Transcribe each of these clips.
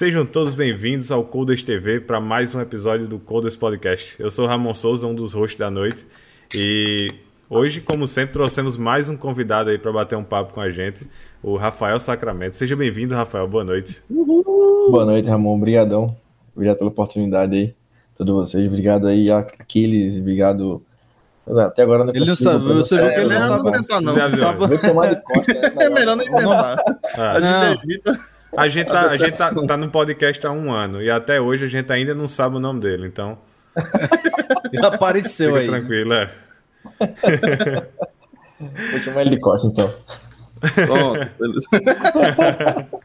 Sejam todos bem-vindos ao Coders TV para mais um episódio do Coders Podcast. Eu sou Ramon Souza, um dos hosts da noite, e hoje, como sempre, trouxemos mais um convidado aí para bater um papo com a gente, o Rafael Sacramento. Seja bem-vindo, Rafael. Boa noite. Uhul. Boa noite, Ramon. Obrigadão. Obrigado pela oportunidade aí. Todos vocês. Obrigado aí, Aquiles. Obrigado até agora não Ele não sabe, você viu que ele não sabe tentar, não. sabe. Vou chamar de costa. Né? É melhor nem tentar. Ah. A gente evita. A gente, tá, a gente tá, tá, no podcast há um ano e até hoje a gente ainda não sabe o nome dele, então. Ele apareceu Fica aí. tranquilo, é. Vou chamar ele de Costa, então. Pronto, beleza.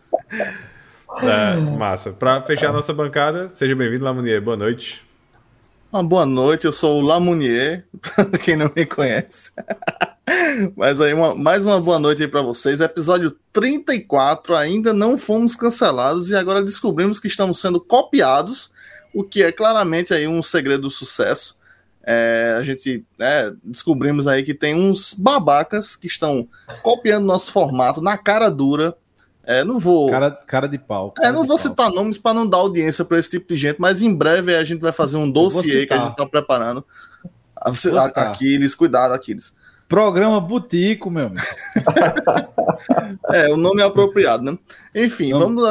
É, massa. Para fechar a nossa bancada, seja bem-vindo, Lamunier. Boa noite. Uma boa noite, eu sou o Lamunier, para quem não me conhece. Mas aí, uma, mais uma boa noite aí para vocês. Episódio 34, ainda não fomos cancelados e agora descobrimos que estamos sendo copiados, o que é claramente aí um segredo do sucesso. É, a gente né, descobrimos aí que tem uns babacas que estão copiando nosso formato na cara dura é, não vou. Cara, cara de pau. Cara é, não vou pau. citar nomes para não dar audiência para esse tipo de gente, mas em breve a gente vai fazer um dossiê que a gente tá preparando. Aquiles, cuidado, Aquiles. Programa Butico, meu amigo. é, o nome é apropriado, né? Enfim, vamos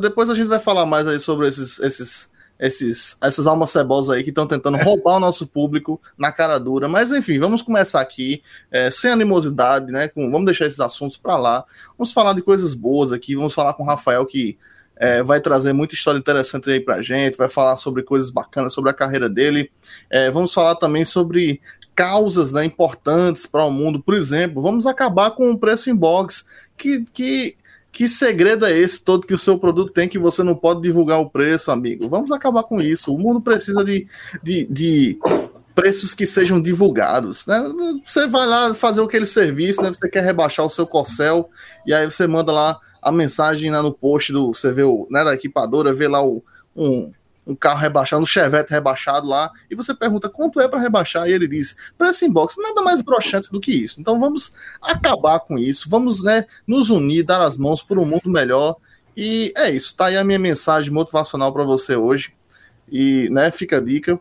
depois a gente vai falar mais aí sobre esses, esses esses, essas almas cebosas aí que estão tentando roubar o nosso público na cara dura. Mas enfim, vamos começar aqui, é, sem animosidade, né? Com, vamos deixar esses assuntos para lá. Vamos falar de coisas boas aqui. Vamos falar com o Rafael que é, vai trazer muita história interessante aí pra gente, vai falar sobre coisas bacanas, sobre a carreira dele. É, vamos falar também sobre causas né, importantes para o mundo. Por exemplo, vamos acabar com o preço em box, que, que que segredo é esse todo que o seu produto tem que você não pode divulgar o preço, amigo? Vamos acabar com isso. O mundo precisa de, de, de preços que sejam divulgados. Né? Você vai lá fazer aquele serviço, né? você quer rebaixar o seu corcel, e aí você manda lá a mensagem lá no post do. Você vê o, né, da equipadora, vê lá o, um, um carro rebaixado, um Chevette rebaixado lá, e você pergunta quanto é para rebaixar, e ele diz, preço em box, nada mais broxante do que isso. Então vamos acabar com isso, vamos né, nos unir, dar as mãos por um mundo melhor. E é isso, tá aí a minha mensagem motivacional para você hoje. E né, fica a dica,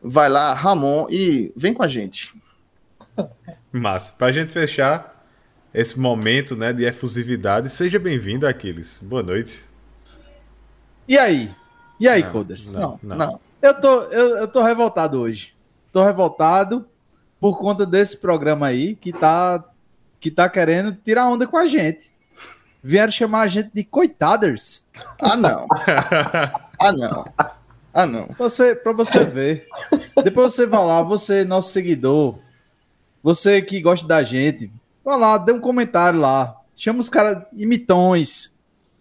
vai lá, Ramon, e vem com a gente. Massa. Pra gente fechar esse momento né, de efusividade, seja bem-vindo, Aquiles. Boa noite. E aí? E aí, não, Coders? Não, não, não. Eu, tô, eu, eu tô revoltado hoje. Tô revoltado por conta desse programa aí que tá, que tá querendo tirar onda com a gente. Vieram chamar a gente de coitaders. Ah, não. ah, não. Ah, não. Você, pra você ver. Depois você vai lá, você, nosso seguidor, você que gosta da gente, vai lá, dê um comentário lá. Chama os caras imitões.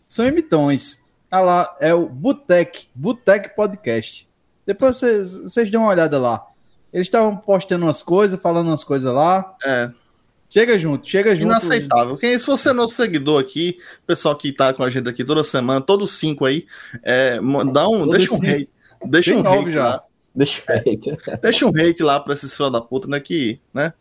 São imitões. Ah lá, é o Butec, Butec Podcast. Depois vocês, vocês dão uma olhada lá. Eles estavam postando umas coisas, falando umas coisas lá. É. Chega junto, chega junto. Inaceitável. Quem, se você é nosso seguidor aqui, pessoal que tá com a gente aqui toda semana, todos cinco aí, é, dá um, deixa um hate. Deixa um hate já. Lá. Deixa um hate. deixa um hate lá pra esses filhos da puta, né? Que, né?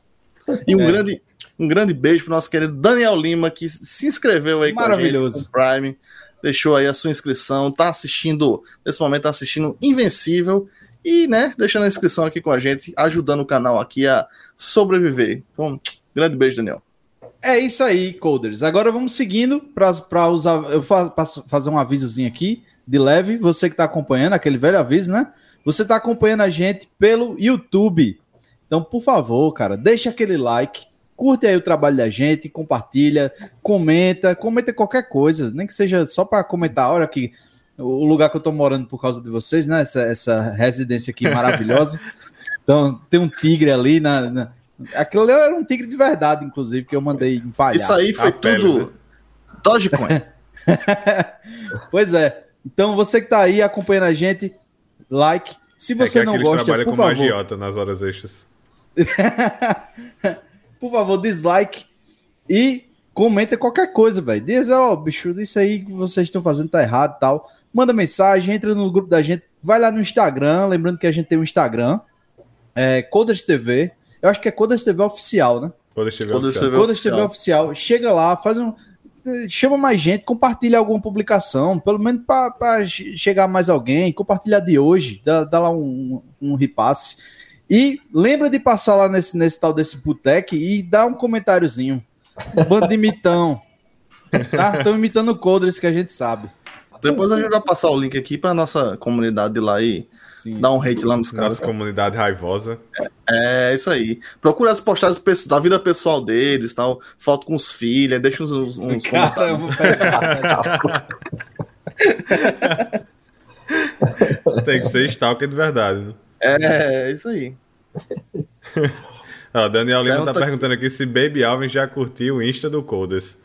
E um é. grande, um grande beijo pro nosso querido Daniel Lima, que se inscreveu aí com a gente com o Prime deixou aí a sua inscrição, tá assistindo, nesse momento tá assistindo Invencível e, né, deixando a inscrição aqui com a gente, ajudando o canal aqui a sobreviver. Então, grande beijo, Daniel. É isso aí, coders. Agora vamos seguindo para usar. Eu faço fazer um avisozinho aqui de leve. Você que está acompanhando, aquele velho aviso, né? Você está acompanhando a gente pelo YouTube. Então, por favor, cara, deixa aquele like Curte aí o trabalho da gente, compartilha, comenta, comenta qualquer coisa, nem que seja só para comentar. Olha que o lugar que eu tô morando por causa de vocês, né? Essa, essa residência aqui maravilhosa. então, tem um tigre ali na, na... Aquilo ali era um tigre de verdade, inclusive, que eu mandei empalhar. Isso aí foi tudo né? Dogecoin. pois é. Então, você que tá aí acompanhando a gente, like. Se é você é não gosta, trabalha por com favor... magiota nas horas extras. por favor, dislike e comenta qualquer coisa, velho. Diz, ó, oh, bicho, isso aí que vocês estão fazendo tá errado tal. Manda mensagem, entra no grupo da gente, vai lá no Instagram, lembrando que a gente tem um Instagram, é Coders TV. Eu acho que é Coders TV oficial, né? Coders TV, Coders TV, Coders TV oficial. Chega lá, faz um chama mais gente, compartilha alguma publicação, pelo menos para chegar mais alguém, compartilha de hoje, dá, dá lá um, um repasse. E lembra de passar lá nesse, nesse tal desse Butec e dar um comentáriozinho. Bando de mitão. Tá? Estão imitando o Codres que a gente sabe. Depois a gente vai passar o link aqui para nossa comunidade lá e Sim. dar um hate lá nos caras. Nossa comunidade raivosa. É, é, isso aí. Procura as postagens da vida pessoal deles, tal. Foto com os filhos, deixa uns, uns, uns Caramba, Tem que ser stalker de verdade. Né? É, é isso aí. Ó, Daniel Lima tá perguntando aqui se Baby Alvin já curtiu o Insta do Codes.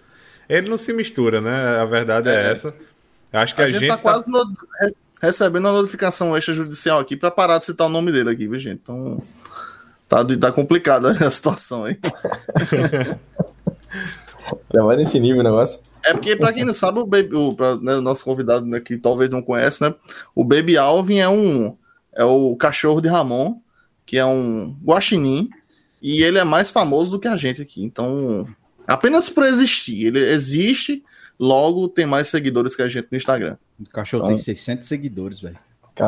Ele não se mistura, né? A verdade é, é essa. Acho que a, a gente, gente tá, tá quase no... recebendo a notificação extrajudicial aqui para parar de citar o nome dele aqui, viu, gente? Então tá, tá complicada a situação aí. Já vai nesse nível o negócio. É porque, para quem não sabe, o, Baby, o, pra, né, nosso convidado né, que talvez não conhece, né? O Baby Alvin é um é o cachorro de Ramon, que é um guaxinim, e ele é mais famoso do que a gente aqui. Então, apenas por existir, ele existe, logo tem mais seguidores que a gente no Instagram. O cachorro então, tem 600 seguidores, velho.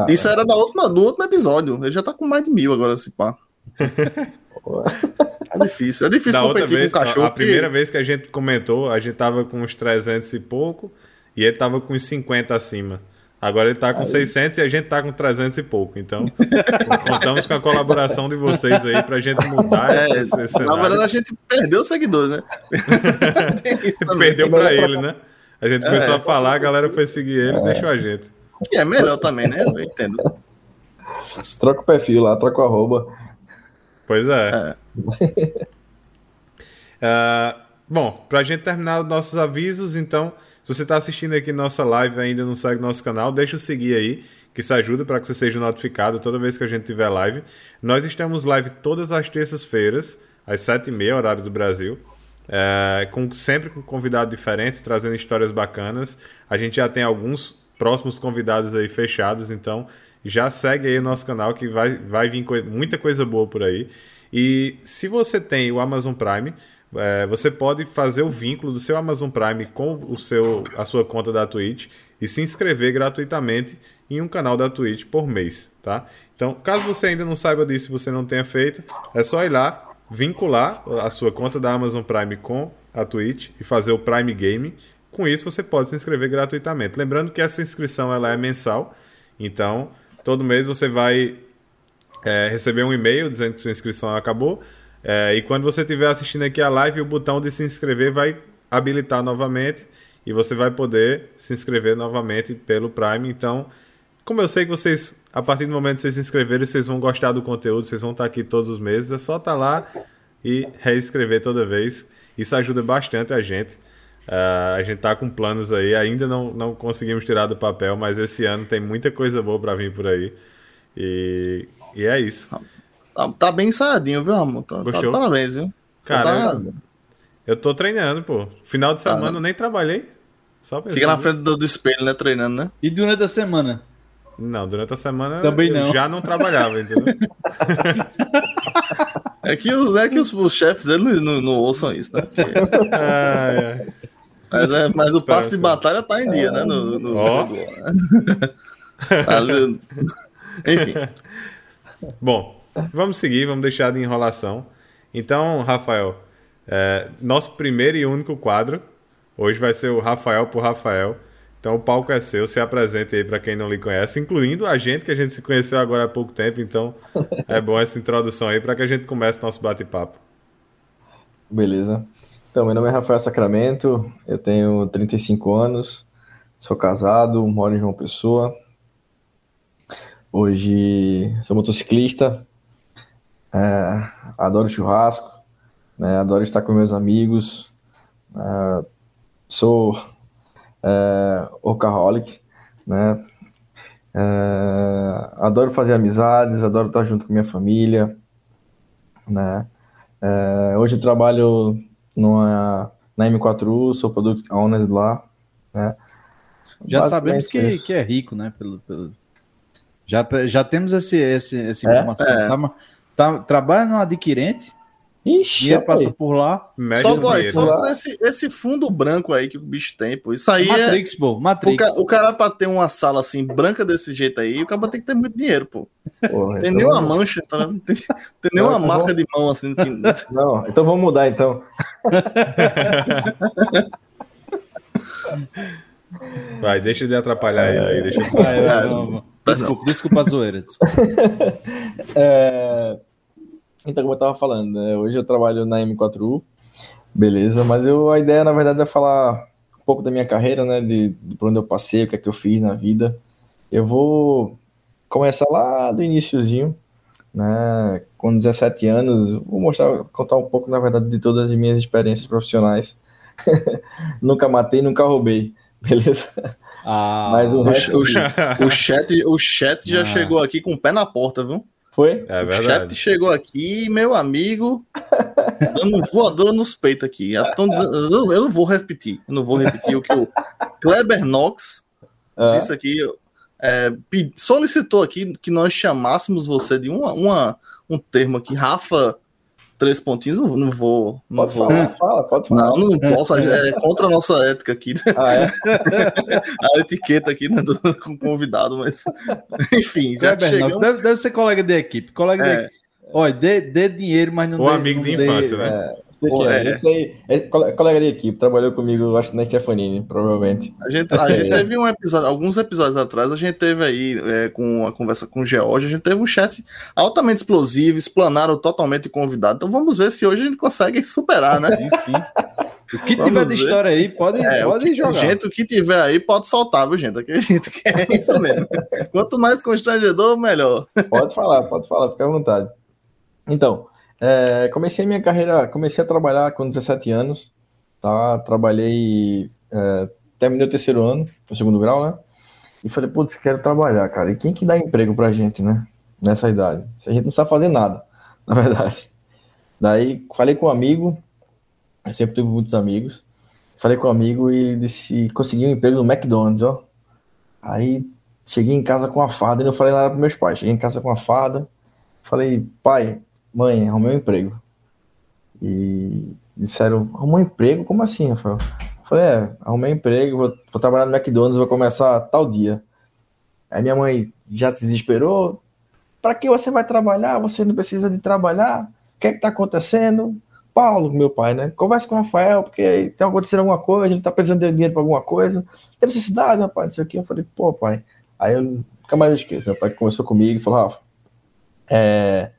Isso era da última, do último episódio. Ele já tá com mais de mil agora, se pá. é difícil. É difícil da competir vez, com o cachorro. A, a primeira vez que a gente comentou, a gente tava com uns 300 e pouco, e ele tava com uns 50 acima. Agora ele está com aí. 600 e a gente está com 300 e pouco. Então, contamos com a colaboração de vocês aí para a gente mudar é, esse, esse Na verdade, a gente perdeu seguidores, né? perdeu para ele, né? A gente começou é, a falar, a galera foi seguir ele e é. deixou a gente. Que é melhor também, né? Eu entendo. Troca o perfil lá, troca o arroba. Pois é. é. uh, bom, para a gente terminar os nossos avisos, então... Se você está assistindo aqui nossa live e ainda não segue nosso canal, deixa o seguir aí, que isso ajuda para que você seja notificado toda vez que a gente tiver live. Nós estamos live todas as terças-feiras, às 7h30, horário do Brasil. É, com, sempre com convidado diferente, trazendo histórias bacanas. A gente já tem alguns próximos convidados aí fechados, então já segue aí o nosso canal que vai, vai vir co muita coisa boa por aí. E se você tem o Amazon Prime, é, você pode fazer o vínculo do seu Amazon Prime com o seu, a sua conta da Twitch e se inscrever gratuitamente em um canal da Twitch por mês, tá? Então, caso você ainda não saiba disso você não tenha feito, é só ir lá, vincular a sua conta da Amazon Prime com a Twitch e fazer o Prime Game. Com isso, você pode se inscrever gratuitamente. Lembrando que essa inscrição ela é mensal, então todo mês você vai é, receber um e-mail dizendo que sua inscrição acabou é, e quando você estiver assistindo aqui a live, o botão de se inscrever vai habilitar novamente e você vai poder se inscrever novamente pelo Prime. Então, como eu sei que vocês, a partir do momento que vocês se inscreverem, vocês vão gostar do conteúdo, vocês vão estar aqui todos os meses, é só estar lá e reescrever toda vez. Isso ajuda bastante a gente. Uh, a gente tá com planos aí, ainda não, não conseguimos tirar do papel, mas esse ano tem muita coisa boa para vir por aí. E, e é isso. Tá, tá bem ensaiadinho, viu, Ramon? Tá, tá, parabéns, viu? Cara, tá... eu tô treinando, pô. Final de tá, semana tá, eu nem trabalhei. Só Fica na frente do, do, espelho, né? Treinando, né? E durante a semana? Não, durante a semana Também não. já não trabalhava, entendeu? é que os, né, que os, os chefes eles não, não, ouçam isso, né? Porque... ah, é. Mas, é, mas o passe de batalha tá em dia, né? No, no, oh. Enfim. Bom, Vamos seguir, vamos deixar de enrolação. Então, Rafael, é, nosso primeiro e único quadro hoje vai ser o Rafael por Rafael. Então o palco é seu, se apresente aí para quem não lhe conhece, incluindo a gente que a gente se conheceu agora há pouco tempo. Então é bom essa introdução aí para que a gente comece nosso bate-papo. Beleza. Então, meu nome é Rafael Sacramento, eu tenho 35 anos, sou casado, moro em João Pessoa. Hoje sou motociclista, é, adoro churrasco, né, adoro estar com meus amigos, é, sou é, workaholic, né, é, adoro fazer amizades, adoro estar junto com minha família, né, é, hoje eu trabalho numa, na M4U, sou product owner lá, né, já sabemos que, que é rico, né? Pelo, pelo... Já, já temos esse, esse, essa é? informação. É, é. Tá, Tá, trabalha no adquirente Ixi, dinheiro passa por lá. Só, boy, só esse, esse fundo branco aí que o bicho tem, pô. Isso aí Matrix, é... pô. Matrix. O, ca, o, cara pra ter uma sala assim, branca desse jeito aí, o cara tem que ter muito dinheiro, pô. Porra, tem então... nenhuma mancha, tá? Não tem, tem nenhuma então marca de mão assim. Que... Não, então vamos mudar então. Vai, deixa de atrapalhar ele aí. Deixa eu... vai, vai, não, Desculpa, desculpa a zoeira. Desculpa. é... Então, como eu tava falando, né? hoje eu trabalho na M4U, beleza, mas eu, a ideia, na verdade, é falar um pouco da minha carreira, né, de, de por onde eu passei, o que é que eu fiz na vida. Eu vou começar lá do iníciozinho, né, com 17 anos, vou mostrar, contar um pouco, na verdade, de todas as minhas experiências profissionais. nunca matei, nunca roubei, beleza? Ah, Mas o, resto... o, o, chat, o chat já ah. chegou aqui com o pé na porta, viu? Foi? É verdade. O chat chegou aqui, meu amigo, dando voadora nos peitos aqui. Dizendo, eu não vou repetir, eu não vou repetir o que o Kleber Knox ah. disse aqui. É, solicitou aqui que nós chamássemos você de uma, uma, um termo aqui, Rafa três pontinhos, não, não vou. Não pode vou. Falar, fala, pode falar. Não, não posso, é contra a nossa ética aqui. Ah, é? a etiqueta aqui né, do, com convidado, mas. Enfim, já é, chegamos... deve, deve ser colega de equipe. Colega é. de equipe. Olha, dê, dê dinheiro, mas não Ou dê, amigo não de dê, infância, né? É. Pô, é. Esse aí é colega de equipe, trabalhou comigo, acho, na Stefanini, provavelmente. A gente, a gente teve um episódio, alguns episódios atrás, a gente teve aí, é, com a conversa com o George, a gente teve um chat altamente explosivo, explanaram totalmente o convidado. Então vamos ver se hoje a gente consegue superar, né? Sim, sim. O que vamos tiver de ver. história aí, pode, é, pode que, jogar. Gente, o que tiver aí, pode soltar, viu, gente? Aqui a gente quer isso mesmo. Quanto mais constrangedor, melhor. Pode falar, pode falar, fica à vontade. Então, é, comecei minha carreira, comecei a trabalhar com 17 anos, tá? Trabalhei, é, terminei o terceiro ano, o segundo grau, né? E falei, putz, quero trabalhar, cara. E quem que dá emprego pra gente, né? Nessa idade? A gente não sabe fazer nada, na verdade. Daí falei com um amigo, eu sempre tive muitos amigos. Falei com um amigo e disse, consegui um emprego no McDonald's, ó. Aí cheguei em casa com a fada e não falei nada para meus pais. Cheguei em casa com a fada, falei, pai, mãe, arrumei um emprego. E disseram, arrumou um emprego? Como assim, Rafael? Falei, é, arrumei um emprego, vou, vou, trabalhar no McDonald's, vou começar tal dia. Aí minha mãe já se desesperou. Para que você vai trabalhar? Você não precisa de trabalhar? O que é que tá acontecendo? Paulo, meu pai, né? Converse com o Rafael, porque tem acontecendo alguma coisa, gente tá precisando de dinheiro para alguma coisa. Tem necessidade, rapaz, isso aqui. Eu falei, pô, pai. Aí eu nunca mais esqueço. Meu pai conversou comigo e falou, Rafa, é,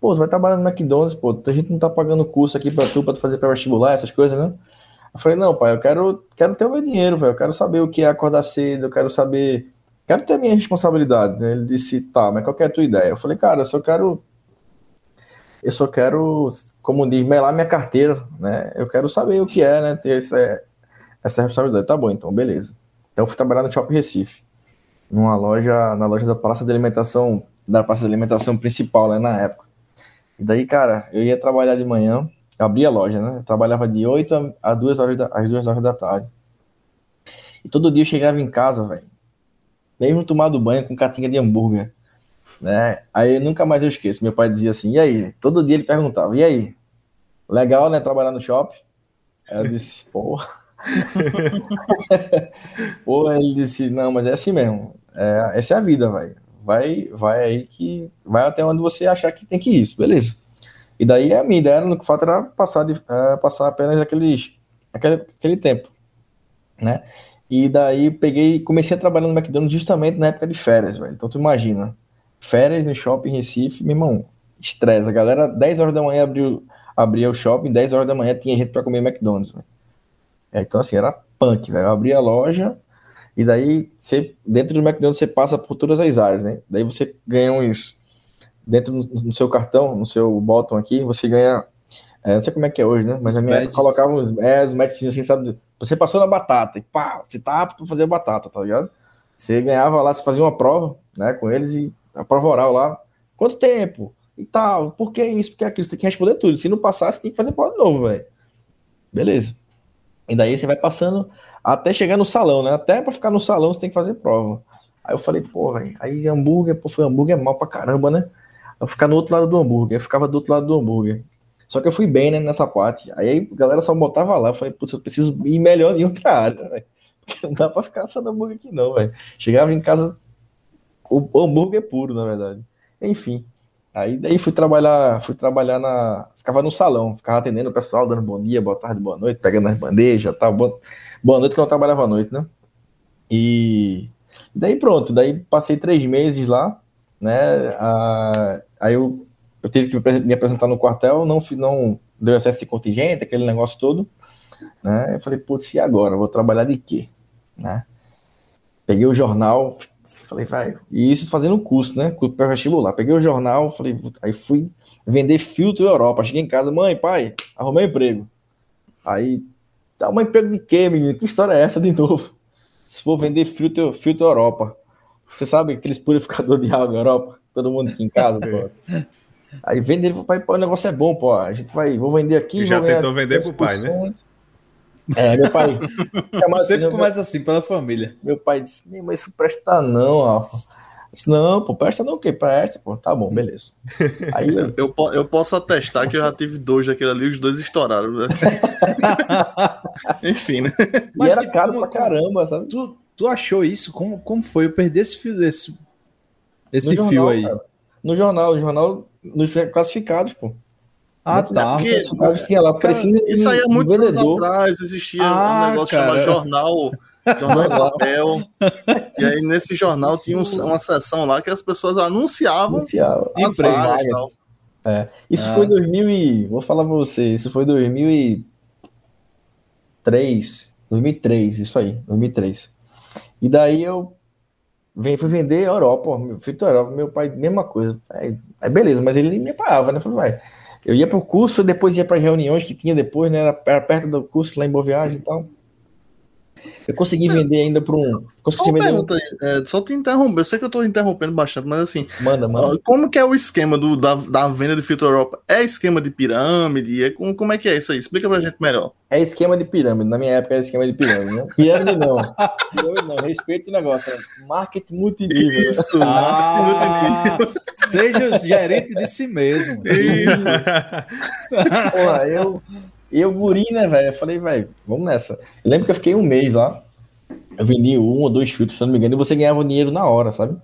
Pô, tu vai trabalhar no McDonald's, pô, a gente não tá pagando curso aqui pra tu, pra tu fazer pra vestibular, essas coisas, né? Eu falei, não, pai, eu quero, quero ter o meu dinheiro, velho. Eu quero saber o que é acordar cedo, eu quero saber. Quero ter a minha responsabilidade. Né? Ele disse, tá, mas qual é a tua ideia? Eu falei, cara, eu só quero. Eu só quero, como diz, melar minha carteira, né? Eu quero saber o que é, né? Ter essa, essa responsabilidade. Tá bom, então, beleza. Então eu fui trabalhar no Shopping Recife. Numa loja, na loja da Praça de Alimentação, da Praça de Alimentação principal, né, na época. E daí, cara, eu ia trabalhar de manhã, abria a loja, né? Eu trabalhava de 8 a 2 horas da, às 2 horas da tarde. E todo dia eu chegava em casa, velho. Mesmo tomado banho com catinga de hambúrguer. Né? Aí nunca mais eu esqueço. Meu pai dizia assim: e aí? Todo dia ele perguntava: e aí? Legal, né? Trabalhar no shopping? Eu disse: porra. porra, ele disse: não, mas é assim mesmo. É, essa é a vida, velho vai, vai aí que vai até onde você achar que tem que ir, isso, beleza. E daí a minha ideia no que falta era passar, de, uh, passar apenas aqueles, aquele, aquele tempo, né? E daí peguei comecei a trabalhar no McDonald's justamente na época de férias, velho. Então tu imagina, férias no shopping Recife, meu irmão, estresse. A galera, 10 horas da manhã abriu, abria o shopping, 10 horas da manhã tinha gente para comer McDonald's, velho. É, então assim, era punk, velho. Eu abria a loja, e daí, você, dentro do McDonald's, você passa por todas as áreas, né? Daí você ganha uns. Dentro no seu cartão, no seu bottom aqui, você ganha. É, não sei como é que é hoje, né? Mas a minha colocava uns, é, os matches assim, sabe? Você passou na batata e pá, você tá apto pra fazer batata, tá ligado? Você ganhava lá, você fazia uma prova, né, com eles e a prova oral lá. Quanto tempo? E tal, por que isso? Por que aquilo? Você tem que responder tudo. Se não passar, você tem que fazer prova de novo, velho. Beleza. E daí você vai passando até chegar no salão, né? Até para ficar no salão você tem que fazer prova. Aí eu falei, pô, velho, aí hambúrguer, pô, foi hambúrguer é mal pra caramba, né? Eu ficar no outro lado do hambúrguer, eu ficava do outro lado do hambúrguer. Só que eu fui bem, né, nessa parte. Aí a galera só botava lá. Eu falei, putz, eu preciso ir melhor em outra área, velho. Porque não dá pra ficar só no hambúrguer aqui, não, velho. Chegava em casa, o hambúrguer puro, na verdade. Enfim. Aí daí fui trabalhar, fui trabalhar na. Ficava no salão, ficava atendendo o pessoal, dando bom dia, boa tarde, boa noite, pegando as bandejas, tal. Boa, boa noite que eu não trabalhava à noite, né? E daí pronto, daí passei três meses lá, né? Ah, aí eu eu tive que me apresentar no quartel, não, não deu excesso de contingente, aquele negócio todo. Né? Eu falei, putz, e agora? vou trabalhar de quê? Né? Peguei o jornal, falei, vai. E isso fazendo curso, né? Para vestibular. Peguei o jornal, falei, aí fui vender filtro Europa. Cheguei em casa, mãe, pai, arrumei emprego. Aí, tá um emprego de quê, menino? Que história é essa de novo? Se for vender filtro, filtro Europa. Você sabe aqueles purificadores de água Europa? Todo mundo aqui em casa, pô. Aí vende ele pro pai, pô, o negócio é bom, pô. A gente vai, vou vender aqui. Já tentou vender pro pai, né? É, meu pai. Sempre meu, começa assim, pela família. Meu pai disse, mas isso presta não, Alfa. Disse, não, pô, presta não o quê? Presta, pô, tá bom, beleza. Aí eu, eu, eu posso atestar que eu já tive dois daquele ali, os dois estouraram. Né? Enfim, né? Mas e era tipo, caro pra caramba, sabe? Tu, tu achou isso? Como, como foi? Eu perdi esse fio, esse, esse fio jornal, aí. Cara. No jornal, no jornal, nos classificados, pô. Ah, tá. Porque, lá, precisa isso aí há muitos anos atrás existia ah, um negócio cara. chamado jornal, jornal papel. e aí nesse jornal tinha um, uma seção lá que as pessoas anunciavam, anunciavam. as vagas. É. Isso ah. foi 2000 e vou falar para você, isso foi 2003, 2003, isso aí, 2003. E daí eu Vem, fui vender Europa, feito Europa, meu pai, mesma coisa. Aí, aí beleza, mas ele me pagava, né? Falei, vai. Eu ia para o curso, depois ia para reuniões que tinha depois, né? Era perto do curso lá em Boa Viagem e tal. Eu consegui vender ainda para um. Consegui só, vender pergunta, um... é, só te interromper, eu sei que eu estou interrompendo bastante, mas assim. Manda, manda. Como que é o esquema do, da, da venda de Filtro Europa? É esquema de pirâmide? É, como, como é que é isso aí? Explica pra gente melhor. É esquema de pirâmide. Na minha época era esquema de pirâmide, né? Pirâmide não. pirâmide não. Respeito o negócio. É marketing multinível. Isso, ah, marketing multinível. Seja gerente de si mesmo. Isso. Porra, eu e eu, guri, né, velho? Eu falei, velho, vamos nessa. Eu lembro que eu fiquei um mês lá. Eu vendi um ou dois filtros, se não me engano, e você ganhava dinheiro na hora, sabe?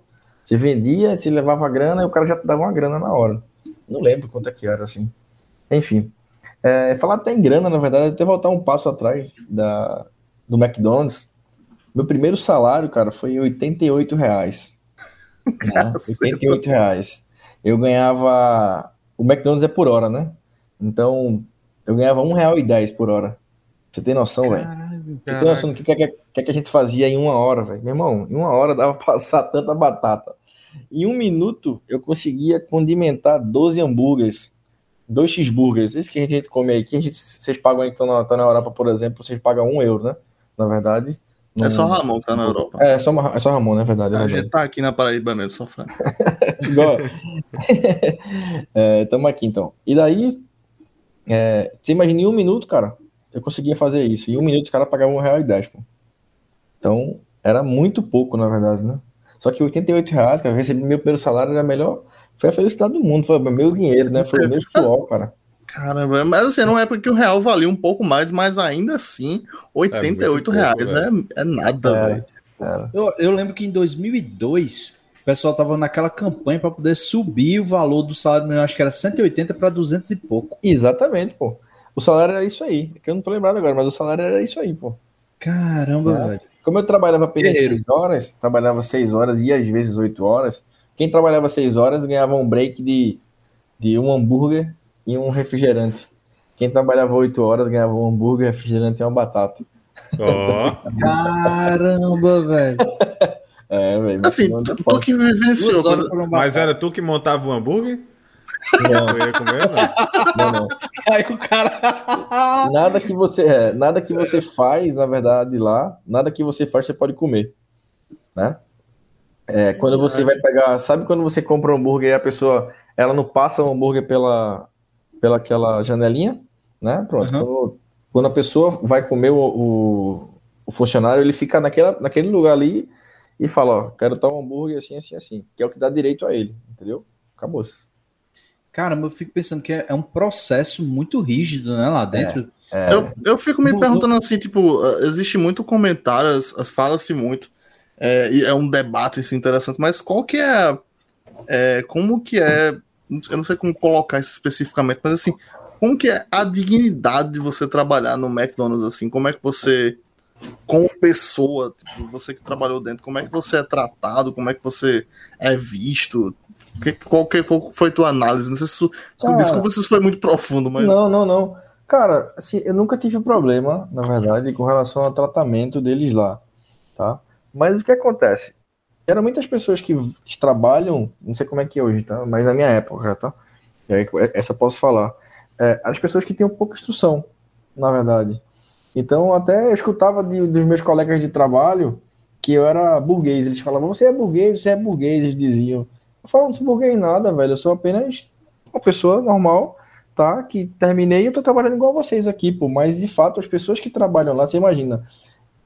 Você vendia, você levava a grana e o cara já te dava uma grana na hora. Não lembro quanto é que era, assim. Enfim. É, falar até em grana, na verdade, até voltar um passo atrás da, do McDonald's. Meu primeiro salário, cara, foi 88 reais. Né? 88 reais. Eu ganhava. O McDonald's é por hora, né? Então, eu ganhava um real e dez por hora. Você tem noção, velho? Você tem noção do que, que, que, que a gente fazia em uma hora, velho? Meu irmão, em uma hora dava pra passar tanta batata. Em um minuto, eu conseguia condimentar 12 hambúrgueres, dois cheeseburgers. Esse que a gente come aí, que a gente, vocês pagam aí que estão na, na Europa, por exemplo, vocês pagam um euro, né? Na verdade. É só Ramon que tá na Europa. É, é só, é só Ramon, né? Verdade. É a gente tá aqui na Paraíba mesmo, sofrendo. Estamos é, aqui então. E daí, é, você imagina em um minuto, cara, eu conseguia fazer isso. Em um minuto os caras pagavam um real e dez, pô. Então, era muito pouco, na verdade, né? Só que 88 reais, cara, eu recebi meu primeiro salário, era melhor. Foi a felicidade do mundo, foi meu dinheiro, né? Foi o meu suor, cara. Caramba, mas assim, não é porque o real valia um pouco mais, mas ainda assim, 88 é pouco, reais é, é, nada, é, velho. Eu, eu lembro que em 2002 pessoal tava naquela campanha para poder subir o valor do salário mínimo, acho que era 180 para 200 e pouco. Exatamente, pô. O salário era isso aí. Que eu não tô lembrado agora, mas o salário era isso aí, pô. Caramba, é. velho. Como eu trabalhava apenas 6 horas, trabalhava 6 horas e às vezes 8 horas, quem trabalhava 6 horas ganhava um break de, de um hambúrguer e um refrigerante. Quem trabalhava 8 horas ganhava um hambúrguer, refrigerante e uma batata. Oh. Caramba, velho. É, velho. Assim, tu, tu que vivenciou. Mas era tu que montava o hambúrguer? Não. Eu ia comer, não? Não, não. Aí o cara. Nada que você, é, nada que você faz, na verdade, lá, nada que você faz, você pode comer. Né? É, quando você vai pegar. Sabe quando você compra um hambúrguer e a pessoa ela não passa o hambúrguer pela, pela aquela janelinha? Né? Pronto. Uhum. Quando, quando, a pessoa vai comer o, o, o funcionário, ele fica naquela, naquele lugar ali e fala, ó, quero tal um hambúrguer assim, assim, assim, que é o que dá direito a ele, entendeu? Acabou-se. Caramba, eu fico pensando que é, é um processo muito rígido, né, lá dentro. É, é. Eu, eu fico me perguntando assim, tipo, existe muito comentário, as, fala-se muito, é, e é um debate assim, interessante, mas qual que é, é, como que é, eu não sei como colocar isso especificamente, mas assim, como que é a dignidade de você trabalhar no McDonald's, assim, como é que você, como pessoa, tipo, você que trabalhou dentro, como é que você é tratado, como é que você é visto, que, qual, que, qual foi tua análise? Não sei se Cara, desculpa se isso foi muito profundo, mas. Não, não, não. Cara, assim, eu nunca tive problema, na verdade, com relação ao tratamento deles lá, tá? Mas o que acontece? Eram muitas pessoas que, trabalham, não sei como é que é hoje, tá? Mas na minha época, tá? E aí, essa posso falar. É, as pessoas que têm pouca instrução, na verdade. Então, até eu escutava de, dos meus colegas de trabalho que eu era burguês. Eles falavam, você é burguês, você é burguês, eles diziam. Eu falo, não sou burguês nada, velho. Eu sou apenas uma pessoa normal, tá? Que terminei e eu tô trabalhando igual vocês aqui, pô. Mas de fato, as pessoas que trabalham lá, você imagina,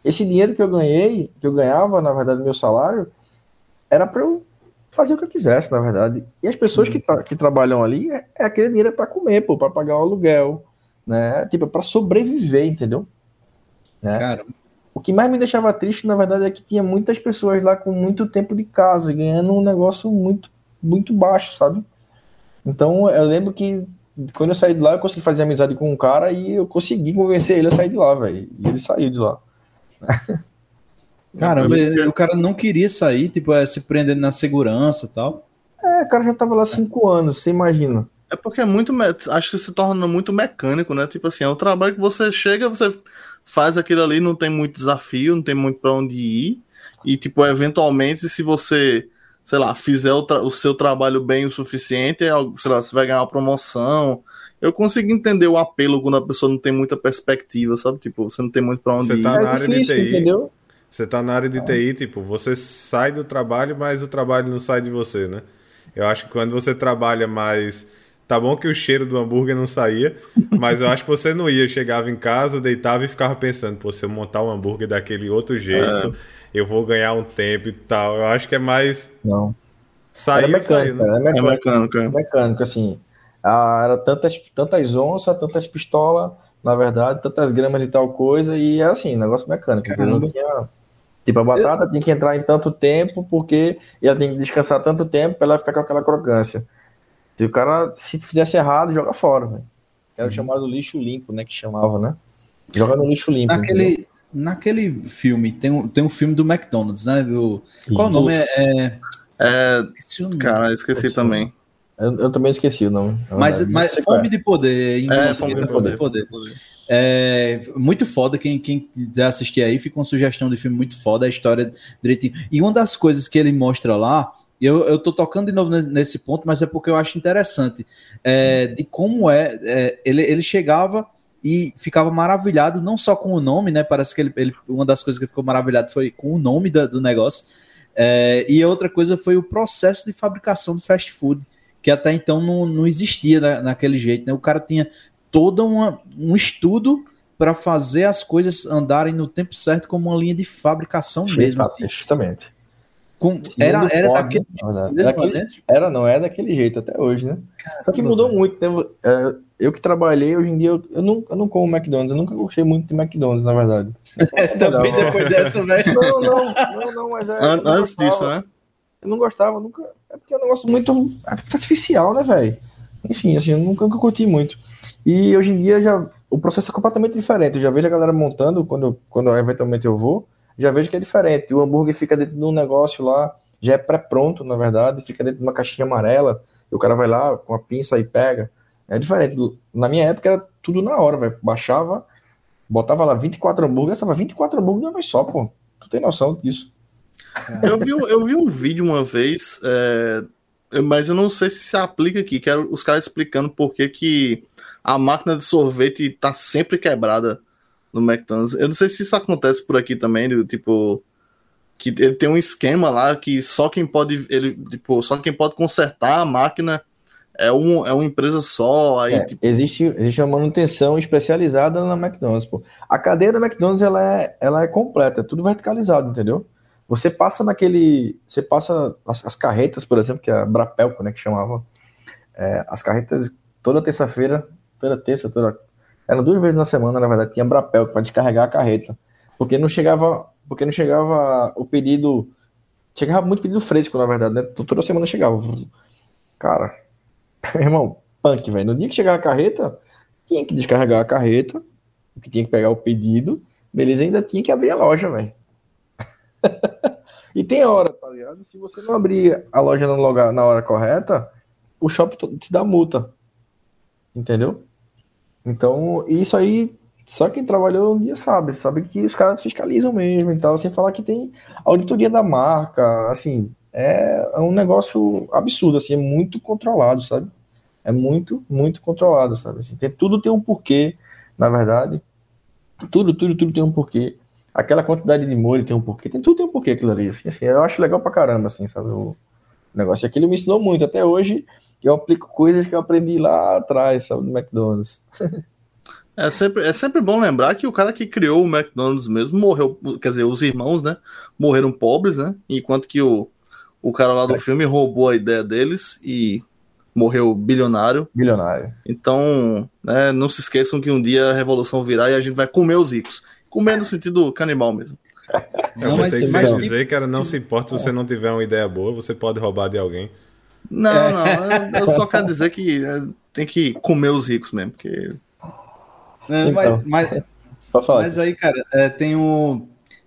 esse dinheiro que eu ganhei, que eu ganhava, na verdade, meu salário, era para eu fazer o que eu quisesse, na verdade. E as pessoas uhum. que, tra que trabalham ali, é, é aquele dinheiro para comer, pô, para pagar o aluguel, né? Tipo, para sobreviver, entendeu? Né? Cara, o que mais me deixava triste, na verdade, é que tinha muitas pessoas lá com muito tempo de casa, ganhando um negócio muito, muito baixo, sabe? Então, eu lembro que quando eu saí de lá, eu consegui fazer amizade com um cara e eu consegui convencer ele a sair de lá, velho. E ele saiu de lá. Caramba, o cara não queria sair, tipo, é, se prendendo na segurança e tal. É, o cara já tava lá cinco anos, você imagina. É porque é muito. Acho que se torna muito mecânico, né? Tipo assim, é um trabalho que você chega, você faz aquilo ali, não tem muito desafio, não tem muito para onde ir. E, tipo, eventualmente, se você, sei lá, fizer o, o seu trabalho bem o suficiente, é sei lá, você vai ganhar uma promoção. Eu consigo entender o apelo quando a pessoa não tem muita perspectiva, sabe? Tipo, você não tem muito para onde você ir. Tá na é área difícil, de TI, entendeu? Você tá na área de TI, tipo, você sai do trabalho, mas o trabalho não sai de você, né? Eu acho que quando você trabalha mais Tá bom que o cheiro do hambúrguer não saía, mas eu acho que você não ia. Chegava em casa, deitava e ficava pensando, pô, se eu montar um hambúrguer daquele outro jeito, é. eu vou ganhar um tempo e tal. Eu acho que é mais. Não. Saiu, era mecânico, saiu. Né? É mecânico, é mecânico, assim. Ah, era tantas, tantas onças, tantas pistolas, na verdade, tantas gramas de tal coisa, e era assim, negócio mecânico. Não tinha. Tipo, a batata eu... tem que entrar em tanto tempo, porque ela tem que descansar tanto tempo para ela ficar com aquela crocância. Se o cara, se fizesse errado, joga fora, velho. Era uhum. chamado lixo limpo, né? Que chamava, né? Joga no lixo limpo. Naquele, naquele filme, tem um, tem um filme do McDonald's, né? Do, qual o nome? É, é... é esqueci o nome. Cara, esqueci Poxa, também. Eu, eu, também esqueci o nome. Mas, mas Fome de Poder. Em é, Fome de Poder. poder. É, muito foda. Quem, quem quiser assistir aí, fica uma sugestão de filme muito foda, a história direitinho. E uma das coisas que ele mostra lá eu, eu tô tocando de novo nesse ponto, mas é porque eu acho interessante é, de como é, é, ele, ele chegava e ficava maravilhado, não só com o nome, né? Parece que ele, ele uma das coisas que ficou maravilhado foi com o nome do, do negócio. É, e a outra coisa foi o processo de fabricação do fast food, que até então não, não existia na, naquele jeito. Né? O cara tinha todo uma, um estudo para fazer as coisas andarem no tempo certo como uma linha de fabricação mesmo. Assim. Justamente. Com, era, era daquele era, daquele, era, não, é daquele jeito até hoje, né? Caramba, Só que mudou muito. Né? É, eu que trabalhei, hoje em dia, eu, eu, não, eu não como McDonald's, eu nunca gostei muito de McDonald's, na verdade. É, também depois dessa, velho. Não, não, não, não, mas é, Antes disso, né? Eu não gostava, nunca. É porque é um negócio muito artificial, né, velho? Enfim, assim, eu nunca, nunca curti muito. E hoje em dia já o processo é completamente diferente. Eu já vejo a galera montando quando, quando eventualmente eu vou já vejo que é diferente. O hambúrguer fica dentro de um negócio lá, já é pré-pronto, na verdade, fica dentro de uma caixinha amarela, e o cara vai lá com a pinça e pega. É diferente. Na minha época era tudo na hora, velho. Baixava, botava lá 24 hambúrguer, estava 24 hambúrguer de uma vez só, pô. Tu tem noção disso. Eu vi, eu vi um vídeo uma vez, é, mas eu não sei se se aplica aqui, que era os caras explicando por que, que a máquina de sorvete tá sempre quebrada no McDonald's. Eu não sei se isso acontece por aqui também, do, tipo que ele tem um esquema lá que só quem pode ele tipo só quem pode consertar a máquina é, um, é uma empresa só aí é, tipo... existe existe uma manutenção especializada na McDonald's pô. a cadeia da McDonald's ela é ela é completa é tudo verticalizado entendeu você passa naquele você passa as, as carretas por exemplo que é a Brapelco né que chamava é, as carretas toda terça-feira, toda terça, toda. Eram duas vezes na semana, na verdade, tinha Brapel para descarregar a carreta. Porque não chegava. Porque não chegava o pedido. Chegava muito pedido fresco, na verdade, né? Toda semana chegava. Cara, irmão, punk, velho. No dia que chegava a carreta, tinha que descarregar a carreta, que tinha que pegar o pedido, beleza, ainda tinha que abrir a loja, velho. e tem hora, tá ligado? Se você não abrir a loja no lugar, na hora correta, o shopping te dá multa. Entendeu? Então, isso aí, só quem trabalhou um dia sabe, sabe que os caras fiscalizam mesmo e tal, sem falar que tem auditoria da marca, assim, é, é um negócio absurdo, assim, é muito controlado, sabe? É muito, muito controlado, sabe? Assim, tem, tudo tem um porquê, na verdade. Tudo, tudo, tudo tem um porquê. Aquela quantidade de molho tem um porquê. Tem, tudo tem um porquê aquilo ali. Assim, assim, eu acho legal pra caramba, assim, sabe? O negócio. E aquilo me ensinou muito. Até hoje eu aplico coisas que eu aprendi lá atrás, sabe? Do McDonald's. É sempre, é sempre bom lembrar que o cara que criou o McDonald's mesmo morreu, quer dizer, os irmãos, né? Morreram pobres, né? Enquanto que o, o cara lá do é. filme roubou a ideia deles e morreu bilionário. Bilionário. Então, né, não se esqueçam que um dia a revolução virá e a gente vai comer os ricos. Comer no sentido canibal mesmo. Eu pensei que você ia dizer que era não se importa se você não tiver uma ideia boa, você pode roubar de alguém. Não, é. não, eu só quero dizer que é, tem que comer os ricos mesmo, porque. É, mas, mas, mas, aí, cara, é, tem o.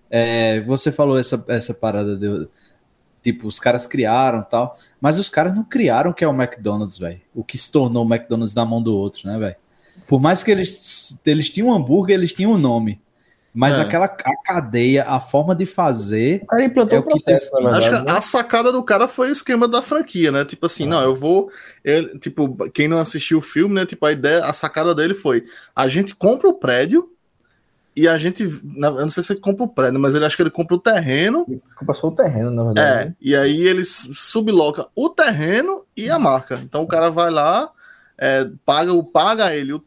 É, você falou essa, essa parada de, Tipo, os caras criaram tal. Mas os caras não criaram o que é o McDonald's, velho. O que se tornou o McDonald's na mão do outro, né, velho? Por mais que eles, eles tinham um hambúrguer, eles tinham um nome. Mas é. aquela a cadeia, a forma de fazer. O cara implantou é o que processo, tem... Acho que a sacada do cara foi o esquema da franquia, né? Tipo assim, é. não, eu vou. Ele, tipo, quem não assistiu o filme, né? Tipo, a ideia, a sacada dele foi: a gente compra o prédio, e a gente, eu não sei se ele compra o prédio, mas ele acha que ele compra o terreno. compra só o terreno, na verdade. É, e aí eles subloca o terreno e a marca. Então o cara vai lá, é, paga, paga ele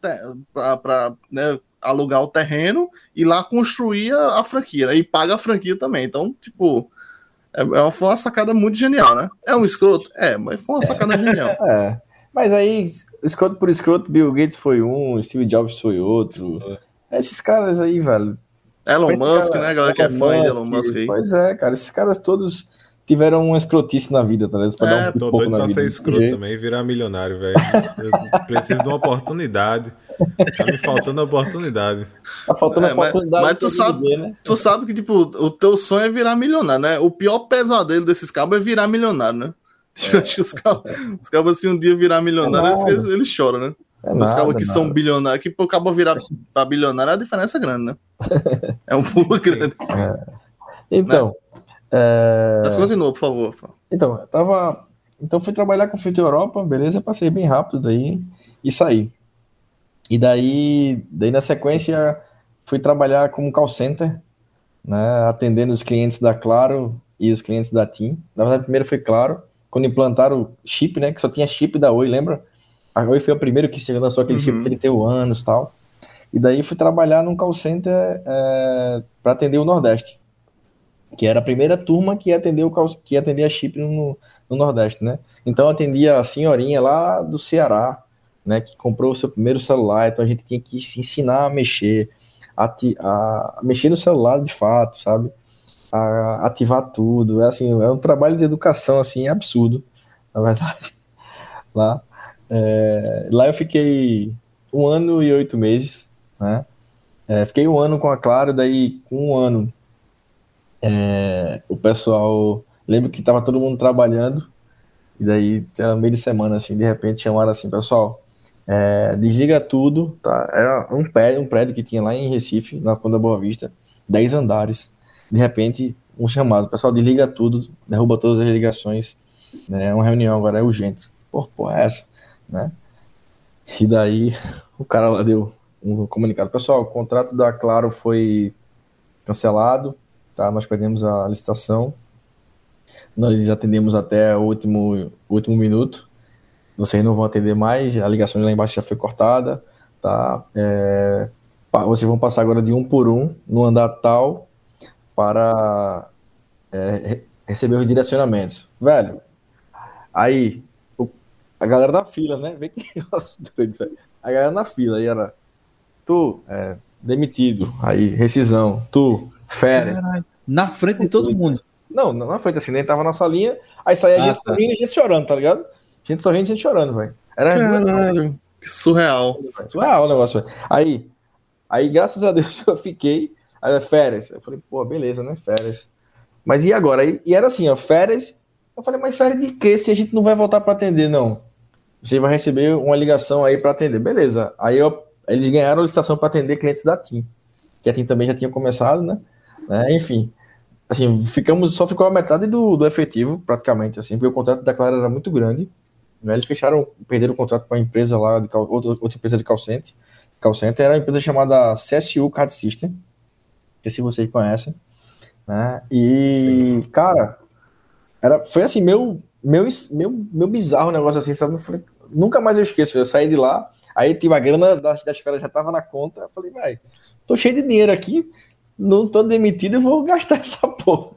para né, alugar o terreno e lá construir a, a, franquia. Né, e paga a franquia também. Então, tipo, é, é, foi uma sacada muito genial, né? É um escroto? É, mas foi uma sacada genial. É. Mas aí, escroto por escroto, Bill Gates foi um, Steve Jobs foi outro. É. Esses caras aí, velho. Elon Musk, cara, né? galera que é fã de Elon Musk aí. Pois é, cara. Esses caras todos tiveram uma escrotice na vida, tá ligado? Pra é, um tô doido pra ser escroto também e virar milionário, velho. Eu preciso de uma oportunidade. Tá me faltando oportunidade. Tá faltando é, oportunidade. Mas, mas tu, sabe, viver, né? tu sabe que, tipo, o teu sonho é virar milionário, né? O pior pesadelo desses cabos é virar milionário, né? É. Acho que os cabos, os cabos, assim, um dia virar milionário, é eles, eles choram, né? É Os cabos que são bilionários, que o cabo virar para bilionário, a diferença é grande, né? É um pulo grande. É. Então. Né? É... Mas continua, por favor. Então, eu tava. Então fui trabalhar com Fito Europa, beleza? Passei bem rápido daí e saí. E daí, daí na sequência, fui trabalhar como call center, né? Atendendo os clientes da Claro e os clientes da TIM. Na verdade, primeiro foi Claro, quando implantaram o chip, né? Que só tinha chip da Oi, lembra? A Oi foi o primeiro que lançou aquele uhum. chip 31 anos tal. E daí fui trabalhar num call center é, para atender o Nordeste. Que era a primeira turma que call, que atendia chip no, no Nordeste, né? Então atendia a senhorinha lá do Ceará, né? Que comprou o seu primeiro celular, então a gente tinha que se ensinar a mexer, a, a mexer no celular de fato, sabe? A ativar tudo. É assim, é um trabalho de educação assim absurdo, na verdade. Lá. É, lá eu fiquei um ano e oito meses, né? É, fiquei um ano com a Claro, daí com um ano é, o pessoal. Lembro que tava todo mundo trabalhando, e daí era meio de semana, assim, de repente chamaram assim, pessoal, é, desliga tudo, tá? Era um prédio, um prédio que tinha lá em Recife, na Ponta Boa Vista, 10 andares. De repente, um chamado, pessoal, desliga tudo, derruba todas as ligações, né? Uma reunião agora é urgente. Pô, porra, é essa? né? E daí o cara lá deu um comunicado. Pessoal, o contrato da Claro foi cancelado, tá? Nós perdemos a licitação. Nós atendemos até o último, último minuto. Vocês não vão atender mais, a ligação de lá embaixo já foi cortada, tá? É, vocês vão passar agora de um por um no andar tal para é, receber os direcionamentos. Velho, aí a galera na fila, né? Vem que A galera na fila, aí era tu, é, demitido, aí rescisão, tu, férias. Caralho, na frente de todo mundo. Não, na frente assim, nem tava na salinha, aí saía a gente ah, tá. sorrindo e gente chorando, tá ligado? Gente sorrindo e gente chorando, velho. Era Caralho, que surreal. Surreal o negócio, véio. Aí, aí, graças a Deus, eu fiquei. Aí, férias. Eu falei, pô, beleza, né? Férias. Mas e agora? E, e era assim, ó, férias. Eu falei, mas férias de quê se a gente não vai voltar para atender, não? Você vai receber uma ligação aí para atender. Beleza. Aí eu, eles ganharam a licitação para atender clientes da TIM. Que a TIM também já tinha começado, né? É, enfim. Assim, ficamos, só ficou a metade do, do efetivo, praticamente, assim, porque o contrato da Clara era muito grande. Né? Eles fecharam, perderam o contrato com a empresa lá, de, outra, outra empresa de. Call center era uma empresa chamada CSU Card System, que se vocês conhecem. Né? E, Sim. cara, era, foi assim, meu, meu, meu, meu bizarro negócio assim, sabe? Falei, nunca mais eu esqueço. Eu saí de lá, aí tive a grana das, das férias já tava na conta. Eu falei, vai, tô cheio de dinheiro aqui, não tô demitido, eu vou gastar essa porra.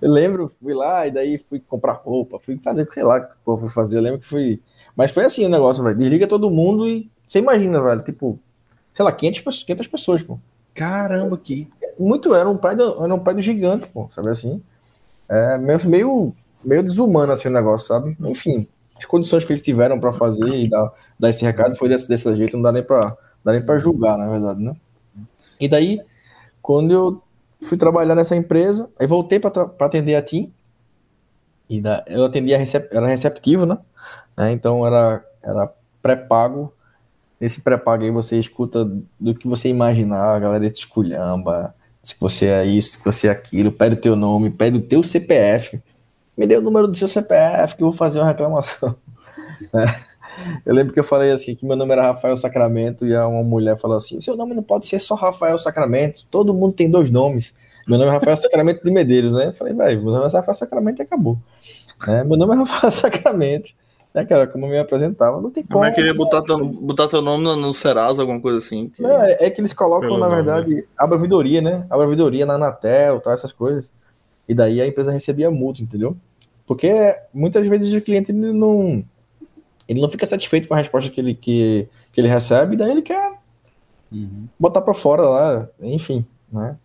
eu lembro, fui lá e daí fui comprar roupa, fui fazer, sei lá, que eu fui fazer. Eu lembro que fui. Mas foi assim o negócio, velho. Desliga todo mundo e você imagina, velho, tipo, sei lá, 500, 500 pessoas, pô. Caramba, que. Muito, era um pai do, era um pai do gigante, pô, sabe assim? É meio, meio, desumano assim o negócio, sabe? Enfim, as condições que eles tiveram para fazer e dar, dar esse recado foi desse, desse jeito, não dá nem para dá nem para julgar, na verdade, né? E daí, quando eu fui trabalhar nessa empresa, aí voltei para atender a TIM, e da, eu atendia, recep, era receptivo, né? É, então era, era pré-pago. Nesse pré-pago aí você escuta do que você imaginar, a galera te esculhamba, se você é isso, se você é aquilo, pede o teu nome, pede o teu CPF. Me dê o número do seu CPF que eu vou fazer uma reclamação. É. Eu lembro que eu falei assim, que meu nome era Rafael Sacramento, e uma mulher falou assim, seu nome não pode ser só Rafael Sacramento, todo mundo tem dois nomes. Meu nome é Rafael Sacramento de Medeiros, né? Eu falei, velho, meu nome é Rafael Sacramento e acabou. É, meu nome é Rafael Sacramento né, cara? Como eu me apresentava, não tem como. Mas queria botar teu, botar teu nome no, no Serasa, alguma coisa assim. Que... Não, é, é, que eles colocam, Pelo na verdade, nome. a ouvidoria, né? A ouvidoria na Anatel, tal, essas coisas. E daí a empresa recebia multa, entendeu? Porque muitas vezes o cliente ele não, ele não fica satisfeito com a resposta que ele, que, que ele recebe, daí ele quer uhum. botar para fora lá, enfim, né?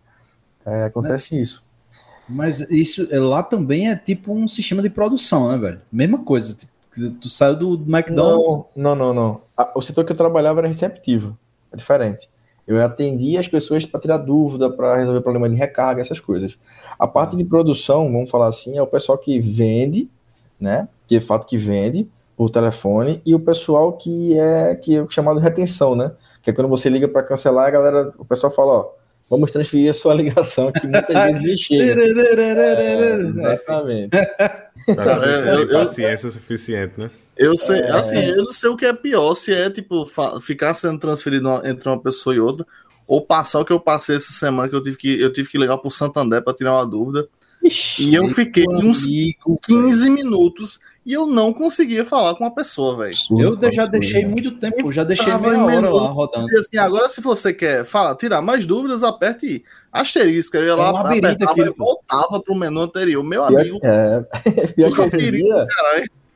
É, acontece isso. Mas isso lá também é tipo um sistema de produção, né, velho? Mesma coisa, tipo, Tu saiu do McDonald's? Não, não, não. não. O setor que eu trabalhava era receptivo. É diferente. Eu atendia as pessoas para tirar dúvida, para resolver problema de recarga, essas coisas. A parte de produção, vamos falar assim, é o pessoal que vende, né? Que é fato que vende por telefone, e o pessoal que é que é chamado retenção, né? Que é quando você liga para cancelar, a galera, o pessoal fala, ó, vamos transferir a sua ligação, que muitas vezes nem chega. é, exatamente. Eu, paciência suficiente, né? Eu sei, é... assim, eu não sei o que é pior, se é tipo ficar sendo transferido entre uma pessoa e outra, ou passar o que eu passei essa semana, que eu tive que, eu tive que ligar pro Santander para tirar uma dúvida. Ixi, e eu fiquei uns 15 minutos e eu não conseguia falar com uma pessoa, velho. Eu já deixei muito tempo, já deixei meia hora lá rodando. E assim, agora se você quer falar, tirar mais dúvidas, aperte asterisco. Eu ia lá, é apertava, e voltava pro menu anterior. Meu pior, amigo. É, pior que hoje dia,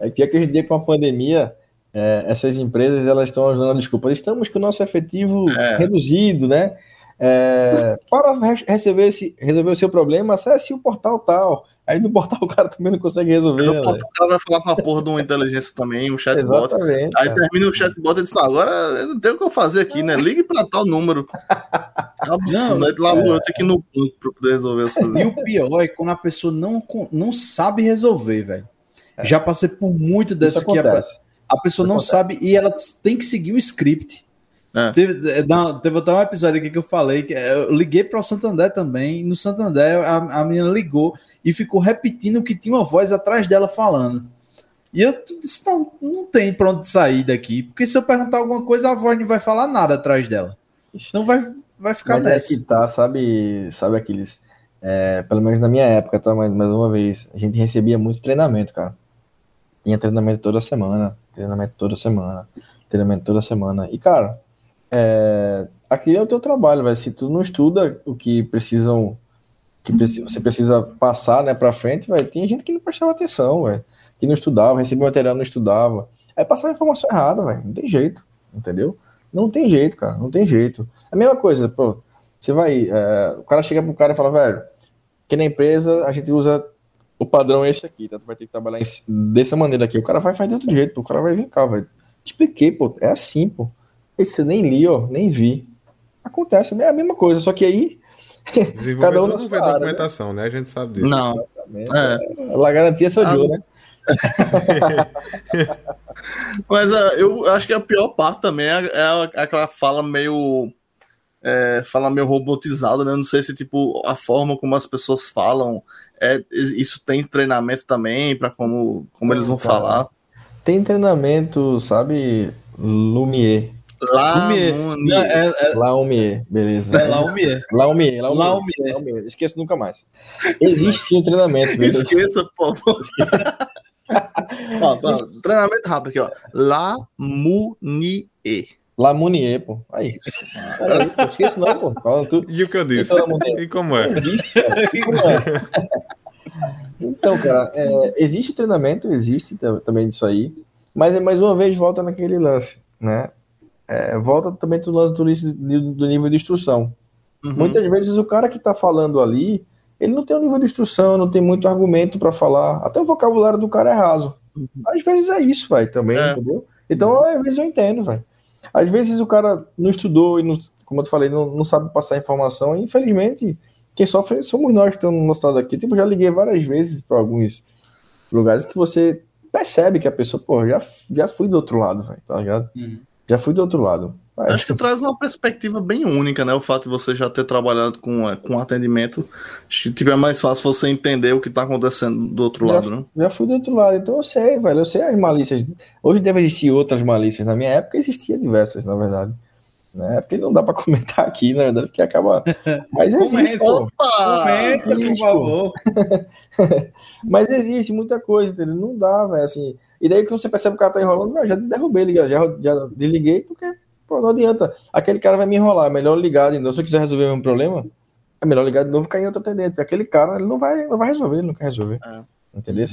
é pior que hoje em dia com a pandemia, é, essas empresas elas estão usando a desculpa. Estamos com o nosso efetivo é. reduzido, né? É, para receber esse, resolver o seu problema, acesse o portal tal. Aí no portal o cara também não consegue resolver. No né, portal o cara vai falar com a porra de uma inteligência também, um chatbot. Aí cara. termina o chatbot e diz: agora eu não tenho o que eu fazer aqui, né? Ligue para tal número. É absurdo, não, né? Lá é... eu ter que ir no banco para poder resolver as coisas. E o pior é quando a pessoa não, não sabe resolver, velho. É. Já passei por muito dessa que a, a pessoa Isso não acontece. sabe e ela tem que seguir o script. É. Teve, é, teve até um episódio aqui que eu falei que é, eu liguei para o Santander também. No Santander, a, a menina ligou e ficou repetindo que tinha uma voz atrás dela falando. E eu disse: não, não tem para onde sair daqui, porque se eu perguntar alguma coisa, a voz não vai falar nada atrás dela. Então vai, vai ficar Mas nessa. É que tá, sabe, sabe aqueles. É, pelo menos na minha época, tá? Mas mais uma vez, a gente recebia muito treinamento, cara. Tinha treinamento toda semana, treinamento toda semana, treinamento toda semana. E, cara, é, aqui é o teu trabalho, vai. Se tu não estuda o que precisam, que você precisa passar, né, para frente, vai. Tem gente que não prestava atenção, velho. que não estudava, recebia material não estudava. Aí passava informação errada, velho. Não tem jeito, entendeu? Não tem jeito, cara. Não tem jeito. A mesma coisa, pô. Você vai. É, o cara chega pro cara e fala, velho, que na empresa a gente usa o padrão é esse aqui, tá? Tu vai ter que trabalhar dessa maneira aqui. O cara vai fazer de outro jeito, o cara vai vir cá, velho. Expliquei, pô. É assim, pô. Esse nem li, ó, nem vi. Acontece, é a mesma coisa, só que aí. Cada um não vê área, documentação, né? né? A gente sabe disso. Não. É. Ela garantia seu ah, né? Mas uh, eu acho que a pior parte também é, é aquela fala meio. É, fala meio robotizada, né? Não sei se tipo a forma como as pessoas falam. É, isso tem treinamento também para como, como eles vão cara, falar. Tem treinamento, sabe, Lumier. Lumier. Não, é, é... Laumier, beleza. É Laumier. Laumier, Laumier. Laumier. Esqueço nunca mais. Existe sim um treinamento. Esqueça, por favor. ó, ó, treinamento rápido aqui, ó. Lamunier. Lamunier, pô. Aí. É isso, esquece não, pô. Fala tu. E o que eu disse? E como é? Existe, Então, cara, é, existe treinamento, existe também disso aí, mas mais uma vez volta naquele lance, né? É, volta também do lance do, do nível de instrução. Uhum. Muitas vezes o cara que está falando ali, ele não tem um nível de instrução, não tem muito argumento para falar. Até o vocabulário do cara é raso. Uhum. Às vezes é isso, vai, também, é. entendeu? Então, às vezes eu entendo, vai. Às vezes o cara não estudou e, não, como eu falei, não, não sabe passar informação. E, infelizmente, quem sofre somos nós que estamos no nosso lado aqui. Tipo, já liguei várias vezes para alguns lugares que você percebe que a pessoa, pô, já, já fui do outro lado, vai, tá ligado? Uhum. Já fui do outro lado. Vai, Acho que traz uma perspectiva bem única, né? O fato de você já ter trabalhado com, é, com atendimento. Acho que tipo, é mais fácil você entender o que está acontecendo do outro já, lado, né? Já fui do outro lado, então eu sei, velho. Eu sei as malícias. Hoje deve existir outras malícias. Na minha época existia diversas, na verdade. Né? Porque não dá para comentar aqui, na verdade, porque acaba. Mas existe. Comenta, Comenta, por favor. Mas existe muita coisa, entendeu? Não dá, velho. Assim, e daí que você percebe que o cara tá enrolando, eu já derrubei, já, já desliguei, porque pô, não adianta. Aquele cara vai me enrolar, é melhor ligar de novo. Se eu quiser resolver o mesmo problema, é melhor ligar de novo e cair em outro atendente, porque aquele cara ele não vai, não vai resolver, ele não quer resolver. É. Entendeu?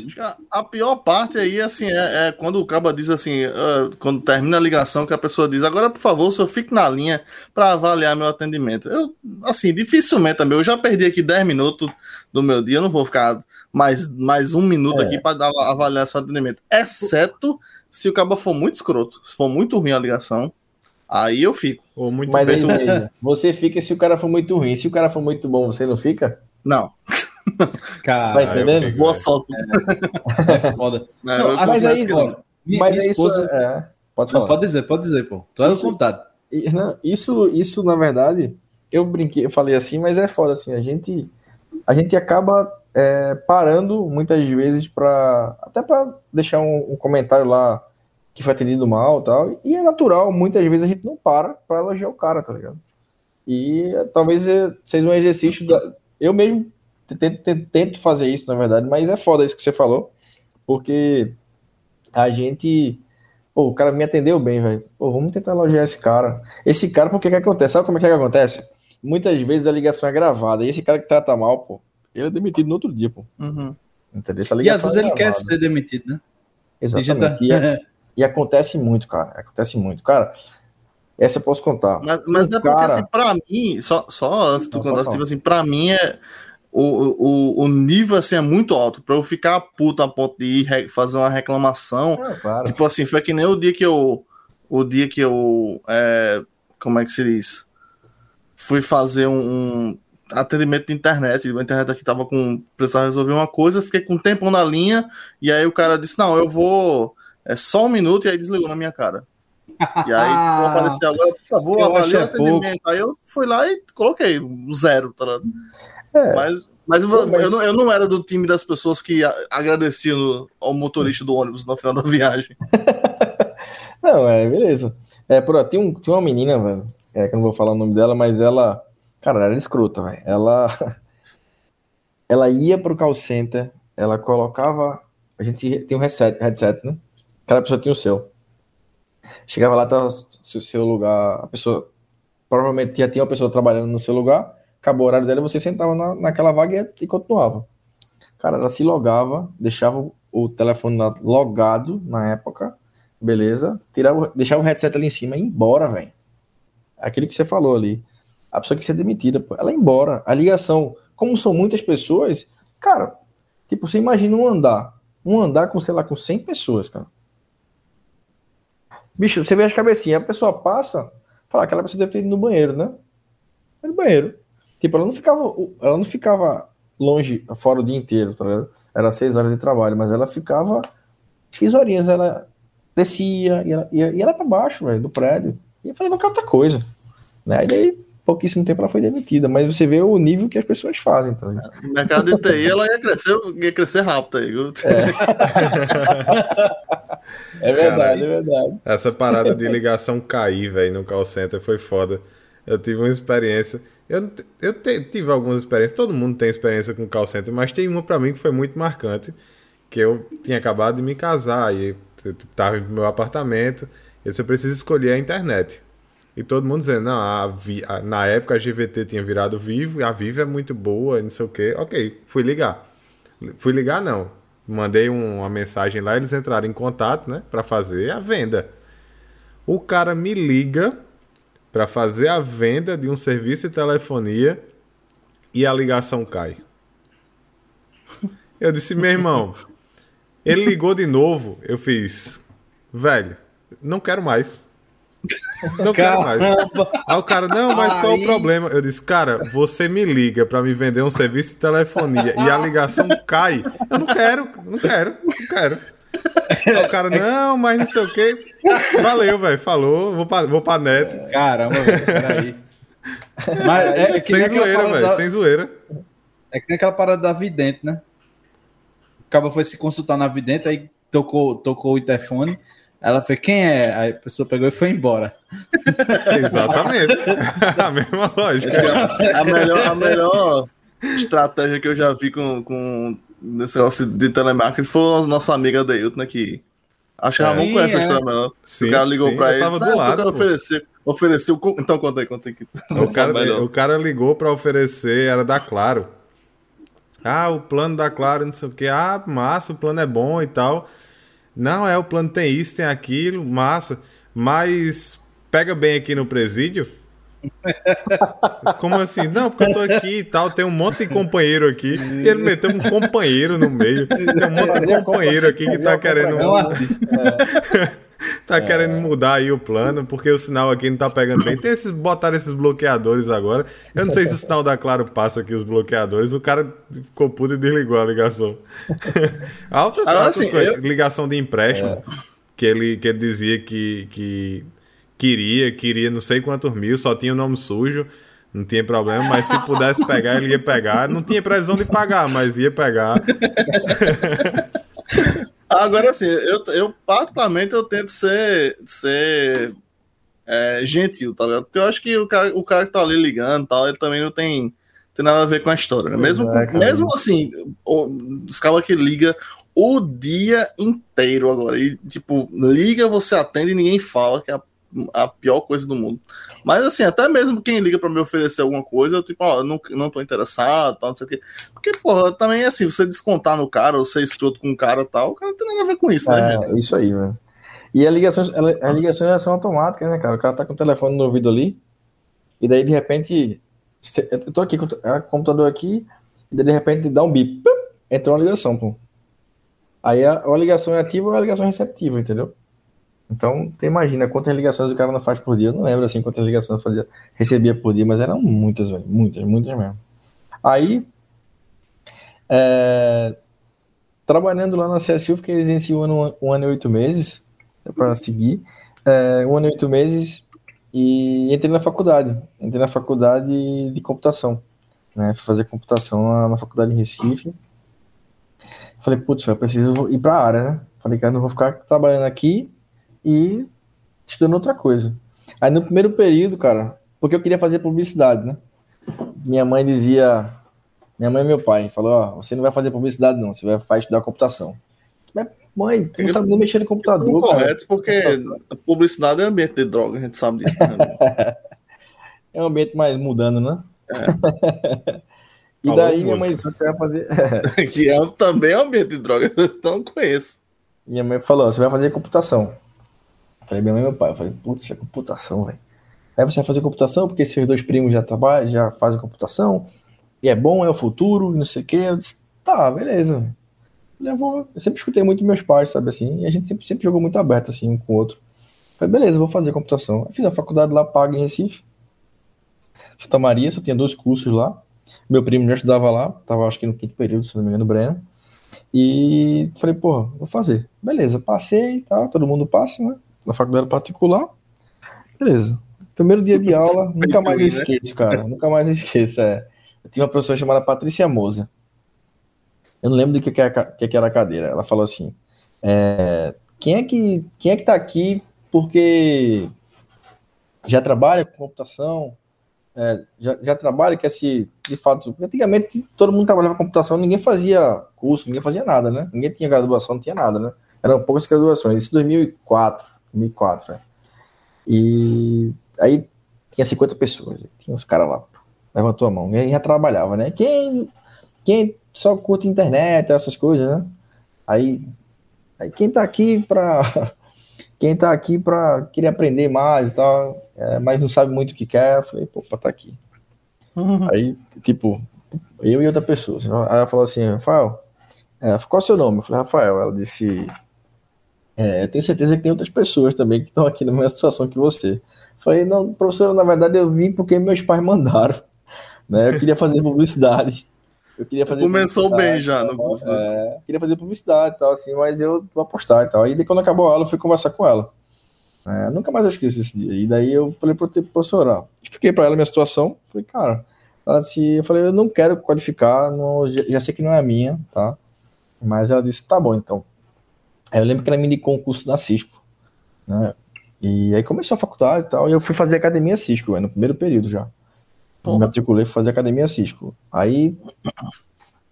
A, pior parte aí, assim, é, é quando o caba diz assim, uh, quando termina a ligação, que a pessoa diz, agora, por favor, só fique na linha para avaliar meu atendimento. Eu, assim, dificilmente também, eu já perdi aqui 10 minutos do meu dia, eu não vou ficar mais, mais um minuto é. aqui para avaliar seu atendimento. Exceto se o cabo for muito escroto, se for muito ruim a ligação, aí eu fico. Ou muito Mas aí, veja, você fica se o cara for muito ruim. Se o cara for muito bom, você não fica? Não. Cara, tá entendendo? Fico, Boa sorte. É, é foda. Não, não, mas aí, minha, mas minha esposa. Isso, é, pode falar. Pode dizer, pode dizer, pô. Tu é vontade. Isso, isso, na verdade, eu brinquei, eu falei assim, mas é foda assim. A gente, a gente acaba é, parando muitas vezes para até para deixar um, um, comentário lá que foi atendido mal tal. E é natural, muitas vezes a gente não para para elogiar o cara, tá ligado? E talvez seja um exercício da, eu mesmo tento, tento, fazer isso, na verdade, mas é foda isso que você falou, porque a gente Pô, o cara me atendeu bem, velho. Vamos tentar elogiar esse cara. Esse cara, porque que acontece? Sabe como é que, é que acontece? Muitas vezes a ligação é gravada. E esse cara que trata mal, pô, ele é demitido no outro dia, pô. Uhum. Entendeu? e às vezes é ele quer ser demitido, né? Exatamente. Tá... E, e, acontece muito, cara. Acontece muito. Cara, essa eu posso contar. Mas, mas é porque, cara... assim, pra mim, só, só antes de tu contar, tipo assim, pra mim é. O, o, o nível assim é muito alto para eu ficar puto a ponto de ir fazer uma reclamação. É, claro. Tipo assim, foi que nem o dia que eu. O dia que eu. É, como é que se diz? Fui fazer um, um atendimento de internet. A internet aqui tava com. Precisava resolver uma coisa, fiquei com um tempo na linha, e aí o cara disse: Não, eu vou. É só um minuto, e aí desligou na minha cara. E aí apareceu agora, por favor, avalie o atendimento. Pouco. Aí eu fui lá e coloquei zero, tá é. Mas, mas eu, eu, não, eu não era do time das pessoas que agradeciam ao motorista do ônibus no final da viagem. não, é, beleza. É, por, tem, um, tem uma menina, velho, é, que eu não vou falar o nome dela, mas ela Cara, ela era escrota, velho. Ela, ela ia pro call center, ela colocava. A gente tem um headset, headset né? Cada pessoa tinha o seu. Chegava lá, tava o seu lugar, a pessoa. Provavelmente já tinha uma pessoa trabalhando no seu lugar, acabou o horário dela, você sentava na, naquela vaga e, continuava. Cara, ela se logava, deixava o telefone logado na época, beleza? Tirava, deixava o headset ali em cima e ir embora, velho. Aquilo que você falou ali. A pessoa que ser demitida, pô, ela ia embora. A ligação, como são muitas pessoas, cara, tipo, você imagina um andar. Um andar com, sei lá, com 100 pessoas, cara. Bicho, você vê as cabecinhas, a pessoa passa, fala, aquela pessoa deve ter ido no banheiro, né? No banheiro. Tipo, ela não ficava, ela não ficava longe, fora o dia inteiro, tá ligado? Era seis horas de trabalho, mas ela ficava X horinhas, ela descia, ia, ia, ia lá pra baixo, velho, do prédio, ia fazer qualquer outra coisa. Né? E daí, pouquíssimo tempo ela foi demitida, mas você vê o nível que as pessoas fazem, tá? No mercado de TI, ela ia crescer, ia crescer rápido aí, viu? É, é verdade, é verdade. Essa parada de ligação cair, velho, no call center foi foda. Eu tive uma experiência. Eu, eu te, tive algumas experiências, todo mundo tem experiência com call center, mas tem uma para mim que foi muito marcante. Que eu tinha acabado de me casar e eu tava no meu apartamento. E eu preciso escolher a internet. E todo mundo dizendo, não, a, a, na época a GVT tinha virado Vivo, a Vivo é muito boa, não sei o quê. Ok, fui ligar. Fui ligar, não. Mandei um, uma mensagem lá, eles entraram em contato, né, para fazer a venda. O cara me liga para fazer a venda de um serviço de telefonia e a ligação cai. Eu disse, meu irmão, ele ligou de novo, eu fiz, velho, não quero mais. Não quero mais. Aí o cara, não, mas qual é o problema? Eu disse, cara, você me liga para me vender um serviço de telefonia e a ligação cai. Eu não quero, não quero, não quero. Aí o cara, não, mas não sei o quê. Valeu, velho, falou, vou pra, vou pra net. Caramba, velho, peraí. Mas é, é sem zoeira, velho, da... sem zoeira. É que tem aquela parada da vidente, né? O cara foi se consultar na vidente, aí tocou, tocou o interfone. Ela foi, quem é? Aí a pessoa pegou e foi embora. Exatamente. a mesma lógica. A, a, melhor, a melhor estratégia que eu já vi com, com nesse negócio de telemarketing foi a nossa amiga Deilton, né? Que acho que a Ramon conhece é. a história melhor. Sim, o cara ligou sim, pra ele. Tava do lado, oferecer, ofereceu. Então conta aí, conta aí. O cara, o cara ligou pra oferecer, era da Claro. Ah, o plano da Claro, não sei o que. Ah, massa, o plano é bom e tal. Não, é, o plano tem isso, tem aquilo, massa. Mas pega bem aqui no presídio. Como assim? Não, porque eu tô aqui e tal, tem um monte de companheiro aqui. E ele meteu um companheiro no meio. Tem um monte de companheiro aqui que tá querendo. Tá querendo mudar aí o plano, porque o sinal aqui não tá pegando bem. Tem esses, botaram esses bloqueadores agora. Eu não sei se o sinal da Claro passa aqui, os bloqueadores. O cara ficou puto e desligou a ligação. altas, agora, altas assim, coisas. Eu... Ligação de empréstimo. É. Que, ele, que ele dizia que, que queria, queria não sei quantos mil, só tinha o nome sujo. Não tinha problema, mas se pudesse pegar, ele ia pegar. Não tinha previsão de pagar, mas ia pegar. Agora, assim, eu, eu particularmente eu tento ser, ser é, gentil, tá ligado? Porque eu acho que o cara, o cara que tá ali ligando tal, ele também não tem, tem nada a ver com a história, né? Mesmo, é, mesmo assim, os caras que liga o dia inteiro agora. E, tipo, liga, você atende e ninguém fala, que é a, a pior coisa do mundo. Mas assim, até mesmo quem liga para me oferecer alguma coisa, eu tipo, ó, não, não tô interessado, tal, não sei o quê. Porque, porra, também é assim, você descontar no cara, ou ser escroto com o cara tal, o cara não tem nada a ver com isso, né, é, gente? Isso aí, velho. E as ligações, as ligações são automáticas, né, cara? O cara tá com o telefone no ouvido ali, e daí de repente, eu tô aqui com o computador aqui, e daí de repente dá um bip, entrou uma ligação, pô. Aí a, a ligação é ativa ou a ligação é receptiva, entendeu? Então, você imagina quantas ligações o cara não faz por dia. Eu não lembro assim quantas ligações eu fazia, recebia por dia, mas eram muitas, velho. Muitas, muitas mesmo. Aí, é, trabalhando lá na CSU, fiquei exerci um ano, um ano e oito meses para seguir. É, um ano e oito meses e entrei na faculdade. Entrei na faculdade de computação. Né, fazer computação na, na faculdade em Recife. Falei, putz, eu preciso ir para a área, né? Falei, cara, não vou ficar trabalhando aqui e estudando outra coisa. Aí no primeiro período, cara, porque eu queria fazer publicidade, né? Minha mãe dizia, minha mãe e meu pai, falou, ó, você não vai fazer publicidade não, você vai, vai estudar computação. Mas, mãe, tu não sabe nem mexer no computador, Correto, porque publicidade é ambiente de droga, a gente sabe disso. Né? é um ambiente mais mudando, né? É. E Falou daí minha mãe disse, você vai fazer... que é também é um ambiente de droga, então conheço. Minha mãe falou, você vai fazer computação. Falei, minha mãe e meu pai. Eu falei, putz, é computação, velho. Aí você vai fazer computação, porque seus dois primos já trabalham, já fazem computação, e é bom, é o futuro, não sei o quê. Eu disse, tá, beleza. Eu, vou... eu sempre escutei muito meus pais, sabe assim, e a gente sempre, sempre jogou muito aberto, assim, um com o outro. Eu falei, beleza, vou fazer computação. Eu fiz a faculdade lá, paga em Recife. Santa Maria, só tinha dois cursos lá. Meu primo já estudava lá, tava acho que no quinto período, se não me engano, Breno. E falei, porra, vou fazer. Beleza, passei, tá, todo mundo passa, né? Na faculdade particular. Beleza. Primeiro dia de aula, nunca mais eu né? esqueço, cara. nunca mais eu esqueço. É. Eu tinha uma professora chamada Patrícia Moza. Eu não lembro do que, que, era, que era a cadeira. Ela falou assim: é, quem, é que, quem é que tá aqui porque já trabalha com computação? É, já, já trabalha, quer se, de fato, antigamente todo mundo trabalhava com computação, ninguém fazia curso, ninguém fazia nada, né? Ninguém tinha graduação, não tinha nada, né? Eram poucas graduações, isso em 2004, 2004, né? E Aí tinha 50 pessoas, tinha uns caras lá, levantou a mão, e aí já trabalhava, né? Quem, quem só curte internet, essas coisas, né? Aí, aí quem tá aqui pra. Quem tá aqui pra querer aprender mais e tal, é, mas não sabe muito o que quer, eu falei, pô, pra tá aqui. Uhum. Aí, tipo, eu e outra pessoa. Aí ela falou assim, Rafael, é, qual é o seu nome? Eu falei, Rafael. Ela disse, é, tenho certeza que tem outras pessoas também que estão aqui na mesma situação que você. Falei, não, professor, na verdade eu vim porque meus pais mandaram. Né? Eu queria fazer publicidade. Eu queria fazer Começou bem já no curso. É, queria fazer publicidade e tal, assim, mas eu vou apostar e tal. Aí quando acabou a aula, eu fui conversar com ela. É, nunca mais eu esqueci esse dia. E daí eu falei para o professora, expliquei para ela a minha situação. Falei, cara, ela disse, eu falei, eu não quero qualificar, não, já, já, sei que não é a minha, tá? Mas ela disse, tá bom, então. Aí eu lembro que ela me indicou um curso da Cisco, né? E aí começou a faculdade e tal, e eu fui fazer academia Cisco, no primeiro período já. Me matriculei, fui fazer academia Cisco. Aí,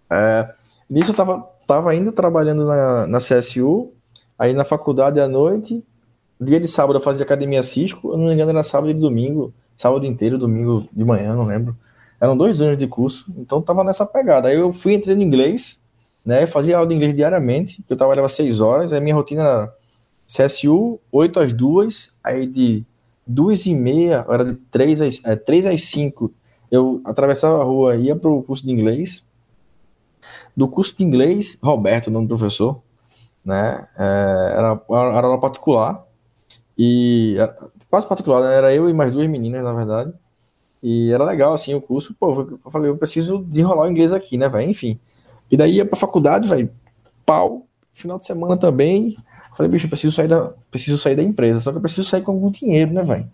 é, nisso eu tava, tava ainda trabalhando na, na CSU, aí na faculdade à noite, dia de sábado eu fazia academia Cisco, eu não me engano era sábado e domingo, sábado inteiro, domingo de manhã, não lembro. Eram dois anos de curso, então tava nessa pegada. Aí eu fui entrando em inglês, né, fazia aula de inglês diariamente, eu trabalhava seis horas, aí minha rotina era CSU, 8 às 2, aí de 2 e meia, era de 3 às, é, 3 às 5, eu atravessava a rua, ia para o curso de inglês. Do curso de inglês, Roberto, o nome do professor, né, é, era, era aula particular, e era, quase particular, né, era eu e mais duas meninas, na verdade, e era legal, assim, o curso, pô, eu falei, eu preciso desenrolar o inglês aqui, né, velho, enfim. E daí ia pra faculdade, velho, pau, final de semana também, Falei, bicho, eu preciso sair da, preciso sair da empresa, só que eu preciso sair com algum dinheiro, né, velho?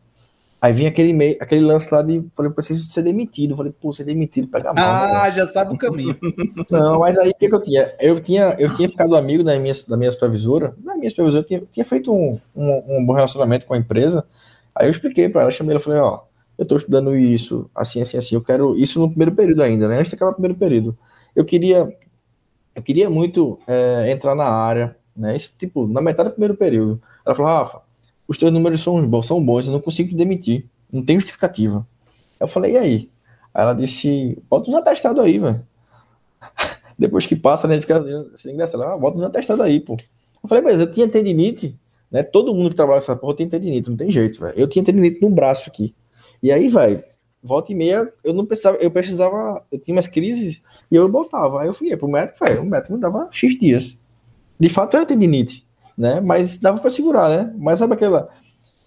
Aí vinha aquele, meio, aquele lance lá de, falei, eu preciso ser demitido. Falei, pô, ser demitido, pega mal. Ah, né, já sabe o caminho. Não, mas aí o que, que, eu tinha? Eu tinha, eu tinha ficado amigo da minha, da minha supervisora. Da minha supervisora, eu tinha, tinha feito um, um, um, bom relacionamento com a empresa. Aí eu expliquei para ela, chamei ela, falei, ó, eu tô estudando isso, assim, assim, assim. Eu quero isso no primeiro período ainda, né? Antes de acabar o primeiro período. Eu queria, eu queria muito é, entrar na área, né? Isso, tipo, na metade do primeiro período. Ela falou, Rafa, os teus números são bons, são bons, eu não consigo te demitir. Não tem justificativa. Eu falei, e aí? Aí ela disse, bota uns atestados aí, velho. Depois que passa, né, fica assim, engraçado. Ah, bota uns atestados aí, pô. Eu falei, mas eu tinha tendinite, né? Todo mundo que trabalha nessa porra tem tendinite, não tem jeito, velho. Eu tinha tendinite no braço aqui. E aí, velho, volta e meia, eu não precisava, eu precisava, eu tinha umas crises e eu botava. Aí eu fui pro médico, velho, o médico me dava X dias de fato era tendinite, né? Mas dava para segurar, né? Mas sabe aquela,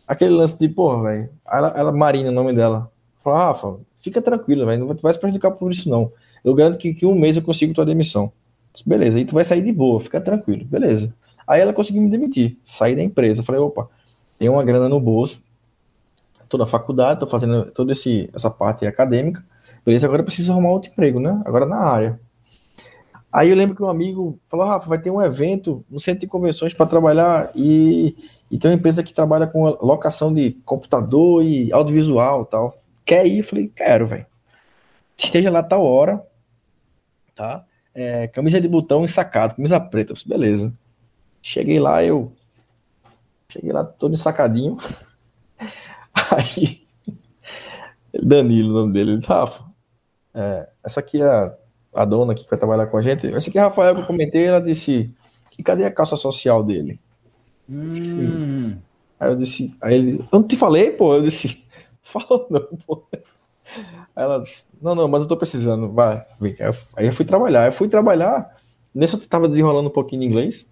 aquele lance de, porra, velho, ela, ela, Marina, o nome dela, falou, Rafa, fica tranquilo, velho, não vai se prejudicar por isso não. Eu garanto que, que um mês eu consigo tua demissão. Disse, beleza, aí tu vai sair de boa, fica tranquilo, beleza. Aí ela conseguiu me demitir, sair da empresa. Eu falei, opa, tem uma grana no bolso, tô na faculdade, tô fazendo toda esse, essa parte acadêmica, beleza, agora eu preciso arrumar outro emprego, né? Agora na área. Aí eu lembro que um amigo falou: Rafa, vai ter um evento no centro de convenções para trabalhar e, e tem uma empresa que trabalha com locação de computador e audiovisual tal. Quer ir? Falei: Quero, velho. Esteja lá tal hora, tá? É, camisa de botão ensacado, camisa preta. Falei, Beleza. Cheguei lá, eu. Cheguei lá todo ensacadinho. Aí. Danilo, o nome dele. Ele disse: Rafa, é, essa aqui é a dona que vai trabalhar com a gente, essa aqui é a Rafael que eu comentei, ela disse, e cadê a calça social dele? Hum. Aí eu disse, aí ele, eu não te falei, pô, eu disse, fala não, pô. Aí ela disse, não, não, mas eu tô precisando, vai, vem. Aí eu, aí eu fui trabalhar, eu fui trabalhar, nesse eu tava desenrolando um pouquinho de inglês,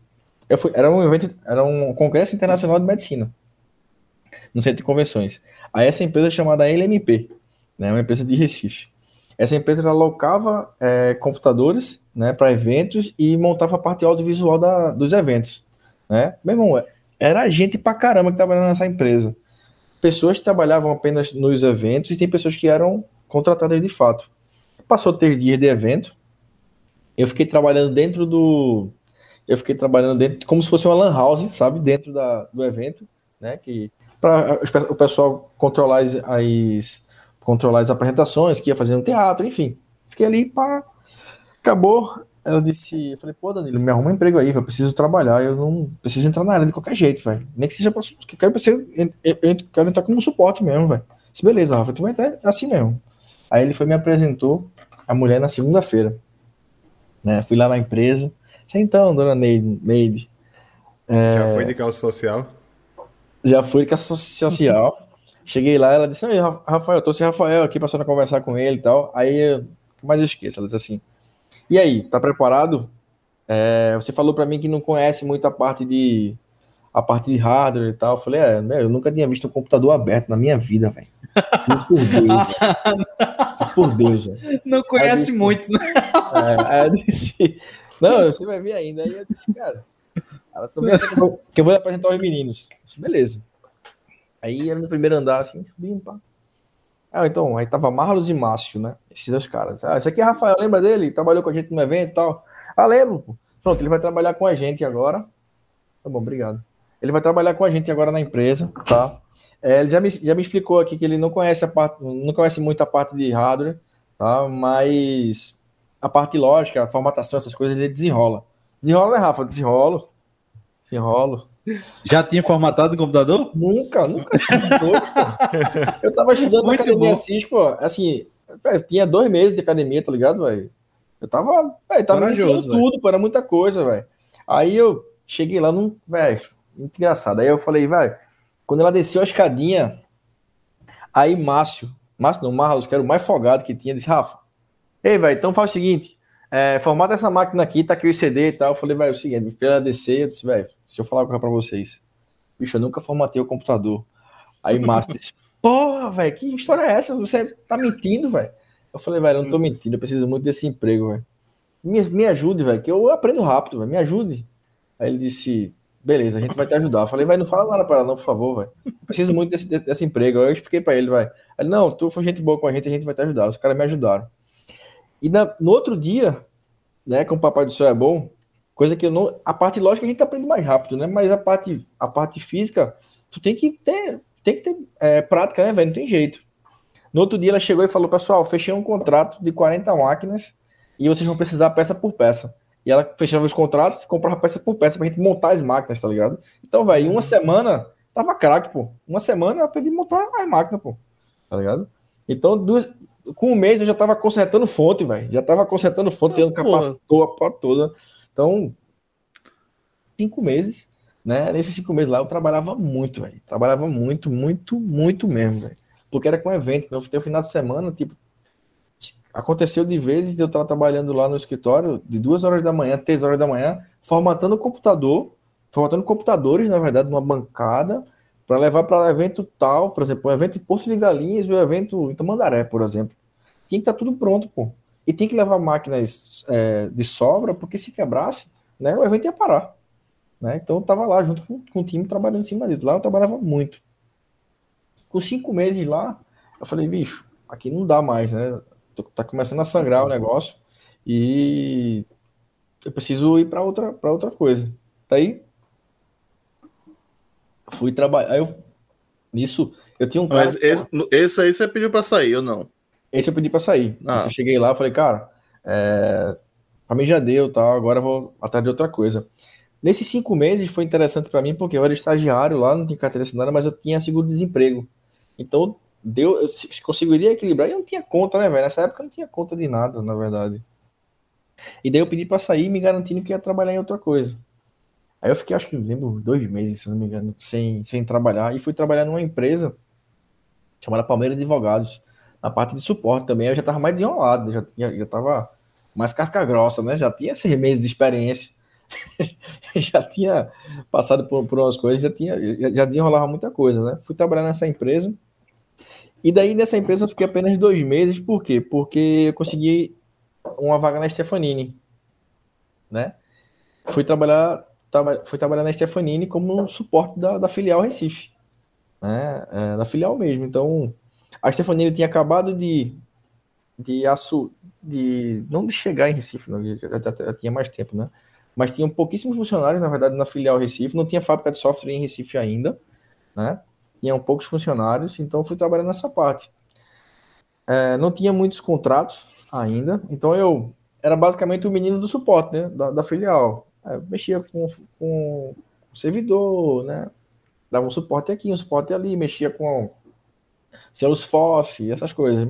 eu fui, era um evento, era um congresso internacional de medicina, no centro de convenções. Aí essa empresa é chamada LMP, né, uma empresa de Recife. Essa empresa ela alocava é, computadores né, para eventos e montava a parte audiovisual da, dos eventos. Né? Meu irmão, era gente pra caramba que trabalhava nessa empresa. Pessoas que trabalhavam apenas nos eventos e tem pessoas que eram contratadas de fato. Passou três dias de evento, eu fiquei trabalhando dentro do. Eu fiquei trabalhando dentro, como se fosse uma lan house, sabe? Dentro da, do evento, né? Que para o pessoal controlar as, as controlar as apresentações, que ia fazer no teatro, enfim. Fiquei ali para. Acabou. Ela disse, eu falei, pô, Danilo, me arruma um emprego aí, eu preciso trabalhar, eu não preciso entrar na área de qualquer jeito, velho. Nem que seja pra, que quero, eu, eu, eu quero entrar como suporte mesmo, velho. Disse, beleza, Rafa, tu vai estar assim mesmo. Aí ele foi me apresentou a mulher na segunda-feira. Né? Fui lá na empresa. Então, dona Neide, Neide é... Já foi de calça social? Já fui de calça social. Cheguei lá, ela disse, Rafael, eu tô sem Rafael aqui, passando a conversar com ele e tal. Aí, mas eu esqueço, ela disse assim, e aí, tá preparado? É, você falou para mim que não conhece muito a parte de a parte de hardware e tal. Eu falei, é, eu nunca tinha visto um computador aberto na minha vida, velho. Por Deus, Por Deus, velho. Não conhece disse, muito, né? É, aí eu disse, não, você vai ver ainda. Aí eu disse, cara, ela só que eu vou apresentar os meninos. Disse, beleza. Aí era no primeiro andar, assim, subindo, pá. Ah, então, aí tava Marlos e Márcio, né? Esses dois caras. Ah, esse aqui é Rafael, lembra dele? Trabalhou com a gente no evento e tal. Ah, lembro, pô. Pronto, ele vai trabalhar com a gente agora. Tá bom, obrigado. Ele vai trabalhar com a gente agora na empresa, tá? É, ele já me, já me explicou aqui que ele não conhece a parte, não conhece muito a parte de hardware, tá? Mas a parte lógica, a formatação, essas coisas, ele desenrola. Desenrola, né, Rafa? Desenrolo. Desenrolo. Já tinha formatado o computador? Nunca, nunca. eu tava estudando Muito na academia assim, pô, assim, véio, tinha dois meses de academia, tá ligado, velho? Eu tava, velho, tava ensinando tudo, pô, era muita coisa, velho. Aí eu cheguei lá, num, velho, muito engraçado. Aí eu falei, velho, quando ela desceu a escadinha, aí Márcio, Márcio não, Marlos, que era o mais folgado que tinha, disse, Rafa, ei, velho, então faz o seguinte, é, formata essa máquina aqui, tá aqui o CD e tal. Eu falei, velho, é o seguinte, pra ela descer, eu disse, velho, deixa eu falar uma coisa pra vocês. Bicho, eu nunca formatei o computador. Aí Márcio disse, porra, velho, que história é essa? Você tá mentindo, velho? Eu falei, velho, eu não tô mentindo, eu preciso muito desse emprego, velho. Me, me ajude, velho, que eu aprendo rápido, velho, me ajude. Aí ele disse, beleza, a gente vai te ajudar. Eu falei, vai, não fala nada para ela, não, por favor, velho. Preciso muito desse, desse emprego. Aí eu expliquei para ele, vai. Ele, não, tu foi gente boa com a gente, a gente vai te ajudar. Os caras me ajudaram. E na, no outro dia, né, com o Papai do Céu é bom, coisa que eu não. A parte lógica a gente aprende mais rápido, né? Mas a parte, a parte física, tu tem que ter, tem que ter é, prática, né, velho? Não tem jeito. No outro dia ela chegou e falou, pessoal, fechei um contrato de 40 máquinas e vocês vão precisar peça por peça. E ela fechava os contratos, comprava peça por peça pra gente montar as máquinas, tá ligado? Então, velho, uma semana tava craque, pô. Uma semana eu aprendi a montar as máquinas, pô. Tá ligado? Então, duas, com um mês eu já tava consertando fonte, velho. Já tava consertando fonte, tendo capacitor, a porra toda. Então, cinco meses, né? Nesses cinco meses lá eu trabalhava muito, velho. Trabalhava muito, muito, muito mesmo, velho. Porque era com evento, né? Eu final de semana, tipo, aconteceu de vezes eu estar trabalhando lá no escritório de duas horas da manhã, três horas da manhã, formatando o computador, formatando computadores, na verdade, numa bancada, para levar para evento tal, por exemplo, um evento em Porto de Galinhas um evento em Tamandaré, por exemplo. Tinha que estar tá tudo pronto, pô. E tem que levar máquinas é, de sobra, porque se quebrasse, né, o evento ia parar. Né? Então eu estava lá junto com, com o time trabalhando em cima disso. Lá eu trabalhava muito. Com cinco meses lá, eu falei, bicho, aqui não dá mais, né? Tá começando a sangrar o negócio e eu preciso ir para outra, outra coisa. Daí fui trabalhar. eu, nisso, eu tinha um. Mas esse, esse aí você pediu para sair ou não? Esse eu pedi para sair. Ah. Eu cheguei lá, falei, cara, é, para mim já deu, tal. Agora eu vou atrás de outra coisa. Nesses cinco meses foi interessante para mim porque eu era estagiário lá, não tinha carteira assinada, mas eu tinha seguro-desemprego. Então deu, eu conseguiria equilibrar e eu não tinha conta, né, velho? Nessa época eu não tinha conta de nada, na verdade. E daí eu pedi para sair, me garantindo que ia trabalhar em outra coisa. Aí eu fiquei, acho que lembro, dois meses, se não me engano, sem, sem trabalhar. E fui trabalhar numa empresa chamada Palmeiras Advogados, na parte de suporte também. Eu já estava mais desenrolado, já, já, já tava mais casca grossa, né? Já tinha seis meses de experiência. já tinha passado por, por umas coisas, já, tinha, já, já desenrolava muita coisa, né? Fui trabalhar nessa empresa. E daí nessa empresa eu fiquei apenas dois meses, por quê? Porque eu consegui uma vaga na Stefanini, né? Fui trabalhar, traba, fui trabalhar na Stefanini como suporte da, da filial Recife, né? É, da filial mesmo. Então, a Stefanini tinha acabado de de aço, de não de chegar em Recife, não, já, já, já, tinha mais tempo, né? Mas tinham pouquíssimos funcionários, na verdade, na filial Recife, não tinha fábrica de software em Recife ainda, né? Tinham poucos funcionários, então fui trabalhar nessa parte. É, não tinha muitos contratos ainda, então eu era basicamente o menino do suporte, né? Da, da filial. É, mexia com, com o servidor, né? Dava um suporte aqui, um suporte ali, mexia com Salesforce, essas coisas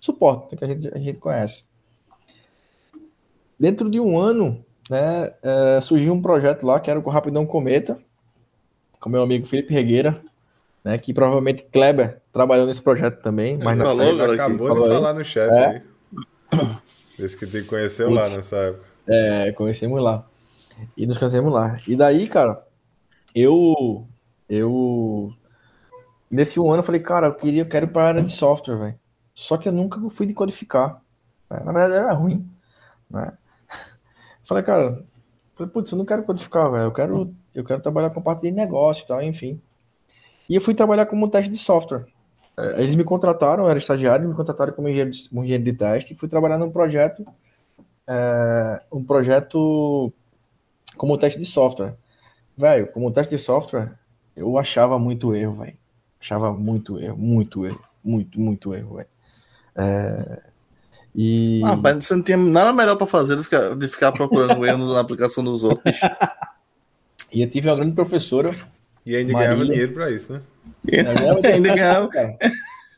suporte, que a gente, a gente conhece. Dentro de um ano, né, é, surgiu um projeto lá que era o Rapidão Cometa, com meu amigo Felipe Regueira, né, que provavelmente Kleber trabalhou nesse projeto também. Mas ele falou, acabou de falar no chat é. aí. Esse que te conheceu Putz, lá nessa época. É, conhecemos lá. E nos conhecemos lá. E daí, cara, eu. Eu. Nesse um ano eu falei, cara, eu queria, eu quero ir para a área de software, velho. Só que eu nunca fui de codificar. Né? Na verdade, era ruim. Né? Falei, cara, putz, eu não quero codificar, velho. Eu quero, eu quero trabalhar com parte de negócio e tal, enfim. E eu fui trabalhar como teste de software. É, eles me contrataram, eu era estagiário, me contrataram como engenheiro de, engenheiro de teste e fui trabalhar num projeto, é, um projeto como teste de software. Velho, como teste de software, eu achava muito erro, velho. Achava muito erro, muito erro, muito, muito erro, velho. É, e... Ah, mas você não tinha nada melhor para fazer do que ficar, de ficar procurando erro na aplicação dos outros. e eu tive uma grande professora. E ainda Marília. ganhava dinheiro para isso, né? É, ainda ganhava, cara.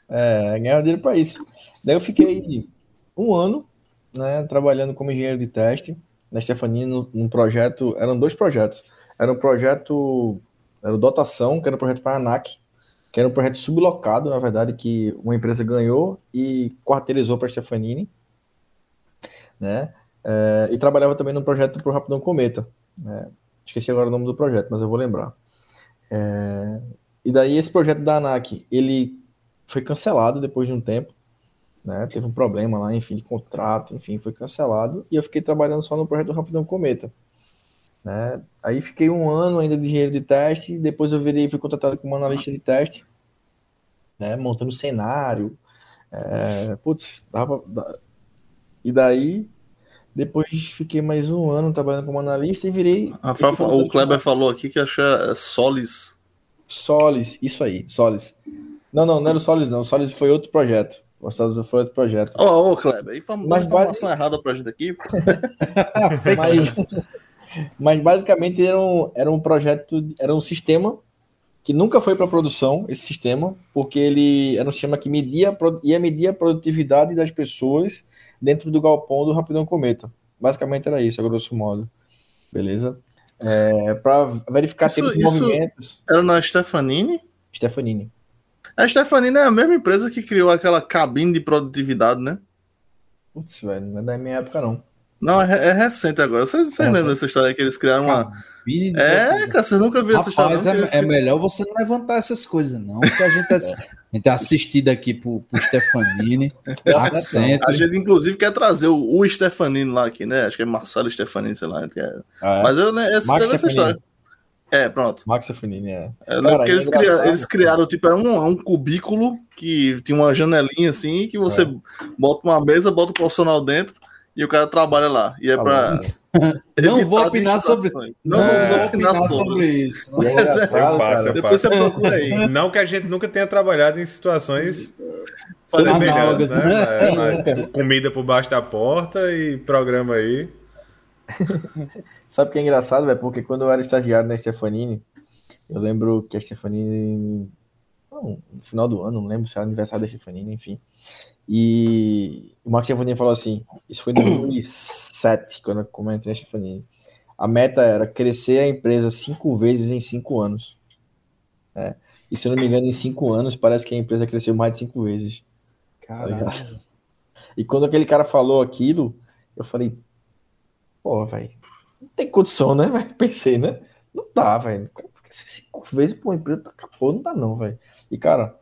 É, ganhava dinheiro para isso. Daí eu fiquei um ano né, trabalhando como engenheiro de teste na Stefania num projeto. Eram dois projetos. Era um projeto. Era o Dotação, que era um projeto para a ANAC, que era um projeto sublocado, na verdade, que uma empresa ganhou e quarteirizou para a Stefanini, né? É, e trabalhava também num projeto para o Rapidão Cometa. Né? Esqueci agora o nome do projeto, mas eu vou lembrar. É, e daí esse projeto da ANAC, ele foi cancelado depois de um tempo, né? Teve um problema lá, enfim, de contrato, enfim, foi cancelado. E eu fiquei trabalhando só no projeto do Rapidão Cometa. Né? Aí fiquei um ano ainda de engenheiro de teste, depois eu virei, fui contratado como analista de teste, né? montando cenário. É, putz, dava, E daí, depois fiquei mais um ano trabalhando como analista e virei. A Fafa, o Kleber falou aqui que achou é Solis. Solis, isso aí, Solis. Não, não, não era o Solis, não. O Solis foi outro projeto. O Solis foi outro projeto. Ô, oh, oh, Kleber, informa, Mas informação base... errada pra gente aqui. Mas mas basicamente era um, era um projeto, era um sistema que nunca foi para produção, esse sistema, porque ele era um sistema que media, ia medir a produtividade das pessoas dentro do galpão do Rapidão Cometa. Basicamente era isso, a grosso modo. Beleza? É, para verificar isso, tempos isso movimentos. Era na Stefanini? Stefanini. A Stefanini é a mesma empresa que criou aquela cabine de produtividade, né? Putz, velho, não é da minha época, não. Não, é, é recente agora. Vocês você é lembram dessa história que eles criaram uma. É, cara, você nunca viu essa história. Não, é, é, melhor você não levantar essas coisas, não. Porque a gente é, a gente é assistido aqui por, por Stefanini. a gente, inclusive, quer trazer o, o Stefanini lá aqui, né? Acho que é Marcelo Stefanini, sei lá. É. Ah, é? Mas eu né, essa, teve essa história. É, pronto. Max Stefanini, é. é Cara, porque eles, criaram, eles criaram, tipo, é um, um cubículo que tinha uma janelinha assim, que você bota uma mesa, bota o profissional dentro e o cara trabalha lá. E é para. Não vou opinar sobre isso. Não, é, vou opinar, sobre, sobre isso. É, eu passo, eu Depois passo. você procura aí. Não que a gente nunca tenha trabalhado em situações semelhantes, né? né? É, comida por baixo da porta e programa aí. Sabe o que é engraçado, velho? Porque quando eu era estagiário na Stefanini, eu lembro que a Stefanini, no final do ano, não lembro se era aniversário da Stefanini, enfim. E o Marco Stefanini falou assim: Isso foi em 2007, quando eu comentei a Stefanini. A meta era crescer a empresa cinco vezes em cinco anos. É. E se eu não me engano, em cinco anos, parece que a empresa cresceu mais de cinco vezes. Tá Caralho. E quando aquele cara falou aquilo, eu falei, pô, velho, não tem condição, né? Pensei, né? Não dá, velho. Cinco vezes por empresa acabou, não dá não, velho. E, cara,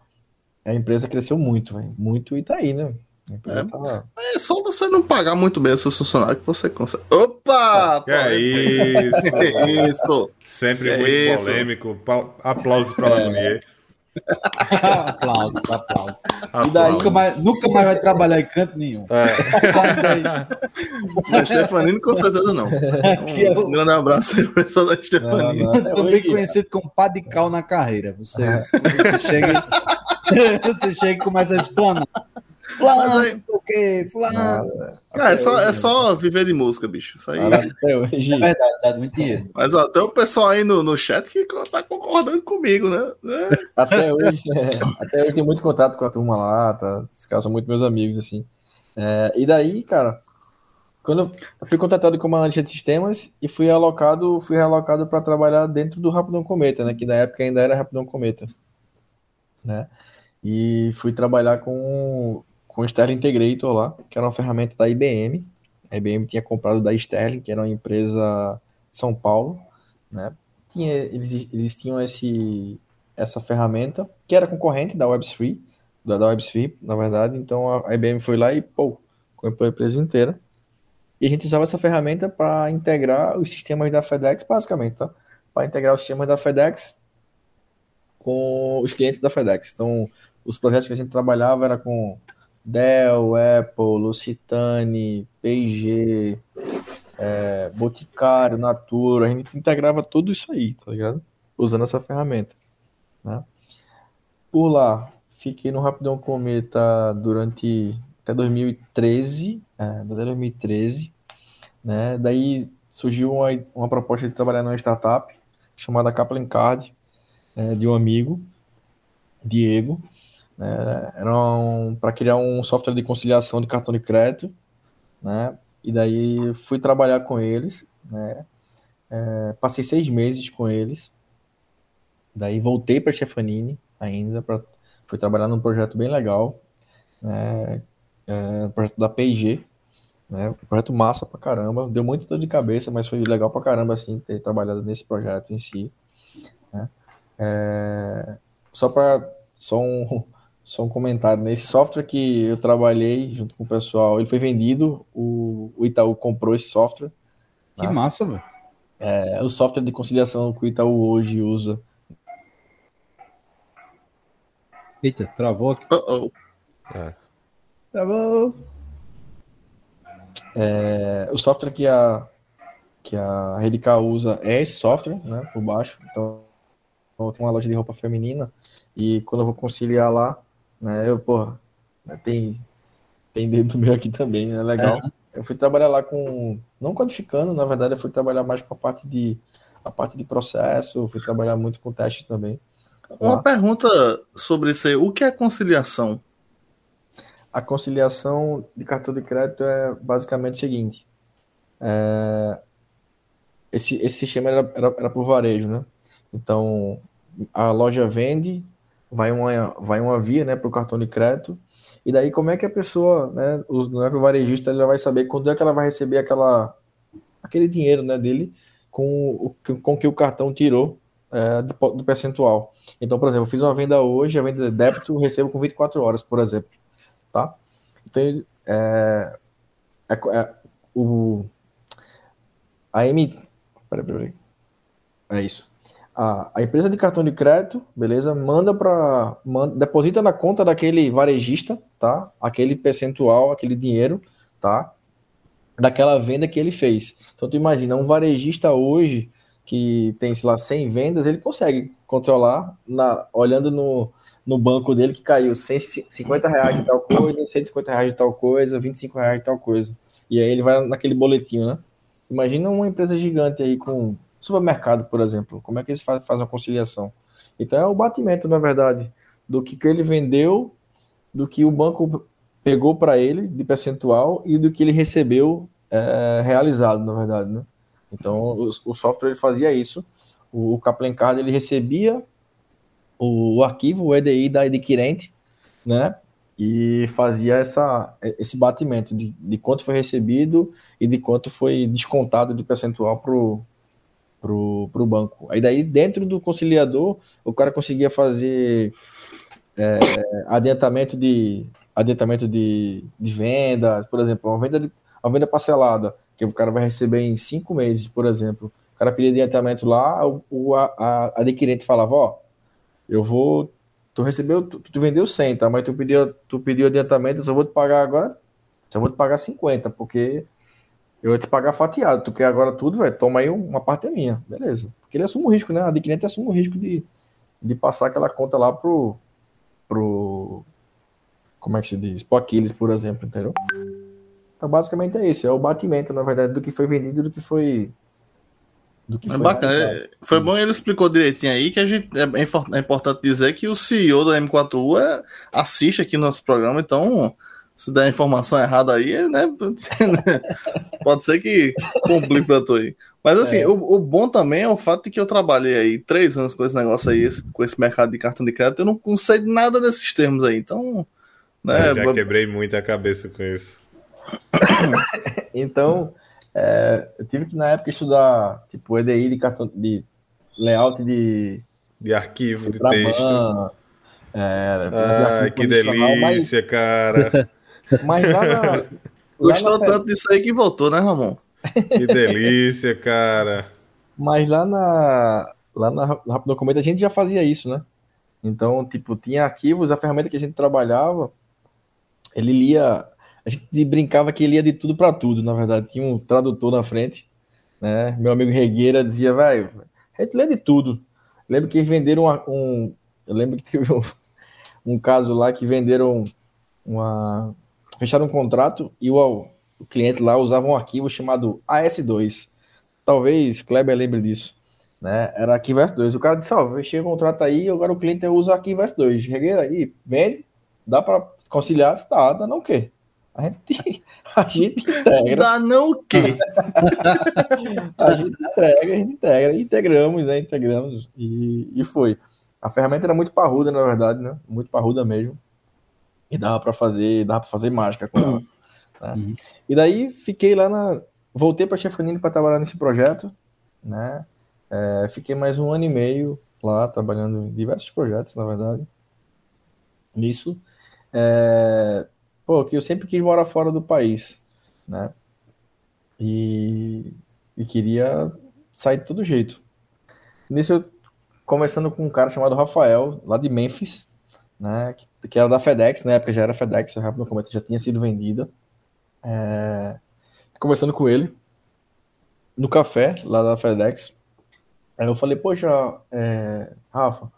a empresa cresceu muito, velho. Muito e tá aí, né? É, tá... é, só você não pagar muito bem o seu funcionário que você consegue. Opa! Que é isso! é isso! Sempre é muito isso. polêmico. Aplausos para é. Ladonier. aplausos, aplausos. E daí nunca mais, nunca mais vai trabalhar em canto nenhum. É. Sai daí. A Stefanini com certeza não. Um, é o... grande abraço aí, pessoal da Stefanini. Também conhecido como padical na carreira. Você, é. você chega, você chega e começa a explanar. Fulano, aí... não sei o quê, fulano. Cara, é só, é só viver de música, bicho. Isso aí. É verdade, dá muito dinheiro. Mas ó, tem o pessoal aí no, no chat que tá concordando comigo, né? É. Até hoje, é, até hoje tem muito contato com a turma lá, tá? Os caras são muito meus amigos, assim. É, e daí, cara, quando eu fui contratado como analista de sistemas e fui alocado, fui realocado para trabalhar dentro do Rapidão Cometa, né? Que na época ainda era Rapidão Cometa, né? E fui trabalhar com com o Sterling Integrator lá, que era uma ferramenta da IBM. A IBM tinha comprado da Sterling, que era uma empresa de São Paulo, né? Tinha, eles, eles tinham esse, essa ferramenta, que era concorrente da Web3, da, da Web3, na verdade. Então a IBM foi lá e, pô, comprou a empresa inteira. E a gente usava essa ferramenta para integrar os sistemas da FedEx, basicamente, tá? Para integrar os sistemas da FedEx com os clientes da FedEx. Então, os projetos que a gente trabalhava era com Dell, Apple, Lucitane, P&G, é, Boticário, Natura, a gente integrava tudo isso aí, tá ligado? Usando essa ferramenta. Né? Por lá, fiquei no Rapidão Cometa durante até 2013, é, até 2013, né? Daí surgiu uma, uma proposta de trabalhar numa startup chamada Kaplan Card, é, de um amigo, Diego, né? Era um, para criar um software de conciliação de cartão de crédito, né? E daí fui trabalhar com eles, né? É, passei seis meses com eles. Daí voltei para Stefanini ainda, para fui trabalhar num projeto bem legal, né? É, projeto da P&G, né? Projeto massa pra caramba, deu muito dor de cabeça, mas foi legal pra caramba assim ter trabalhado nesse projeto em si. Né? É, só para só um, só um comentário. Nesse software que eu trabalhei junto com o pessoal, ele foi vendido, o, o Itaú comprou esse software. Que né? massa, velho. É, o software de conciliação que o Itaú hoje usa. Eita, travou aqui. Uh -oh. é. Travou. É, o software que a, que a Redica usa é esse software, né, por baixo. Então, tem uma loja de roupa feminina e quando eu vou conciliar lá, né? Eu, porra, né, tem, tem dedo meu aqui também, é legal. É. Eu fui trabalhar lá com, não codificando, na verdade, eu fui trabalhar mais com a parte de, a parte de processo, fui trabalhar muito com teste também. Uma lá. pergunta sobre isso aí, o que é conciliação? A conciliação de cartão de crédito é basicamente o seguinte, é, esse, esse sistema era, era, era por varejo, né? Então, a loja vende, vai uma, vai uma via né, para o cartão de crédito. E daí, como é que a pessoa, né, o, é o varejista vai saber quando é que ela vai receber aquela, aquele dinheiro né, dele com o com que o cartão tirou é, do, do, percentual. Então, por exemplo, eu fiz uma venda hoje, a venda de débito recebo com 24 horas, por exemplo. Tá? Então, é, é, é o, a M. Peraí, peraí. É isso a, a empresa de cartão de crédito, beleza, manda para deposita na conta daquele varejista, tá? Aquele percentual, aquele dinheiro, tá? Daquela venda que ele fez. Então tu imagina, um varejista hoje que tem, sei lá, 100 vendas, ele consegue controlar na, olhando no, no banco dele que caiu 150 reais de tal coisa, 150 reais de tal coisa, 25 reais de tal coisa. E aí ele vai naquele boletim, né? Imagina uma empresa gigante aí com supermercado, por exemplo, como é que eles fazem, a conciliação? Então é o batimento, na verdade, do que, que ele vendeu, do que o banco pegou para ele de percentual e do que ele recebeu é, realizado, na verdade, né? Então, o, o software ele fazia isso. O, o Kaplan Card ele recebia o, o, arquivo, o EDI da adquirente, né? E fazia essa, esse batimento de, de quanto foi recebido e de quanto foi descontado de percentual para o pro, pro banco. Aí daí, dentro do conciliador, o cara conseguia fazer é, adiantamento de adiantamento de, de venda, por exemplo, uma venda, de, uma venda parcelada, que o cara vai receber em cinco meses, por exemplo. O cara pedia adiantamento lá, o, o a, a adquirente falava, ó, eu vou, tu recebeu, tu, tu vendeu 100, tá? Mas tu pediu, tu pediu adiantamento, eu só vou te pagar agora, só vou te pagar 50, porque eu vou te pagar fatiado. Tu quer agora tudo, velho? Toma aí uma parte é minha. Beleza. Porque ele assume o risco, né? A adquirente assume o risco de, de passar aquela conta lá pro. pro como é que se diz? Pro Aquiles, por exemplo, entendeu? Então, basicamente é isso. É o batimento, na verdade, do que foi vendido do que foi. Do que é foi bacana. É, foi bom ele explicou direitinho aí que a gente é, é importante dizer que o CEO da M4U é, assiste aqui no nosso programa, então se der informação errada aí, né? Pode ser que complique pra tu aí. Mas assim, é. o, o, bom também é o fato de que eu trabalhei aí três anos com esse negócio aí, com esse mercado de cartão de crédito, eu não, não sei nada desses termos aí. Então, né? Eu já quebrei muito a cabeça com isso. então, é, eu tive que na época estudar tipo EDI de cartão de layout de de arquivo de, de texto. É, ah, que delícia, mas... cara. Mas lá na. Gostou na... tanto disso aí que voltou, né, Ramon? Que delícia, cara. Mas lá na. Lá na Rápido Documento a gente já fazia isso, né? Então, tipo, tinha arquivos, a ferramenta que a gente trabalhava, ele lia. A gente brincava que ele ia de tudo para tudo, na verdade. Tinha um tradutor na frente, né? Meu amigo Regueira dizia, vai, a gente lê de tudo. lembro que venderam um, um. Eu lembro que teve um, um caso lá que venderam uma, fecharam um contrato e o, o cliente lá usava um arquivo chamado AS2. Talvez Kleber lembre disso. Né? Era arquivo S2. O cara disse: Ó, oh, fechei o contrato aí, agora o cliente usa arquivo S2. Cheguei aí, vende, dá para conciliar? Tá, dá não o quê? A gente, a gente integra. Dá não o quê? a gente entrega, a gente integra, integramos, né? Integramos e, e foi. A ferramenta era muito parruda, na verdade, né? Muito parruda mesmo e dava para fazer, dava para fazer mágica com ela. Né? Uhum. E daí fiquei lá na, voltei para Chefanini para trabalhar nesse projeto, né? É, fiquei mais um ano e meio lá trabalhando em diversos projetos, na verdade. Nisso, é, pô, que eu sempre quis morar fora do país, né? E, e queria sair de todo jeito. Nisso eu conversando com um cara chamado Rafael, lá de Memphis, né? Que, que era da FedEx, na época já era FedEx, a já tinha sido vendida. É, com ele no café lá da FedEx. Aí eu falei, poxa, é, Rafa,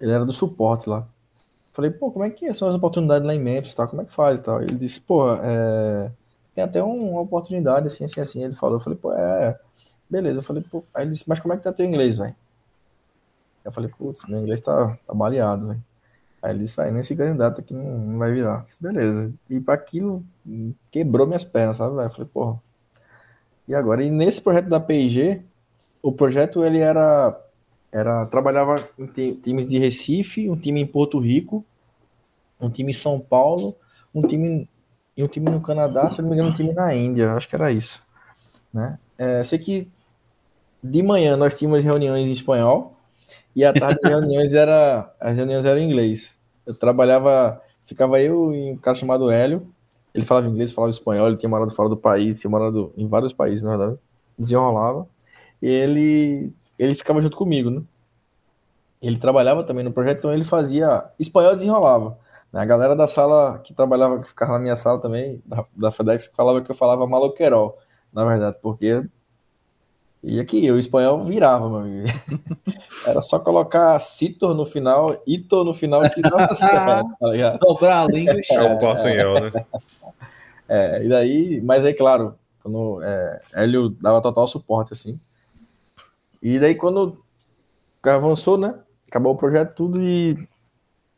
ele era do suporte lá. Falei, pô, como é que são as oportunidades lá em Memphis, tá? Como é que faz, tal? Ele disse, pô, é, tem até uma oportunidade assim, assim, assim. Ele falou, eu falei, pô, é, beleza. Eu falei, pô, aí ele disse, mas como é que tá teu inglês, velho? Eu falei, putz, meu inglês tá, tá baleado, velho. Aí ele disse, nem esse candidato aqui não, não vai virar. Disse, Beleza. E para aquilo quebrou minhas pernas, sabe? Eu falei, porra. E agora? E nesse projeto da PIG, o projeto ele era, era trabalhava em times de Recife, um time em Porto Rico, um time em São Paulo, um time e um time no Canadá, se não me engano, um time na Índia, acho que era isso. Né? É, sei que de manhã nós tínhamos reuniões em espanhol, e à tarde as reuniões era as reuniões eram em inglês. Eu trabalhava, ficava eu e um cara chamado Hélio. Ele falava inglês, falava espanhol, ele tinha morado fora do país, tinha morado em vários países, na verdade. Desenrolava. E ele ele ficava junto comigo, né? Ele trabalhava também no projeto, então ele fazia espanhol desenrolava. A galera da sala que trabalhava, que ficava na minha sala também, da, da FedEx, falava que eu falava maloquerol, na verdade, porque e aqui, o espanhol virava, meu amigo. Era só colocar Citor no final, Ito no final que dava certo, tá ligado? Dobrar a língua e É o portunhol, né? É, e daí, mas aí, claro, quando é, Hélio dava total suporte, assim. E daí, quando o cara avançou, né? Acabou o projeto tudo e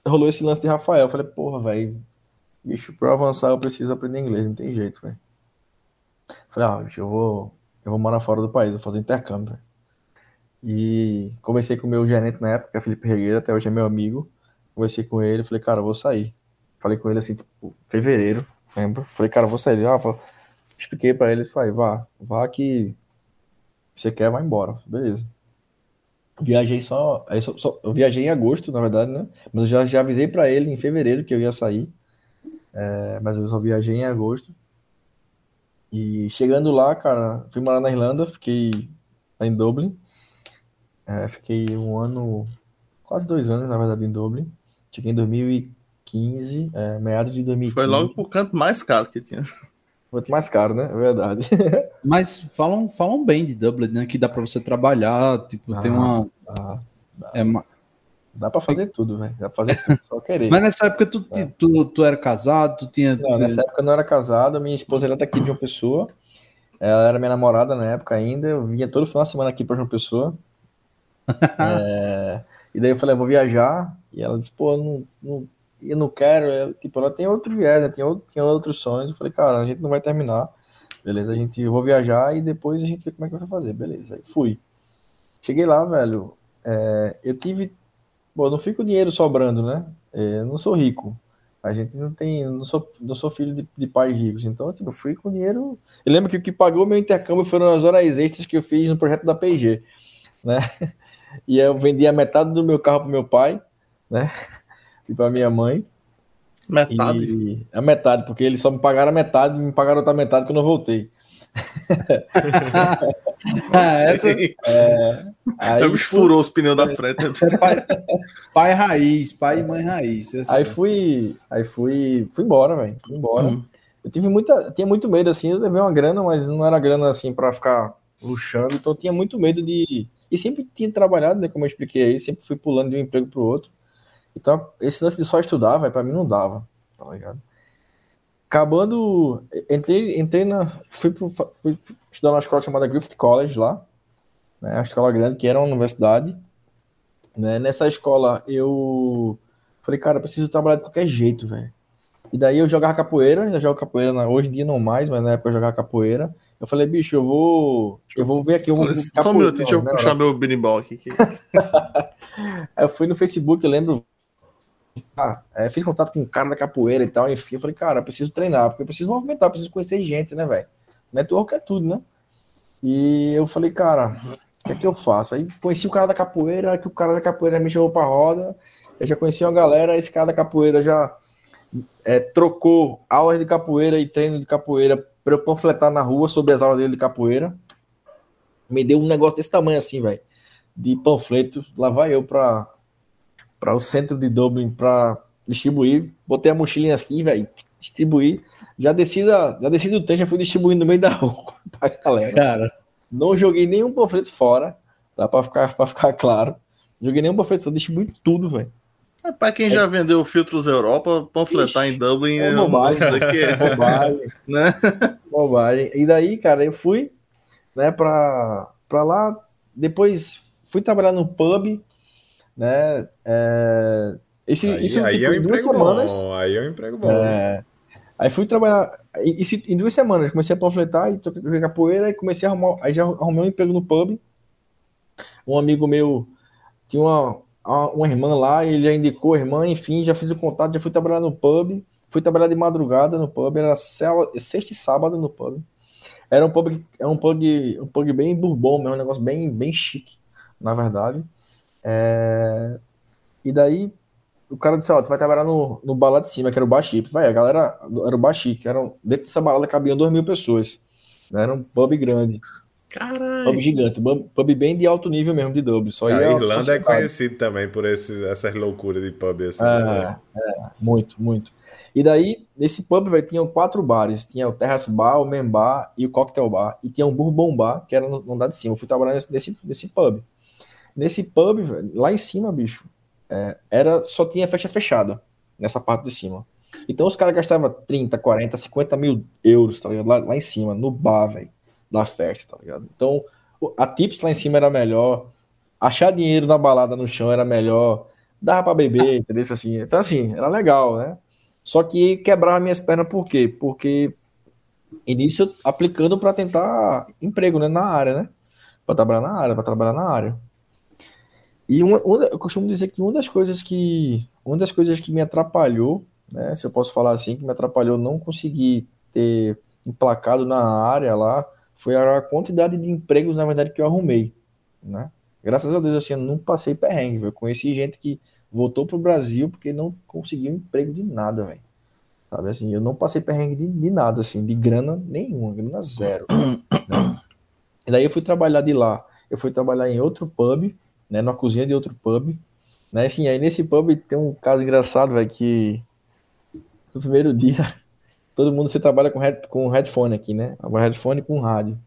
rolou esse lance de Rafael. Eu falei, porra, velho, bicho, pra eu avançar eu preciso aprender inglês, não tem jeito, velho. Falei, ah, bicho, eu vou, eu vou morar fora do país, vou fazer intercâmbio. E conversei com o meu gerente na época, Felipe Regueira, até hoje é meu amigo. Conversei com ele, falei, cara, eu vou sair. Falei com ele assim, tipo, fevereiro, lembro. Falei, cara, eu vou sair. Ele, Rafa, expliquei pra ele, falei, vá, vá que você quer, vai embora. Beleza. Viajei só, aí só, só, eu viajei em agosto, na verdade, né? Mas eu já, já avisei para ele em fevereiro que eu ia sair. É, mas eu só viajei em agosto. E chegando lá, cara, fui morar na Irlanda, fiquei em Dublin. É, fiquei um ano, quase dois anos, na verdade, em Dublin. Cheguei em 2015, é, meados de 2015. Foi logo pro canto mais caro que tinha. Muito mais caro, né? É verdade. Mas falam, falam bem de Dublin, né? Que dá para você trabalhar, tipo, ah, tem uma. Ah. É uma... Dá pra fazer tudo, velho. Dá pra fazer tudo, só querer. Mas nessa época tu, é. tu, tu era casado, tu tinha. Não, nessa época eu não era casado, minha esposa era daqui de uma pessoa. Ela era minha namorada na época ainda. Eu vinha todo final de semana aqui pra uma pessoa. é... E daí eu falei, eu vou viajar. E ela disse, pô, não, não eu não quero, eu, tipo, ela tem outro viés, né? tem, outro, tem outros sonhos. Eu falei, cara, a gente não vai terminar. Beleza, a gente, eu vou viajar e depois a gente vê como é que vai fazer. Beleza, aí fui. Cheguei lá, velho, é, eu tive, bom, não fico dinheiro sobrando, né? É, eu não sou rico. A gente não tem, não sou, não sou filho de, de pais ricos. Então, tipo, eu fui com dinheiro. Eu lembro que o que pagou meu intercâmbio foram as horas extras que eu fiz no projeto da PG, né? E eu vendi a metade do meu carro pro meu pai, né? e para minha mãe. Metade? E a metade, porque eles só me pagaram a metade, me pagaram outra metade quando eu voltei. ah, essa... é, aí, eu furou os pneus da frente. É pai, pai, raiz, pai e mãe raiz. Assim. Aí fui, aí fui, fui embora, velho. Fui embora. Hum. Eu tive muita, tinha muito medo assim, eu levei uma grana, mas não era grana assim para ficar luxando, então eu tinha muito medo de e sempre tinha trabalhado, né, como eu expliquei aí, sempre fui pulando de um emprego para o outro. Então, esse lance de só estudar, vai para mim não dava, tá ligado? Acabando, entrei, entrei na, fui, pro, fui estudar na escola chamada Griffith College lá, né, a escola grande que era uma universidade. Né, nessa escola eu falei, cara, preciso trabalhar de qualquer jeito, velho. E daí eu jogava capoeira, ainda jogo capoeira, hoje em dia não mais, mas na época eu jogava capoeira. Eu falei, bicho, eu vou. Eu vou ver aqui. um Só um minuto, deixa eu né, puxar meu berimbau aqui. eu fui no Facebook, eu lembro, ah, é, fiz contato com um cara da capoeira e tal, enfim, eu falei, cara, preciso treinar, porque eu preciso movimentar, preciso conhecer gente, né, velho? Network é tudo, né? E eu falei, cara, o que é que eu faço? Aí conheci o cara da capoeira, que o cara da capoeira me chamou pra roda, eu já conheci uma galera, esse cara da capoeira já é, trocou aulas de capoeira e treino de capoeira para eu panfletar na rua sobre as aulas dele de capoeira. Me deu um negócio desse tamanho assim, velho, de panfleto. Lá vai eu para para o centro de Dublin para distribuir. Botei a mochilinha aqui, velho, distribuir. Já desci, da, já desci do trem, já fui distribuindo no meio da rua pra galera. Cara, não joguei nenhum panfleto fora, tá? Para ficar, pra ficar claro. Joguei nenhum panfleto, só distribuí tudo, velho. É, para quem é. já vendeu filtros Europa, panfletar Ixi, em Dublin é, é bobagem. É bobagem. né? bobagem. E daí, cara, eu fui né, para lá. Depois fui trabalhar no pub, né? É, esse, aí, isso aí é um duas semanas. Bom. Aí é um emprego bom. É, aí fui trabalhar. Isso, em duas semanas, comecei a panfletar e toquei capoeira e comecei a arrumar. Aí já arrumei um emprego no pub. Um amigo meu tinha uma, uma irmã lá, ele já indicou a irmã, enfim, já fiz o contato, já fui trabalhar no pub. Fui trabalhar de madrugada no pub, era sexta e sábado no pub. Era um pub, é um pub, um pub bem bourbon, mesmo, um negócio bem, bem chique, na verdade. É... E daí o cara disse, ó, tu vai trabalhar no, no balada de cima, que era o Baixi. Vai, a galera era o Baixi, que era, dentro dessa balada cabiam duas mil pessoas. Né? Era um pub grande. Caralho. Pub gigante, pub, pub, bem de alto nível mesmo de Dublin. Só a Irlanda é conhecido também por esses, essas loucuras de pub assim. É, né? é, muito, muito. E daí, nesse pub, velho, tinham quatro bares. Tinha o Terrace Bar, o Men Bar e o Cocktail Bar. E tinha um Bourbon Bar, que era no, no andar de cima. Eu fui trabalhar nesse, nesse, nesse pub. Nesse pub, velho, lá em cima, bicho, é, era, só tinha festa fechada, nessa parte de cima. Então os caras gastavam 30, 40, 50 mil euros, tá ligado? Lá, lá em cima, no bar, velho, da festa, tá ligado? Então, a tips lá em cima era melhor, achar dinheiro na balada no chão era melhor, dava para beber, entendeu? Assim, então, assim, era legal, né? Só que quebrava minhas pernas por quê? Porque início aplicando para tentar emprego né, na área, né? Para trabalhar na área, para trabalhar na área. E uma, uma, eu costumo dizer que uma das coisas que uma das coisas que me atrapalhou, né, se eu posso falar assim, que me atrapalhou não conseguir ter emplacado na área lá, foi a quantidade de empregos, na verdade, que eu arrumei, né? Graças a Deus, assim, eu não passei perrengue, eu conheci gente que voltou pro Brasil porque não conseguiu emprego de nada, velho. Sabe assim, eu não passei perrengue de, de, nada, assim, de grana nenhuma, grana zero. né? E daí eu fui trabalhar de lá. Eu fui trabalhar em outro pub, né, na cozinha de outro pub. Né, assim, aí nesse pub tem um caso engraçado, velho, que no primeiro dia, todo mundo você trabalha com, head, com headphone aqui, né? Headphone com rádio,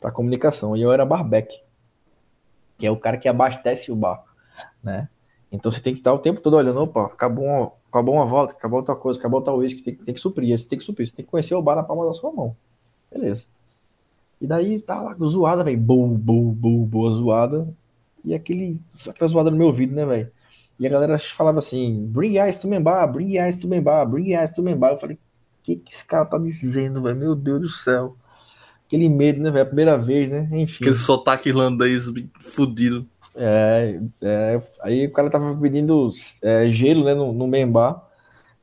para comunicação. E eu era barbeck, que é o cara que abastece o bar, né? Então você tem que estar o tempo todo olhando, opa, acabou uma, acabou uma volta, acabou outra coisa, acabou tal uísque, tem, tem que suprir, você tem que suprir, você tem que conhecer o bar na palma da sua mão. Beleza. E daí tá lá zoada, velho, boa, boa, boa, boa zoada. E aquele, aquela zoada no meu ouvido, né, velho? E a galera falava assim, bring ice to Membar, bring ice to Membar, bring ice to Membar. Eu falei, o que, que esse cara tá dizendo, velho? Meu Deus do céu. Aquele medo, né, velho? A primeira vez, né? Enfim. Aquele sotaque irlandês fudido. É, é, aí o cara tava pedindo é, gelo, né, no, no Membar,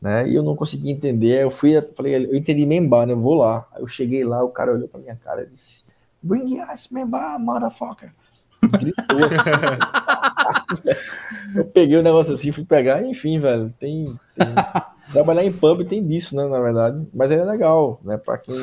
né? E eu não consegui entender. Eu fui, eu falei, eu entendi Membar, né? Eu vou lá. Aí eu cheguei lá, o cara olhou pra minha cara e disse, bring ice, Membar, motherfucker. Gritou assim. eu peguei o negócio assim, fui pegar, enfim, velho. Tem, tem... Trabalhar em pub tem disso, né? Na verdade. Mas é legal, né? Pra quem.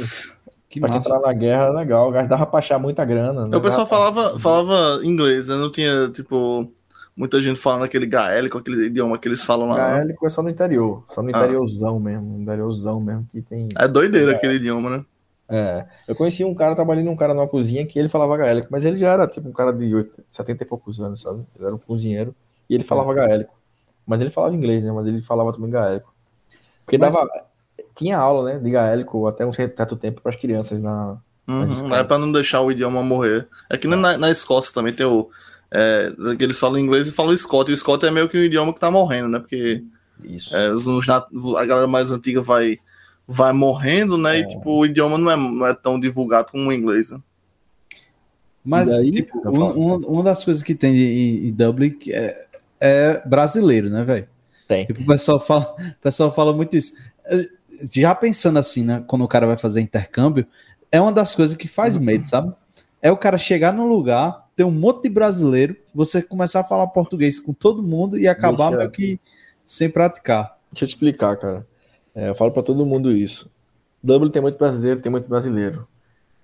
Que pra quem entrar na guerra é legal, dava pra achar muita grana. Né? O pessoal falava, falava inglês, né? Não tinha, tipo, muita gente falando aquele gaélico, aquele idioma que eles falam lá. Gaélico é só no interior, só no ah. interiorzão ah. mesmo, no interiorzão mesmo que tem. É doideira é. aquele idioma, né? É, eu conheci um cara trabalhando um cara numa cozinha que ele falava gaélico, mas ele já era tipo um cara de 80, 70 e poucos anos, sabe? Ele era um cozinheiro e ele falava gaélico. Mas ele falava inglês, né? Mas ele falava também gaélico. Porque mas... dava. Tinha aula, né? De gaélico até um certo tempo para as crianças na. Uhum, é para não deixar o idioma morrer. É que na, na Escócia também tem o. É, que eles falam inglês e falam Scott. E o Scott é meio que um idioma que tá morrendo, né? Porque Isso. É, os, a galera mais antiga vai vai morrendo, né? É. E tipo, o idioma não é, não é tão divulgado como o inglês. Né? Mas, daí, tipo, um, uma das coisas que tem em, em Dublin é, é brasileiro, né, velho? Tem. Tipo, o pessoal fala, o pessoal fala muito isso. Já pensando assim, né? Quando o cara vai fazer intercâmbio, é uma das coisas que faz medo, sabe? É o cara chegar num lugar, ter um monte de brasileiro, você começar a falar português com todo mundo e acabar meio que sem praticar. Deixa eu te explicar, cara. É, eu falo para todo mundo isso. Dublin tem muito brasileiro, tem muito brasileiro.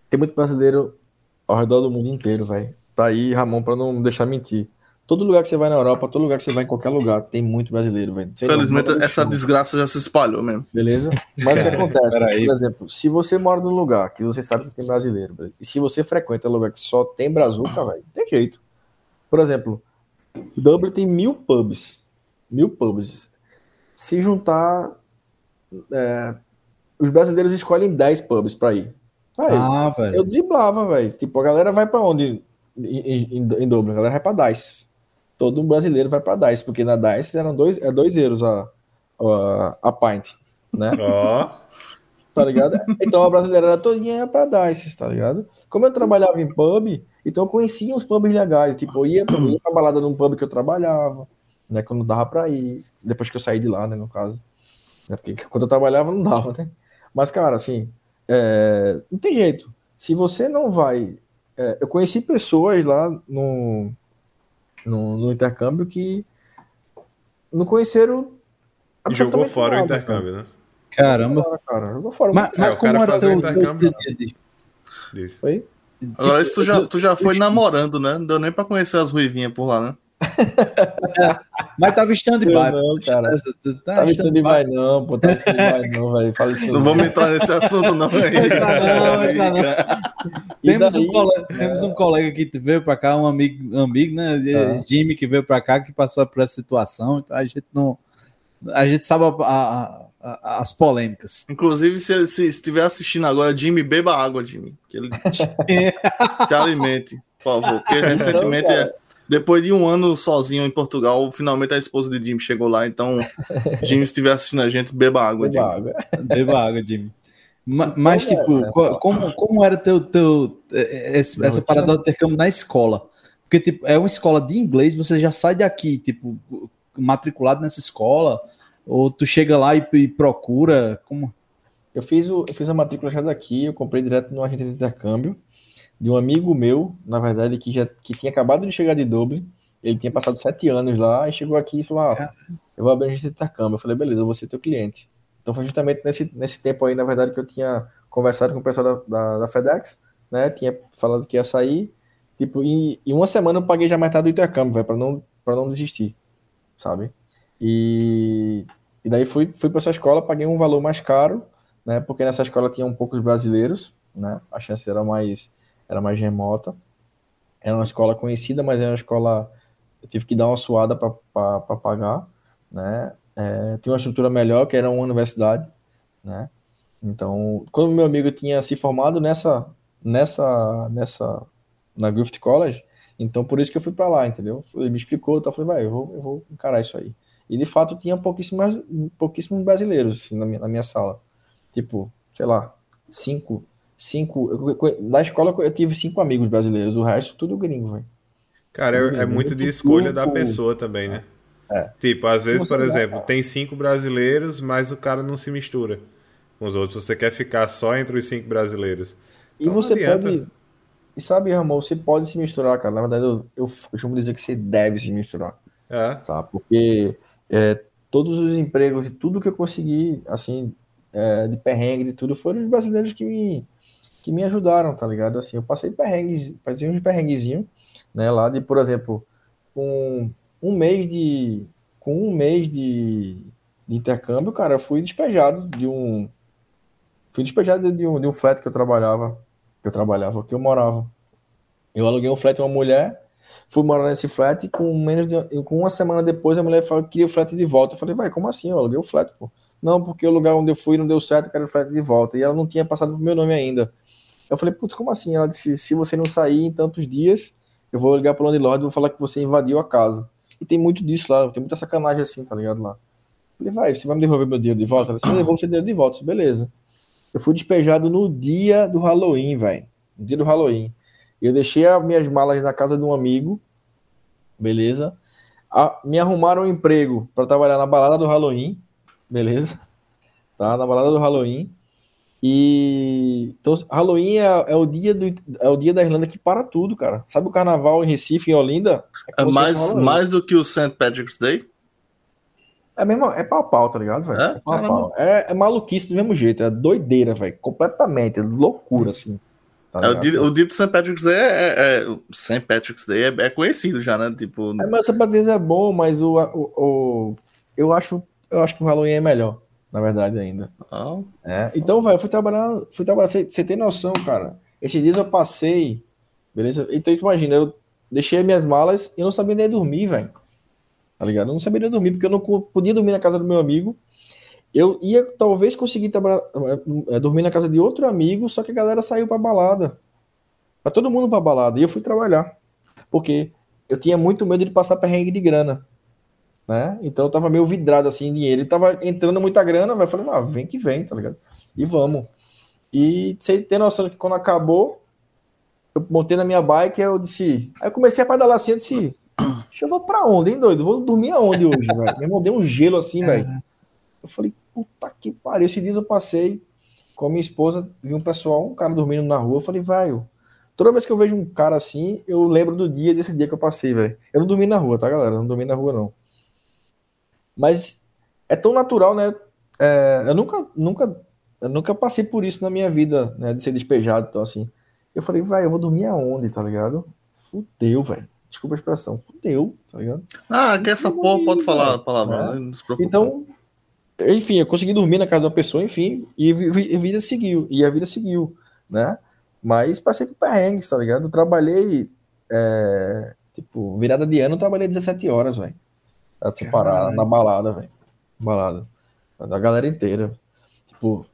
Tem muito brasileiro ao redor do mundo inteiro, velho. Tá aí, Ramon, para não deixar mentir. Todo lugar que você vai na Europa, todo lugar que você vai em qualquer lugar, tem muito brasileiro, velho. Felizmente, essa desgraça já se espalhou mesmo. Beleza? Mas o que acontece? por exemplo, se você mora num lugar que você sabe que tem brasileiro, velho, e se você frequenta um lugar que só tem brazuca, velho, tem jeito. Por exemplo, Dublin tem mil pubs. Mil pubs. Se juntar é, os brasileiros escolhem 10 pubs para ir. Aí, ah, velho. Eu driblava, velho. Tipo, a galera vai para onde em, em, em Dublin? A galera vai para DICE. Todo brasileiro vai para DICE, porque na DICE eram dois, é dois euros a, a, a pint, né? Ó. Oh. Tá ligado? Então a brasileira era todinha para DICE, tá ligado? Como eu trabalhava em pub, então eu conhecia os pubs legais. Tipo, eu ia, eu ia pra balada num pub que eu trabalhava, né? Quando dava pra ir. Depois que eu saí de lá, né? No caso. Né? Porque quando eu trabalhava não dava, né? Mas, cara, assim, é, não tem jeito. Se você não vai. É, eu conheci pessoas lá no, no, no, intercâmbio que não conheceram. E jogou fora nada, o intercâmbio, cara. né? Caramba. Cara, jogou fora. Mas, mas é, o cara fazia o intercâmbio. Foi? Agora, isso tu já, tu já foi namorando, né? Não deu nem pra conhecer as ruivinhas por lá, né? Mas tava stand-by. Não, cara. Tá tava stand-by, não, pô. Tava stand-by, não, velho. Fala isso não. Não vamos entrar nesse assunto, não, velho. Temos, um colega, temos um colega que veio pra cá, um amigo, amigo né? Ah. Jimmy, que veio pra cá, que passou por essa situação. Então a gente não. A gente sabe a, a, a, as polêmicas. Inclusive, se, se estiver assistindo agora, Jimmy, beba água, Jimmy. Que ele se alimente, por favor. Porque recentemente. Não, Depois de um ano sozinho em Portugal, finalmente a esposa de Jimmy chegou lá. Então, Jimmy, se estiver assistindo a gente, beba água. Beba Jimmy. água. beba água, Jimmy. Mas, mas tipo, é, como, como era teu, teu, esse, essa parada do intercâmbio na escola? Porque, tipo, é uma escola de inglês, você já sai daqui, tipo, matriculado nessa escola, ou tu chega lá e, e procura, como... Eu fiz, o, eu fiz a matrícula já daqui, eu comprei direto no agente de intercâmbio, de um amigo meu, na verdade, que já que tinha acabado de chegar de Dublin. Ele tinha passado sete anos lá e chegou aqui e falou: ah, eu vou abrir a agência de intercâmbio. Eu falei: beleza, eu vou ser teu cliente. Então foi justamente nesse, nesse tempo aí, na verdade, que eu tinha conversado com o pessoal da, da, da FedEx, né? Tinha falado que ia sair. Tipo, e, e uma semana eu paguei já metade do intercâmbio, velho, pra não, pra não desistir, sabe? E, e daí fui, fui para essa escola, paguei um valor mais caro, né? Porque nessa escola tinha um poucos brasileiros, né? A chance era mais era mais remota. Era uma escola conhecida, mas era uma escola. Eu tive que dar uma suada para pagar, né? É, tinha uma estrutura melhor, que era uma universidade, né? Então, quando meu amigo tinha se formado nessa, nessa, nessa, na Griffith College, então por isso que eu fui para lá, entendeu? Ele me explicou, então eu falei, vai, eu vou, eu vou encarar isso aí. E de fato tinha pouquíssimos, pouquíssimos brasileiros assim, na, minha, na minha sala. Tipo, sei lá, cinco, cinco. Eu, na escola eu tive cinco amigos brasileiros, o resto tudo gringo, velho. Cara, é, é muito de escolha da pessoa também, né? É. Tipo, às vezes, por exemplo, tem cinco brasileiros, mas o cara não se mistura com os outros. Você quer ficar só entre os cinco brasileiros. Então, e você pode. E sabe, Ramon, você pode se misturar, cara. Na verdade, eu, eu costumo dizer que você deve se misturar. É. Sabe? Porque é, todos os empregos e tudo que eu consegui, assim, é, de perrengue, de tudo, foram os brasileiros que me, que me ajudaram, tá ligado? Assim, eu passei perrengues, passei uns perrenguezinhos, né, lá de, por exemplo, com um mês de com um mês de, de intercâmbio, cara, eu fui despejado de um fui despejado de um, de um flat que eu trabalhava, que eu trabalhava, que eu morava. Eu aluguei um flat uma mulher, fui morar nesse flat e com menos de, com uma semana depois a mulher falou que queria o flat de volta. Eu falei, vai, como assim? Eu aluguei o flat, pô. Não, porque o lugar onde eu fui não deu certo, eu quero o flat de volta. E ela não tinha passado pro meu nome ainda. Eu falei, putz, como assim? Ela disse, se você não sair em tantos dias, eu vou ligar pro landlord e vou falar que você invadiu a casa. E tem muito disso lá, tem muita sacanagem assim, tá ligado lá. Eu falei, vai, você vai me devolver meu dinheiro de volta? Ela disse, eu seu dinheiro de volta, beleza. Eu fui despejado no dia do Halloween, velho. No dia do Halloween. Eu deixei as minhas malas na casa de um amigo, beleza? A, me arrumaram um emprego para trabalhar na balada do Halloween, beleza? Tá, na balada do Halloween. E então, Halloween é, é, o dia do, é o dia da Irlanda que para tudo, cara. Sabe o carnaval em Recife, em Olinda? É, é mais, mais do que o St. Patrick's Day? É mesmo, é pau pau, tá ligado, velho? É? É, pau, pau. É, é, maluquice do mesmo jeito, é doideira, velho. Completamente, é loucura, assim. Tá é, o, dia, o dia do St. Patrick's Day é, é, St. Patrick's Day é, conhecido já, né? Tipo... É, mas o St. Patrick's Day é bom, mas o, o, o, eu, acho, eu acho que o Halloween é melhor na verdade, ainda. Oh. É, então, vai, eu fui trabalhar, fui trabalhar, você, tem noção, cara. Esses dias eu passei, beleza? Então, imagina, eu deixei minhas malas e eu não sabia nem dormir, velho. Tá ligado? Eu não sabia nem dormir, porque eu não podia dormir na casa do meu amigo. Eu ia talvez conseguir trabalhar, é, dormir na casa de outro amigo, só que a galera saiu pra balada. Pra todo mundo pra balada. E eu fui trabalhar. Porque eu tinha muito medo de passar perrengue de grana né? Então eu tava meio vidrado assim em dinheiro. Ele tava entrando muita grana, vai falei, ah, vem que vem, tá ligado? E vamos. E sem ter noção que quando acabou, eu montei na minha bike, eu disse. Aí eu comecei a pedalar assim, eu disse, eu vou pra onde, hein, doido? Vou dormir aonde hoje, velho? Me mandei um gelo assim, velho. Eu falei, puta que pariu. Esses dias eu passei com a minha esposa, vi um pessoal, um cara dormindo na rua, eu falei, vai, toda vez que eu vejo um cara assim, eu lembro do dia, desse dia que eu passei, velho. Eu não dormi na rua, tá, galera? Eu não dormi na rua, não. Mas é tão natural, né? É, eu nunca, nunca, eu nunca passei por isso na minha vida, né? De ser despejado, então assim. Eu falei, vai, eu vou dormir aonde, tá ligado? Fudeu, velho. Desculpa a expressão. Fudeu, tá ligado? Ah, que essa porra pode falar a palavra, né? Então, enfim, eu consegui dormir na casa de uma pessoa, enfim, e a vida seguiu, e a vida seguiu, né? Mas passei por perrengues, tá ligado? Eu trabalhei, é, tipo, virada de ano, eu trabalhei 17 horas, velho. Ela na balada, velho. Balada. Da galera inteira. Tipo,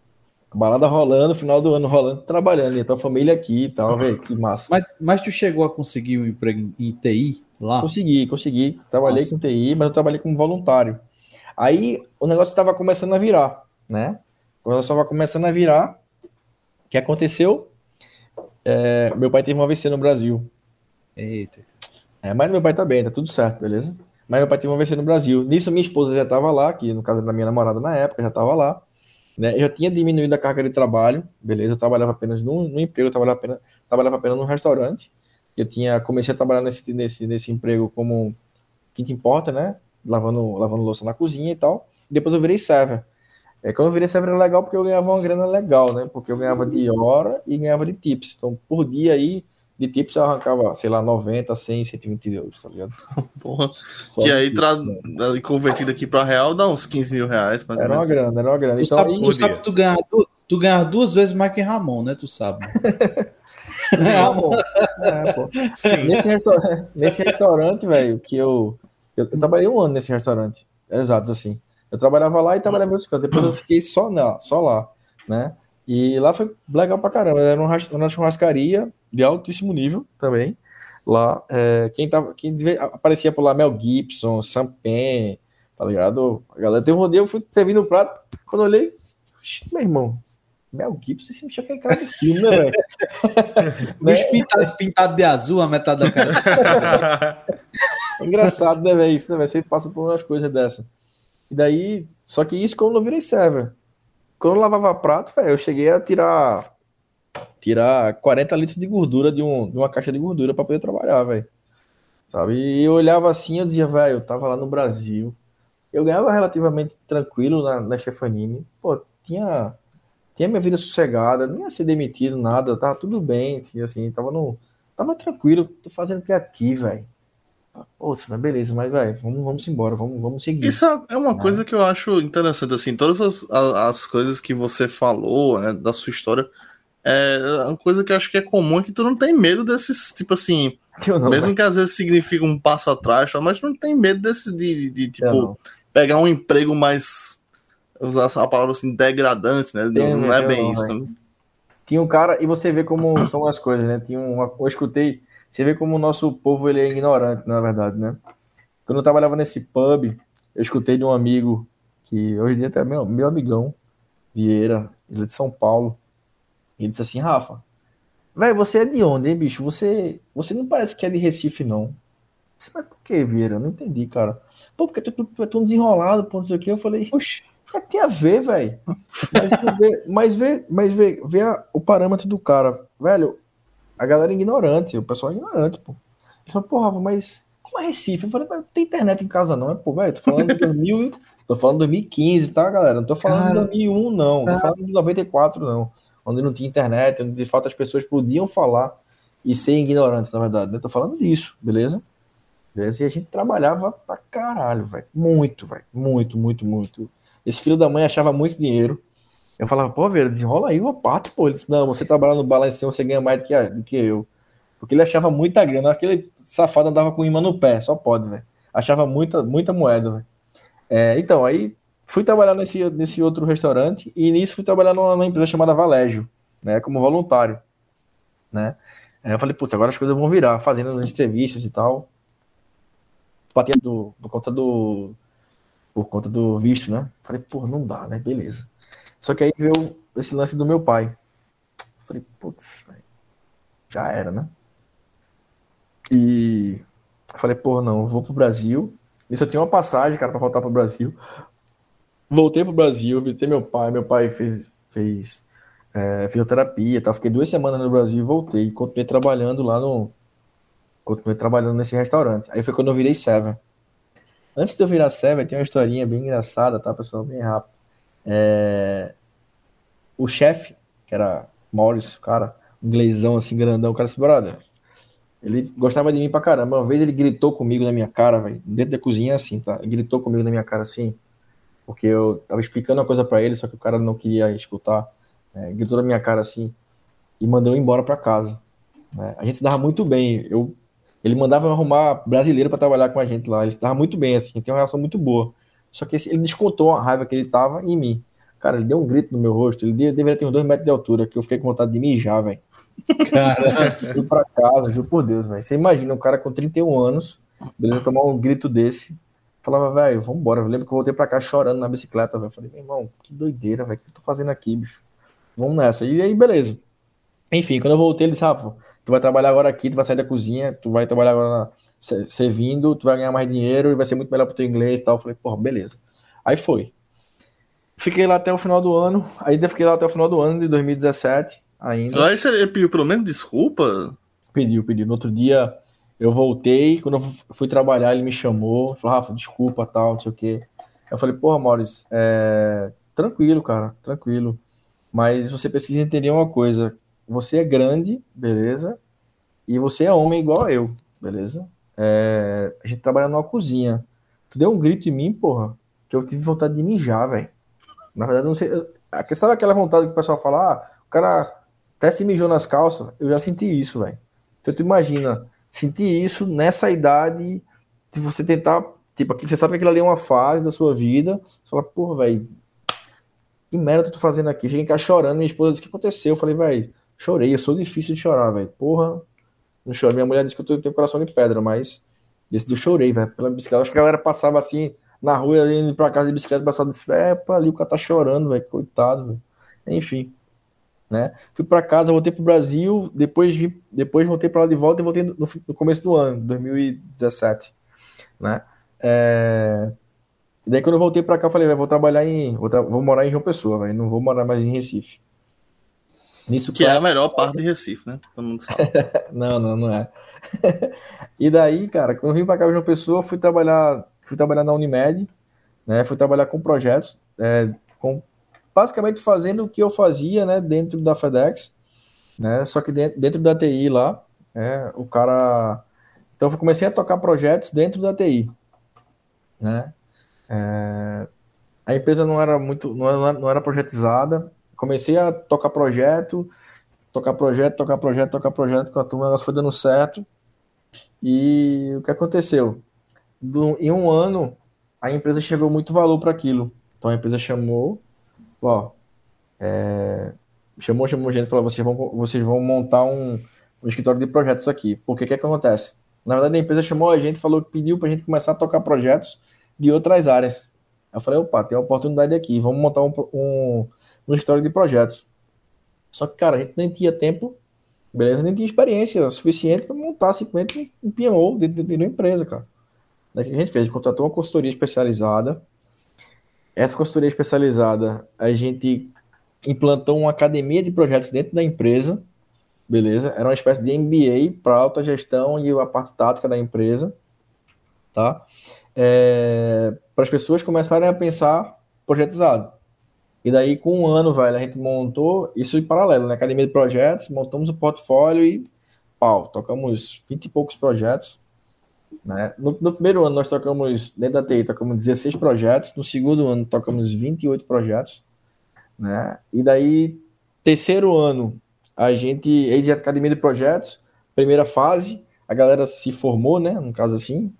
balada rolando, final do ano rolando, trabalhando, e a tua família aqui e tal, velho, que massa. Mas, mas tu chegou a conseguir um emprego em TI lá? Consegui, consegui. Trabalhei Nossa. com TI, mas eu trabalhei como voluntário. Aí o negócio estava começando a virar, né? O negócio estava começando a virar. O que aconteceu? É, meu pai teve uma AVC no Brasil. Eita. É, mas meu pai tá bem, tá tudo certo, beleza? Mas meu pai teve uma AVC no Brasil. Nisso minha esposa já estava lá, que no caso da minha namorada na época, já estava lá. Né? Eu já tinha diminuído a carga de trabalho, beleza? Eu trabalhava apenas no, no emprego, eu trabalhava apenas, trabalhava apenas no restaurante. Eu tinha comecei a trabalhar nesse, nesse, nesse emprego como que te importa, né? Lavando, lavando louça na cozinha e tal. Depois eu virei server. É, quando eu virei server era legal porque eu ganhava uma grana legal, né? Porque eu ganhava de hora e ganhava de tips. Então, por dia aí, de tips eu arrancava, sei lá, 90, 100, 120 euros, tá ligado? Porra. Só que aí, tra... convertido aqui para real, dá uns 15 mil reais. Mais era uma grana, era uma grana. Tu então, sabe, aí... tu, sabe tu ganhar, tu, tu ganhar duas vezes mais que Ramon, né? Tu sabe. Sim, Ramon. É, pô. Sim. Nesse, restaurante, nesse restaurante, velho, que eu, eu, eu. trabalhei um ano nesse restaurante. Exato, assim. Eu trabalhava lá e trabalhava em outros cantos. Depois eu fiquei só, na, só lá, né? E lá foi legal pra caramba. Era uma churrascaria de altíssimo nível também. Lá, é, quem, tava, quem aparecia por lá, Mel Gibson, Sam Penn, tá ligado? A galera teve um rodeio, eu fui servindo o prato. Quando eu olhei, meu irmão, Mel Gibson, esse bicho é cara de filme, né, velho? Bicho pintado, pintado de azul, a metade da cara. é engraçado, né, velho? Isso, né, Você passa por umas coisas dessa. E daí, só que isso quando eu virei server. Quando eu lavava prato, velho, eu cheguei a tirar tirar 40 litros de gordura de, um, de uma caixa de gordura para poder trabalhar, velho. Sabe? E eu olhava assim, eu dizia, velho, eu tava lá no Brasil. Eu ganhava relativamente tranquilo na, na. Pô, tinha tinha minha vida sossegada, não ia ser demitido, nada, tava tudo bem, assim, assim tava no. Tava tranquilo, tô fazendo o que aqui, velho. Pô, beleza, mas, velho, vamos, vamos embora, vamos, vamos seguir. Isso é uma né? coisa que eu acho interessante, assim, todas as, as coisas que você falou, né, da sua história, é uma coisa que eu acho que é comum, é que tu não tem medo desses, tipo assim, não, mesmo véio. que às vezes significa um passo atrás, mas tu não tem medo desse, de, de, de tipo, pegar um emprego mais, usar a palavra assim, degradante, né, tem, não, é bem não, isso. Né? Tinha um cara, e você vê como são as coisas, né, tinha um, eu escutei você vê como o nosso povo ele é ignorante, na verdade, né? Quando eu trabalhava nesse pub, eu escutei de um amigo que hoje em dia é meu, meu amigão, Vieira, ele é de São Paulo. Ele disse assim, Rafa, velho, você é de onde, hein, bicho? Você, você não parece que é de Recife, não. Você, mas por que, Vieira? Eu não entendi, cara. Pô, porque tu, é tão desenrolado, ponto isso aqui. Eu falei, oxe, é tem a ver, velho. Mas, vê, mas vê, mas vê, vê a, o parâmetro do cara. Velho, a galera é ignorante, o pessoal é ignorante, pô. Ele falou, porra, mas como é Recife? Eu falei, mas não tem internet em casa não, é, pô, velho, tô falando de 2000, tô falando de 2015, tá, galera? Não tô falando Cara, de 2001, não, tô falando de 94, não. Onde não tinha internet, onde de fato as pessoas podiam falar e ser ignorantes, na verdade, né? Tô falando disso, beleza? Beleza? E a gente trabalhava pra caralho, velho. Muito, velho. Muito, muito, muito. Esse filho da mãe achava muito dinheiro. Eu falava, pô, velho, desenrola aí uma parte, pô. Ele disse, não, você trabalha no balancinho, você ganha mais do que, do que eu. Porque ele achava muita grana. Aquele safado andava com imã no pé, só pode, velho. Achava muita, muita moeda, velho. É, então, aí fui trabalhar nesse, nesse outro restaurante e nisso fui trabalhar numa, numa empresa chamada Valégio, né, como voluntário, né. Aí eu falei, putz, agora as coisas vão virar, fazendo as entrevistas e tal. Do, por conta do por conta do visto, né? Falei, pô, não dá, né? Beleza. Só que aí veio esse lance do meu pai. Falei, putz, já era, né? E falei, pô, não, vou pro Brasil. Isso eu tinha uma passagem, cara, para voltar pro Brasil. Voltei pro Brasil, visitei meu pai. Meu pai fez, fez é, fisioterapia, tá? Fiquei duas semanas no Brasil e voltei. Continuei trabalhando lá no. Continuei trabalhando nesse restaurante. Aí foi quando eu virei Seven. Antes de eu virar Seven, tem uma historinha bem engraçada, tá, pessoal? Bem rápido. É... O chefe, que era Maurício, cara, inglesão assim, grandão, o cara disse, brother, ele gostava de mim pra caramba. Uma vez ele gritou comigo na minha cara, velho, dentro da cozinha assim, tá? Ele gritou comigo na minha cara assim, porque eu tava explicando uma coisa para ele, só que o cara não queria escutar. É, gritou na minha cara assim e mandou eu embora para casa. Né? A gente se dava muito bem. Eu, ele mandava arrumar brasileiro para trabalhar com a gente lá. Ele se dava muito bem, assim, tem uma relação muito boa. Só que ele descontou a raiva que ele tava em mim. Cara, ele deu um grito no meu rosto, ele deveria ter uns dois metros de altura, que eu fiquei com vontade de mijar, velho. Cara, fui pra casa, juro por Deus, velho. Você imagina um cara com 31 anos, beleza, tomar um grito desse. Falava, velho, vambora. Eu lembro que eu voltei pra cá chorando na bicicleta, velho. Falei, meu irmão, que doideira, velho. O que eu tô fazendo aqui, bicho? Vamos nessa. E aí, beleza. Enfim, quando eu voltei, ele disse, Rafa, tu vai trabalhar agora aqui, tu vai sair da cozinha, tu vai trabalhar agora na... servindo, tu vai ganhar mais dinheiro e vai ser muito melhor pro teu inglês e tal. Eu falei, porra, beleza. Aí foi. Fiquei lá até o final do ano. Ainda fiquei lá até o final do ano de 2017 ainda. Aí você pediu pelo menos desculpa? Pediu, pediu. No outro dia eu voltei, quando eu fui trabalhar, ele me chamou, falou, Rafa, desculpa, tal, não sei o quê. Eu falei, porra, Maurício, é... tranquilo, cara, tranquilo. Mas você precisa entender uma coisa. Você é grande, beleza? E você é homem igual eu, beleza? É... A gente trabalha numa cozinha. Tu deu um grito em mim, porra, que eu tive vontade de mijar, velho. Na verdade, não sei. Sabe aquela vontade que o pessoal fala, ah, o cara até se mijou nas calças? Eu já senti isso, velho. Então tu imagina, sentir isso nessa idade, de você tentar. Tipo, você sabe que aquilo ali é uma fase da sua vida. Você fala, porra, velho, que merda eu tô fazendo aqui? Cheguei em casa chorando, minha esposa disse, o que aconteceu? Eu falei, velho, chorei, eu sou difícil de chorar, velho. Porra, não choro. Minha mulher disse que eu tenho coração de pedra, mas esse eu chorei, velho, pela bicicleta. Acho que a galera passava assim, na rua, indo pra casa de bicicleta, pessoal disse, é, pra ali o cara tá chorando, velho, coitado. Enfim, né? Fui para casa, voltei pro Brasil, depois, vi, depois voltei para lá de volta e voltei no, no, começo do ano, 2017, né? É... E daí quando eu voltei para cá, eu falei, vou trabalhar em, vou, tra vou, morar em João Pessoa, véio, não vou morar mais em Recife. Nisso que pra... é a melhor parte de Recife, né? Todo mundo sabe. não, não, não é. e daí, cara, quando eu vim para cá em João Pessoa, fui trabalhar fui trabalhar na Unimed, né? Fui trabalhar com projetos, é, com basicamente fazendo o que eu fazia, né? Dentro da FedEx, né? Só que dentro, dentro da TI lá, é, o cara. Então eu comecei a tocar projetos dentro da TI, né? É, a empresa não era muito, não era, não era projetizada. Comecei a tocar projeto, tocar projeto, tocar projeto, tocar projeto com a turma, elas foi dando certo. E o que aconteceu? do, em um ano, a empresa chegou muito valor para aquilo. Então a empresa chamou, ó, é, chamou, chamou gente e falou: vocês vão, vocês vão montar um, um escritório de projetos aqui. Porque o que, é que acontece? Na verdade, a empresa chamou a gente, falou que pediu para a gente começar a tocar projetos de outras áreas. Eu falei: opa, tem uma oportunidade aqui, vamos montar um, um, um escritório de projetos. Só que, cara, a gente nem tinha tempo, beleza? Nem tinha experiência suficiente para montar simplesmente um PMO dentro, dentro da empresa, cara. O que a gente fez? Contratou uma consultoria especializada. Essa consultoria especializada, a gente implantou uma academia de projetos dentro da empresa, beleza? Era uma espécie de MBA para alta gestão e a parte tática da empresa, tá? É, para as pessoas começarem a pensar projetizado. E daí, com um ano, velho, a gente montou isso em paralelo, na né? Academia de Projetos, montamos o portfólio e pau, tocamos 20 e poucos projetos né? No, no, primeiro ano, nós tocamos, dentro da TI, tocamos 16 projetos. No segundo ano, tocamos 28 projetos. Né? E daí, terceiro ano, a gente, aí de academia de projetos, primeira fase, a galera se formou, né? No caso assim,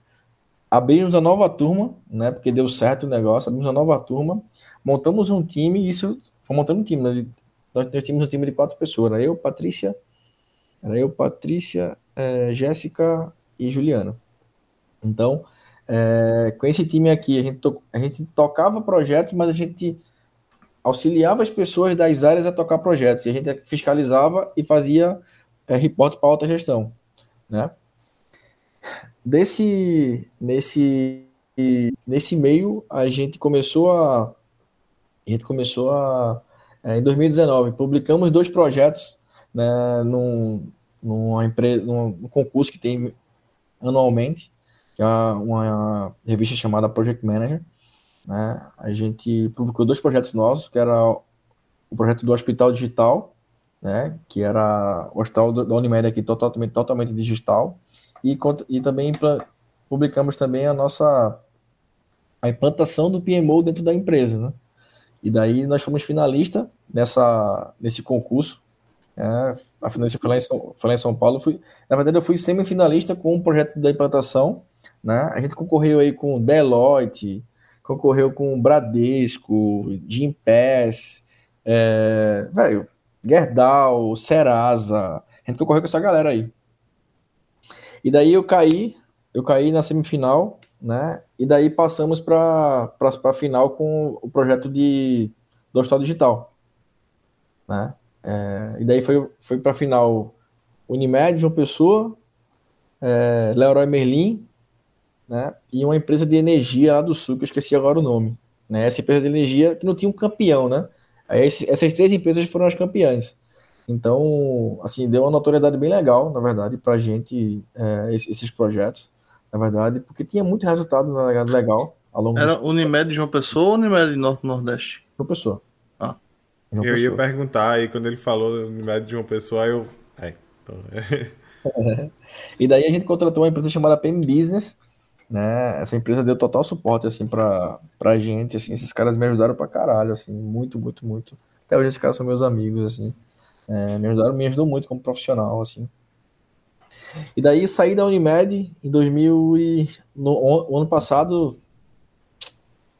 abrimos a nova turma, né? Porque deu certo o negócio, abrimos a nova turma, montamos um time, isso foi montando um time, né? Nós, nós tínhamos um time de quatro pessoas, era eu, Patrícia, era eu, Patrícia, é, Jéssica e Juliana. Então, é, com esse time aqui, a gente, to, a gente tocava projetos, mas a gente auxiliava as pessoas das áreas a tocar projetos. E a gente fiscalizava e fazia é, reporte para alta gestão. Né? Desse, nesse, nesse meio, a gente começou a. A gente começou a. É, em 2019, publicamos dois projetos né, num, numa empresa, num concurso que tem anualmente que é uma revista chamada Project Manager. Né? A gente publicou dois projetos nossos, que era o projeto do Hospital Digital, né? que era o hospital da Unimed aqui totalmente, totalmente digital, e, e também publicamos também a nossa a implantação do PMO dentro da empresa, né? E daí nós fomos finalista nessa, nesse concurso. É, a finalista foi lá, em São, lá em São Paulo. Fui, na verdade, eu fui semifinalista com o um projeto da implantação né? A gente concorreu aí com Deloitte, concorreu com Bradesco, Jim é, velho, Gerdau, Serasa. A gente concorreu com essa galera aí. E daí eu caí, eu caí na semifinal, né? E daí passamos para a final com o projeto de do Hospital Digital, né? É, e daí foi, foi para a final Unimed, João Pessoa, é, Leroy Merlin, né? E uma empresa de energia lá do Sul, que eu esqueci agora o nome, né? Essa empresa de energia que não tinha um campeão, né? Aí essas três empresas foram as campeãs. Então, assim, deu uma notoriedade bem legal, na verdade, para a gente, é, esses projetos, na verdade, porque tinha muito resultado legal ao longo Era Unimed de João Pessoa ou Unimed Norte Nordeste? João Pessoa. Ah. João eu Pessoa. ia perguntar, aí quando ele falou Unimed de João Pessoa, eu. É, então... é. E daí a gente contratou uma empresa chamada PM Business, né? Essa empresa deu total suporte, assim, pra, pra gente, assim, esses caras me ajudaram pra caralho, assim, muito, muito, muito. Até hoje esses caras são meus amigos, assim, é, me ajudaram, me ajudou muito como profissional, assim. E daí saí da Unimed em 2000 e no, no ano passado,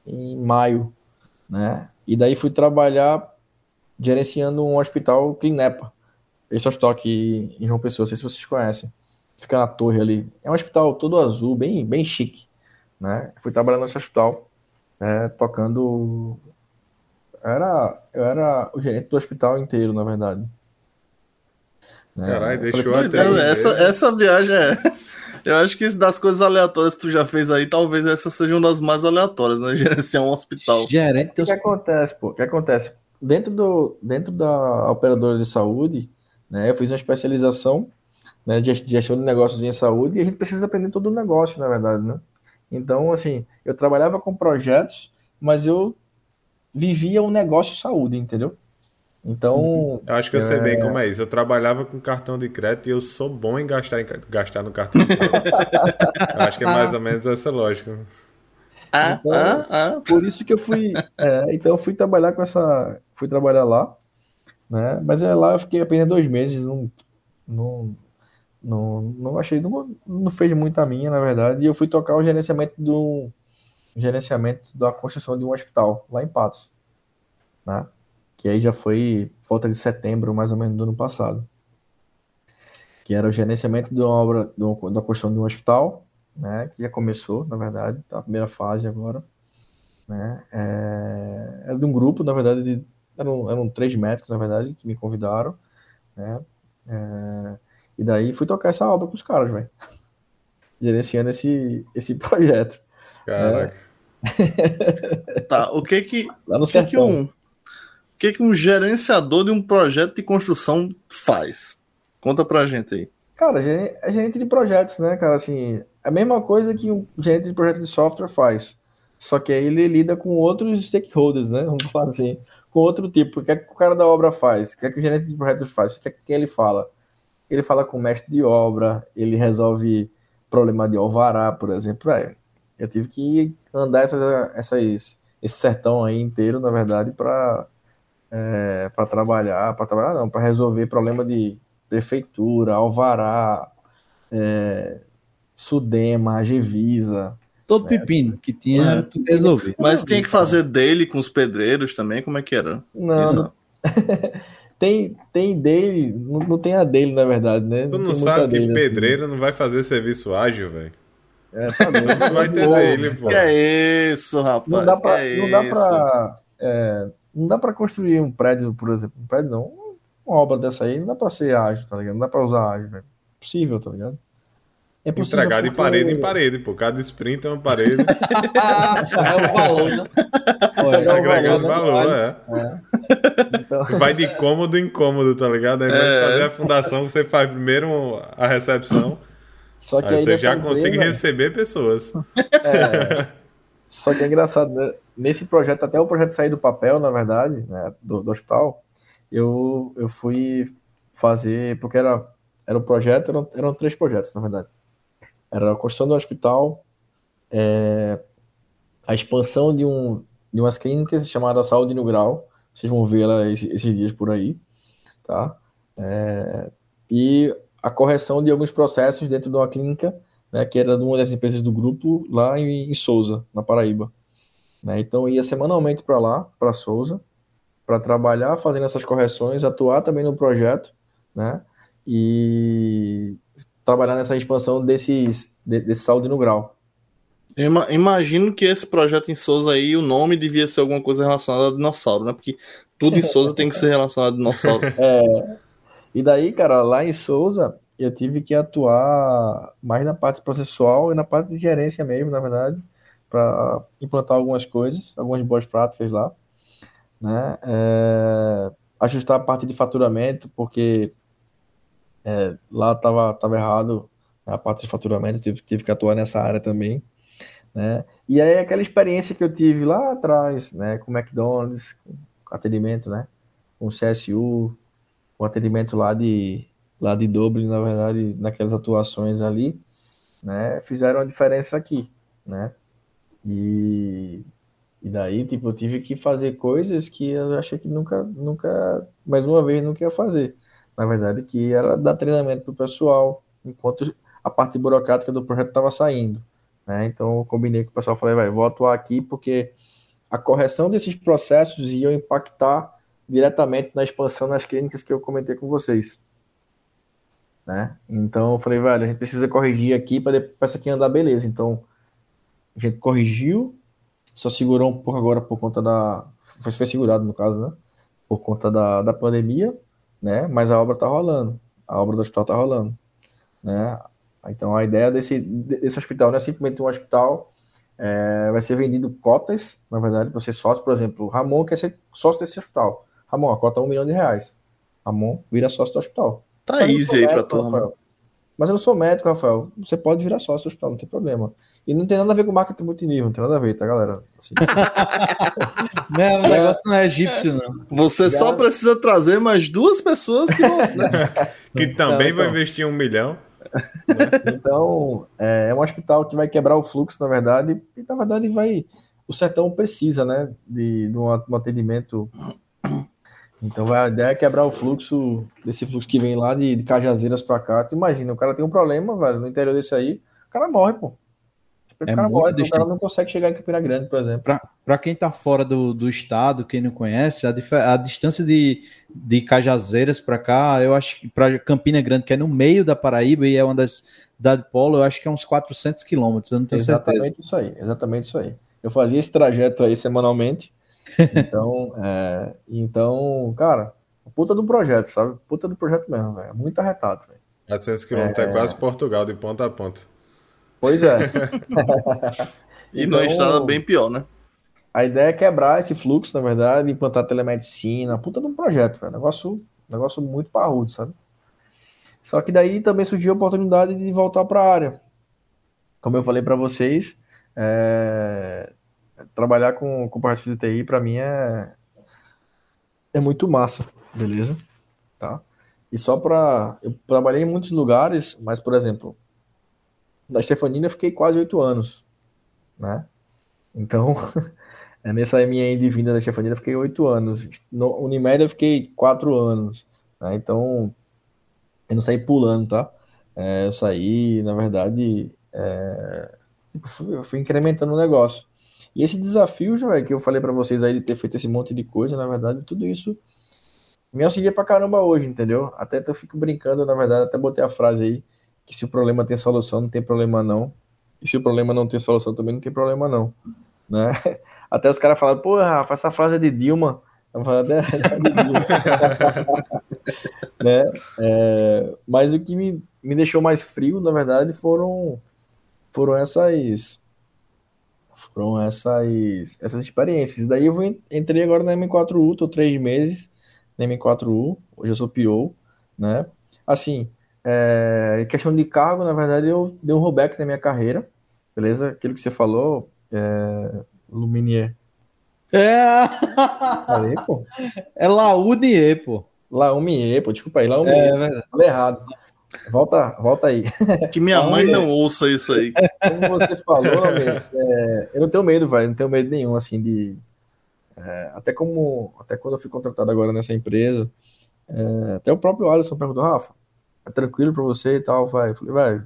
em maio, né? E daí fui trabalhar gerenciando um hospital Clinepa. Esse hospital aqui em João Pessoa, não sei se vocês conhecem fica na torre ali. É um hospital todo azul, bem, bem chique. Né? Fui trabalhando nesse hospital, né, tocando. Era, eu era o gerente do hospital inteiro, na verdade. Né? Caralho, deixou falei, até. Essa, essa viagem é. Eu acho que das coisas aleatórias que tu já fez aí, talvez essa seja uma das mais aleatórias, né? Gerenciar um hospital. Gerente. O que acontece, pô? O que acontece? Dentro, do, dentro da operadora de saúde, né? Eu fiz uma especialização né, de gestão de negócios em saúde, e a gente precisa aprender todo o negócio, na verdade, né? Então, assim, eu trabalhava com projetos, mas eu vivia um negócio de saúde, entendeu? Então. Eu acho que eu é... sei bem é como é isso. Eu trabalhava com cartão de crédito e eu sou bom em gastar, em, gastar no cartão de crédito. eu acho que é mais ou menos essa lógica. Ah, então, ah, ah. Por isso que eu fui. É, então eu fui trabalhar com essa. Fui trabalhar lá. Né? Mas é, lá eu fiquei apenas dois meses, não, não, não, não achei, não, não fez muito a minha, na verdade, e eu fui tocar o gerenciamento do gerenciamento da construção de um hospital lá em Patos, né? Que aí já foi volta de setembro, mais ou menos, do ano passado. Que era o gerenciamento de uma obra, do, da construção de um hospital, né? Que já começou, na verdade, tá a primeira fase agora, né? É, era de um grupo, na verdade, de, eram, eram três médicos, na verdade, que me convidaram, né? É, e daí fui tocar essa obra com os caras, velho. Gerenciando esse, esse projeto. Caraca. É. tá, o que que, Lá no o que, que um, que que um gerenciador de um projeto de construção faz? Conta pra gente aí. Cara, é gerente de projetos, né, cara? Assim, é a mesma coisa que um gerente de projeto de software faz. Só que aí ele lida com outros stakeholders, né? Vamos falar assim, com outro tipo. O que é que o cara da obra faz? O que é que o gerente de projetos faz? O que é que ele fala? ele fala com o mestre de obra, ele resolve problema de alvará, por exemplo. É, eu tive que andar essas, esse sertão aí inteiro, na verdade, para é, para trabalhar, para trabalhar não, para resolver problema de prefeitura, alvará, é, Sudema, Agevisa. Todo né? pepino que tinha mas, resolvido. Mas tinha que fazer dele com os pedreiros também, como é que era? Não, não... Tem, tem dele, não, não, tem a dele, na verdade, né? Tu não, não sabe que dele, assim. pedreiro assim. não vai fazer serviço ágil, velho. É, tá vai ter dele, pô. Que é isso, rapaz. Não dá pra. É não, dá pra é, não dá pra construir um prédio, por exemplo. Um prédio não. Uma obra dessa aí não dá pra ser ágil, tá ligado? Não dá pra usar ágil, velho. Possível, tá ligado? É Entregar de parede em parede, pô. Cada sprint é uma parede. é o valor, né? É Agregar o valor, né? é. é. Então... Vai de cômodo em cômodo, tá ligado? Aí é. fazer a fundação, você faz primeiro a recepção. Só que aí, aí você já empresa... consegue receber pessoas. É. Só que é engraçado, né? Nesse projeto, até o projeto sair do papel, na verdade, né, do, do hospital, eu, eu fui fazer, porque era, era um projeto, eram, eram três projetos, na verdade. Era a construção do hospital, é, a expansão de, um, de umas clínicas chamadas Saúde no Grau, vocês vão ver ela esses, esses dias por aí, tá? É, e a correção de alguns processos dentro de uma clínica, né, que era de uma das empresas do grupo lá em, em Souza, na Paraíba. Né? Então, ia semanalmente para lá, para Souza, para trabalhar fazendo essas correções, atuar também no projeto, né? E trabalhar nessa expansão desses, desse saúde no grau. Imagino que esse projeto em Souza aí, o nome devia ser alguma coisa relacionada a dinossauro, né? Porque tudo em Souza tem que ser relacionado a dinossauro. É, e daí, cara, lá em Souza, eu tive que atuar mais na parte processual e na parte de gerência mesmo, na verdade, para implantar algumas coisas, algumas boas práticas lá, né? É, ajustar a parte de faturamento, porque é, lá estava tava errado a parte de faturamento, tive, tive que atuar nessa área também, né? E aí aquela experiência que eu tive lá atrás, né, com McDonald's, com atendimento, né, com CSU, com atendimento lá de lá de Dublin, na verdade, naquelas atuações ali, né, fizeram a diferença aqui, né? E, e daí, tipo, eu tive que fazer coisas que eu achei que nunca, nunca, mais uma vez, nunca ia fazer. Na verdade, que era dar treinamento para o pessoal, enquanto a parte burocrática do projeto estava saindo. Né? Então, eu combinei com o pessoal, falei, vai, vou atuar aqui porque a correção desses processos ia impactar diretamente na expansão nas clínicas que eu comentei com vocês. Né? Então, eu falei, velho, a gente precisa corrigir aqui para essa aqui andar beleza. Então, a gente corrigiu, só segurou um pouco agora por conta da. Foi, foi segurado, no caso, né? Por conta da, da pandemia, né? Mas a obra tá rolando. A obra do hospital tá rolando. Né? Então a ideia desse, desse hospital não é simplesmente um hospital, é, vai ser vendido cotas, na verdade, para ser sócio, por exemplo, Ramon quer ser sócio desse hospital. Ramon, a cota é um milhão de reais. Ramon vira sócio do hospital. Tá easy aí para tu, Rafael. Mas eu não sou médico, Rafael. Você pode virar sócio do hospital, não tem problema. E não tem nada a ver com marketing multinível, não tem nada a ver, tá, galera? Assim, não, o negócio não é egípcio, não. Você Já... só precisa trazer mais duas pessoas que vão. Né? que também então, vai investir um milhão. Então, é, é, um hospital que vai quebrar o fluxo, na verdade, e na verdade vai. O sertão precisa, né, de, de um atendimento. Então, a ideia é quebrar o fluxo, desse fluxo que vem lá de, de Cajazeiras para cá. Tu imagina, o cara tem um problema, velho, no interior desse aí, o cara morre, pô. É o cara morre, então o cara não consegue chegar em Campina Grande, por exemplo. Para quem está fora do, do estado, quem não conhece, a, a distância de, de Cajazeiras para cá, eu acho que para Campina Grande, que é no meio da Paraíba e é uma das cidades polo, eu acho que é uns 400 quilômetros, eu não tenho exatamente certeza. Isso aí, exatamente isso aí. Eu fazia esse trajeto aí semanalmente. Então, é, então cara, puta do projeto, sabe? Puta do projeto mesmo, velho. Muito arretado, velho. 400 quilômetros é, é quase Portugal, de ponta a ponta. Pois é. e então, numa estrada bem pior, né? A ideia é quebrar esse fluxo, na verdade, implantar telemedicina, puta de um projeto, velho. Negócio, negócio muito parrudo, sabe? Só que daí também surgiu a oportunidade de voltar para a área. Como eu falei para vocês, é... trabalhar com, com parte de TI para mim é é muito massa, beleza? Tá? E só para eu trabalhei em muitos lugares, mas por exemplo, da Stefanina eu fiquei quase oito anos, né? Então, é nessa minha de vinda da Stefanina eu fiquei oito anos. No Unimed eu fiquei quatro anos, né? Então, eu não saí pulando, tá? É, eu saí, na verdade, é, tipo, fui incrementando o negócio. E esse desafio, já que eu falei para vocês aí de ter feito esse monte de coisa, na verdade, tudo isso me auxilia pra caramba hoje, entendeu? Até eu fico brincando, na verdade, até botei a frase aí, que se o problema tem solução, não tem problema não. E se o problema não tem solução, também não tem problema não. Né? Até os caras falam, pô, Rafa, essa frase é de Dilma. Eu falo, é, é de Dilma. né? É, mas o que me, me deixou mais frio, na verdade, foram, foram essas foram essas, essas experiências. Daí eu entrei agora na M4U, tô três meses na M4U, hoje eu sou PO, né? Assim, é, questão de cargo, na verdade, eu dei um rollback na minha carreira, beleza? Aquilo que você falou, é, Luminier. É! Falei, pô. É Launier, pô. Laumier, pô, desculpa aí, Laumier. É, é verdade. Falei errado. Volta, volta aí. Que minha mãe não ouça isso aí. Como você falou, é, eu não tenho medo, velho, não tenho medo nenhum, assim, de... É, até como, até quando eu fui contratado agora nessa empresa, é, até o próprio Alisson perguntou, Rafa, é tranquilo para você e tal, vai. Eu falei, vai,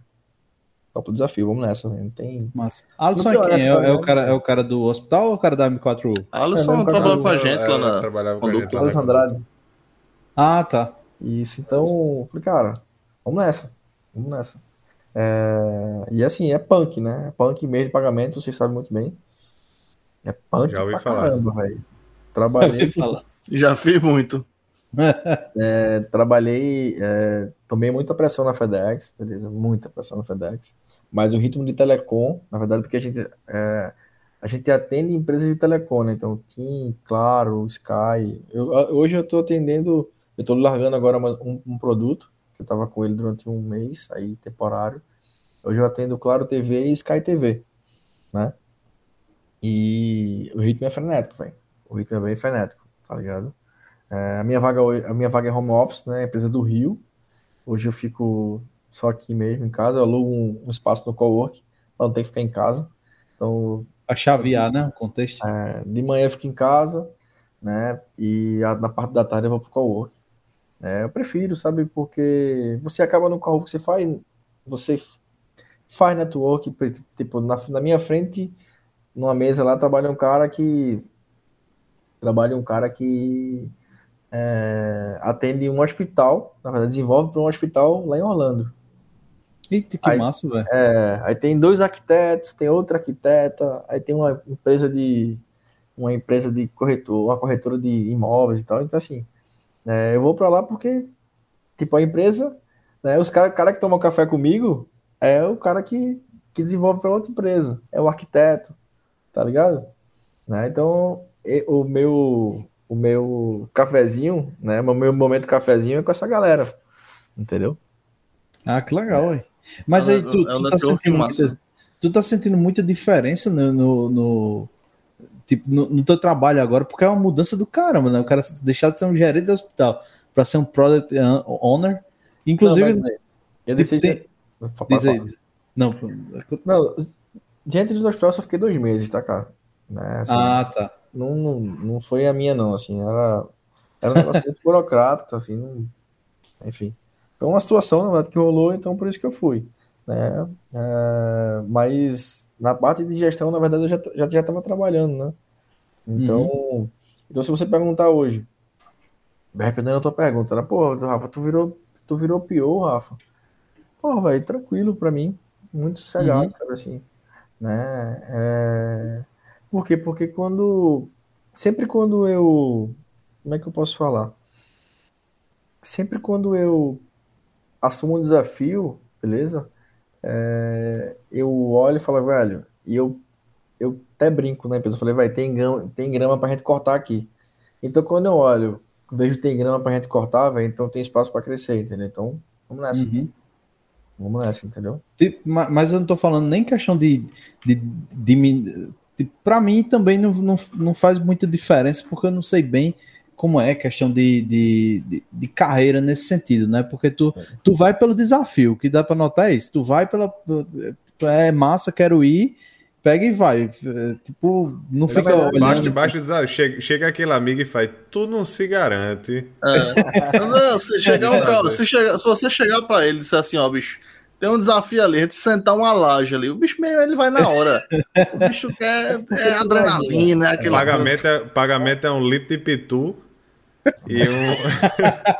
topo o desafio, vamos nessa, não tem... Massa. Alisson é quem? É, é, o cara, é o cara do hospital ou o cara da M4U? Alisson é, trabalhou com a gente lá na... Trabalhava com a gente Alisson Andrade. Ah, tá. Isso, então, falei, cara, vamos nessa, vamos nessa. É, e assim, é punk, né? É punk meio de pagamento, vocês sabem muito bem. É punk Já ouvi pra falar. caramba, velho. Trabalhei, Já fiz muito. é, trabalhei, é, tomei muita pressão na FedEx, beleza? Muita pressão na FedEx. Mas o ritmo de telecom, na verdade, porque a gente, é, a gente atende empresas de telecom, né? Então, TIM, Claro, Sky. Eu, hoje eu estou atendendo, eu estou largando agora uma- um, um produto, eu estava com ele durante um mês, aí temporário. Hoje eu atendo Claro TV e Sky TV, né? E o ritmo é frenético, velho. O ritmo é bem frenético, tá ligado? É, a minha vaga, a minha vaga é home office, né? Empresa do Rio. Hoje eu fico só aqui mesmo em casa. Eu alugo um, um espaço no cowork para não ter que ficar em casa. Então, Pra chavear, né? O contexto. é, de manhã eu fico em casa, né? E a- na parte da tarde eu vou pro cowork. É, eu prefiro, sabe? Porque você acaba no cowork, você faz, você faz network, tipo, na, na minha frente, numa mesa lá, trabalha um cara que trabalha um cara que é, atende um hospital, na verdade, desenvolve para um hospital lá em Orlando. Eita, que Aí- massa, velho. É, aí tem dois arquitetos, tem outra arquiteta, aí tem uma empresa de uma empresa de corretor, uma corretora de imóveis e tal. Então assim, é, eu vou para lá porque tipo a empresa, né, os cara, cara que toma café comigo é o cara que, que desenvolve para outra empresa, é o arquiteto, tá ligado? Né, então o meu o meu cafezinho, né, o meu momento cafezinho é com essa galera, entendeu? Ah, que legal. Mas É um- aí tu, é tu tá sentindo massa. muita, tu tá sentindo muita diferença no, no, no- tipo, no, no teu trabalho agora, porque é uma mudança do caramba, né? O cara deixar de ser um gerente do hospital para ser um product owner. Inclusive, Não, mas- Eu Tipo, decidi. tem- diz aí, Fala. diz aí. Não, Não, diante dos hospital eu só fiquei dois meses, tá, cara? Né, assim, ah, tá. não, não, não foi a minha, não, assim, era, era um negócio muito burocrático, assim, não- enfim. Foi uma situação, na verdade, que rolou, então por isso que eu fui, né? É, mas na parte de gestão, na verdade, eu já já já estava trabalhando, né? Então, então, se você perguntar hoje, respondendo a tua pergunta, né? Pô, Rafa, tu virou, tu virou pior, Rafa. Pô, velho, tranquilo pra mim, muito sossegado, Uhum. sabe assim, né? É... Por quê? Porque quando, sempre quando eu, como é que eu posso falar? Sempre quando eu assumo um desafio, beleza? É, eu olho e falo, velho, e eu, eu até brinco na empresa, eu falei, vai, tem grama, tem grama pra gente cortar aqui. Então, quando eu olho, vejo que tem grama pra gente cortar, velho, então tem espaço pra crescer, entendeu? Então, vamos nessa, Uhum. vamos nessa, entendeu? Ma- mas eu não tô falando nem questão de. de, de, tipo, pra mim também não, não, não faz muita diferença, porque eu não sei bem como é questão de, de, de, de carreira nesse sentido, né? Porque tu, tu vai pelo desafio, o que dá pra notar é isso. Tu vai pela. É massa, quero ir, pega e vai. É, Tipo, não fica Basta, olhando. basta dizer, chega, chega aquele amigo e faz, tu não se garante. É. Não, se, chegar um cara, se, chegar, se você chegar pra ele e disser assim, ó, bicho, tem um desafio ali, a gente sentar uma laje ali, o bicho mesmo ele vai na hora. O bicho quer é adrenalina, é aquele Pagamento é, pagamento é um litro de pitu e um.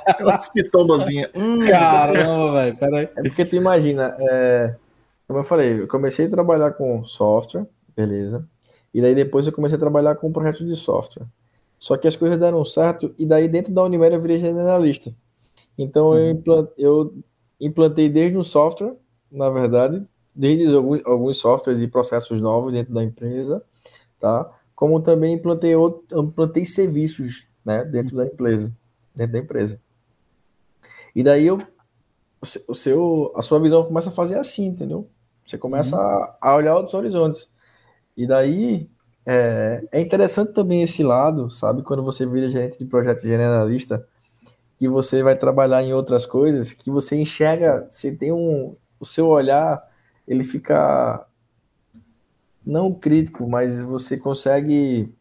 aquela pitombazinha. Hum, Caramba, velho, peraí. É porque tu imagina, é, como eu falei, eu comecei a trabalhar com software, beleza, e daí depois eu comecei a trabalhar com projetos de software. Só que as coisas deram certo, e daí dentro da Unimed eu virei generalista. Então eu, implan- eu implantei desde o software, na verdade, desde alguns, alguns softwares e processos novos dentro da empresa, tá? Como também implantei, outro, implantei serviços, né, dentro da empresa, dentro da empresa. E daí eu o seu- a sua visão começa a fazer assim, entendeu? Você começa a, a olhar outros horizontes. E daí é, é interessante também esse lado, sabe? Quando você vira gerente de projeto generalista, que você vai trabalhar em outras coisas, que você enxerga, você tem um, o seu olhar, ele fica não crítico, mas você consegue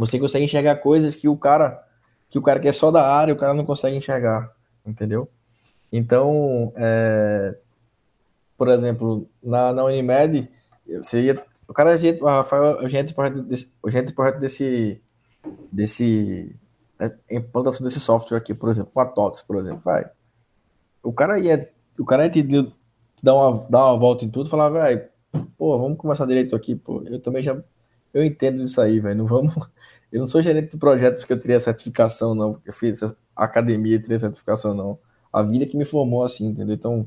você consegue enxergar coisas que o cara que o cara que é só da área, o cara não consegue enxergar, entendeu? Então, é, por exemplo, na, na Unimed, você ia, o cara, o Rafael, o gente projeto desse, o gente projeto desse, desse né, implantação desse software aqui, por exemplo, com a TOTS, por exemplo, vai. O cara ia, o cara ia te dar uma, dar uma volta em tudo falar, velho, pô, vamos começar direito aqui, pô. Eu também já, eu entendo isso aí, velho, não vamos, eu não sou gerente de projeto porque eu teria certificação, não, porque eu fiz academia e teria certificação, não. A vida que me formou assim, entendeu? Então,